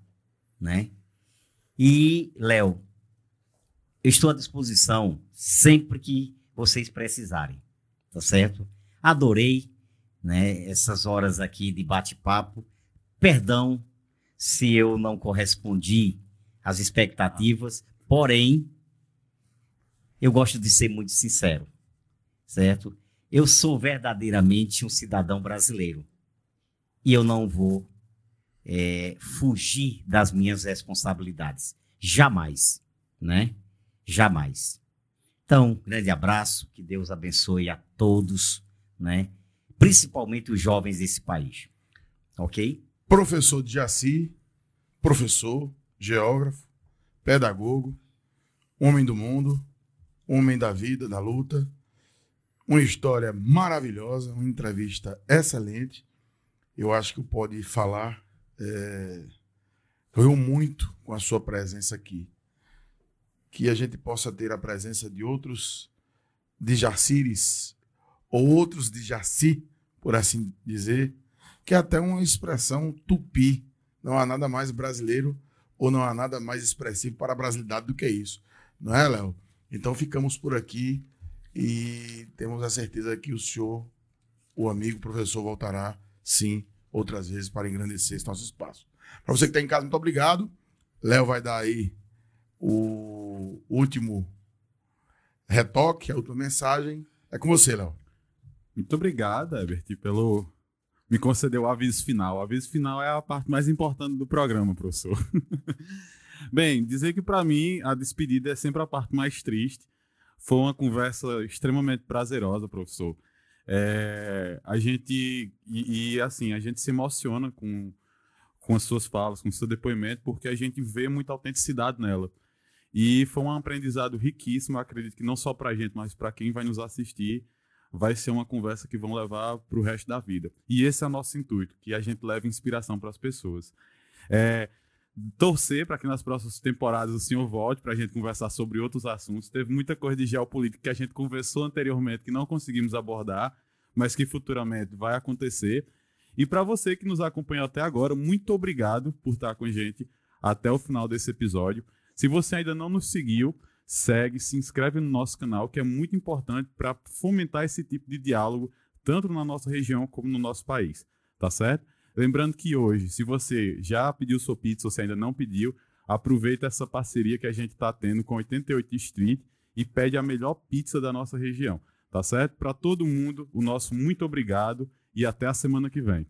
né? E, Léo, eu estou à disposição sempre que vocês precisarem, tá certo? Adorei, né, essas horas aqui de bate-papo. Perdão se eu não correspondi às expectativas, porém, eu gosto de ser muito sincero, certo? Eu sou verdadeiramente um cidadão brasileiro e eu não vou é, fugir das minhas responsabilidades. Jamais, né? Jamais. Então, grande abraço, que Deus abençoe a todos, né? Principalmente os jovens desse país. Ok? Professor de Jaci, professor, geógrafo, pedagogo, homem do mundo, homem da vida, da luta. Uma história maravilhosa, uma entrevista excelente. Eu acho que pode falar é, ganhou muito com a sua presença aqui. Que a gente possa ter a presença de outros de Jacires, ou outros de Jaci, por assim dizer, que é até uma expressão tupi. Não há nada mais brasileiro ou não há nada mais expressivo para a brasilidade do que isso. Não é, Léo? Então ficamos por aqui e temos a certeza que o senhor, o amigo, professor, voltará, sim, outras vezes para engrandecer esse nosso espaço. Para você que está em casa, muito obrigado. Léo vai dar aí o último retoque, a última mensagem. É com você, Léo. Muito obrigado, Herbert, pelo me conceder o aviso final. O aviso final é a parte mais importante do programa, professor. Bem, dizer que para mim a despedida é sempre a parte mais triste. Foi uma conversa extremamente prazerosa, professor. É, a gente e, e, assim a gente se emociona com com as suas falas, com o seu depoimento, porque a gente vê muita autenticidade nela. E foi um aprendizado riquíssimo, acredito que não só para a gente, mas para quem vai nos assistir, vai ser uma conversa que vão levar para o resto da vida. E esse é o nosso intuito, que a gente leve inspiração para as pessoas. É, torcer para que nas próximas temporadas o senhor volte para a gente conversar sobre outros assuntos. Teve muita coisa de geopolítica que a gente conversou anteriormente que não conseguimos abordar, mas que futuramente vai acontecer. E para você que nos acompanhou até agora, muito obrigado por estar com a gente até o final desse episódio. Se você ainda não nos seguiu, segue, se inscreve no nosso canal, que é muito importante para fomentar esse tipo de diálogo, tanto na nossa região como no nosso país. Tá certo? Lembrando que hoje, se você já pediu sua pizza ou se ainda não pediu, aproveita essa parceria que a gente está tendo com 88 Street e pede a melhor pizza da nossa região. Tá certo? Para todo mundo, o nosso muito obrigado e até a semana que vem.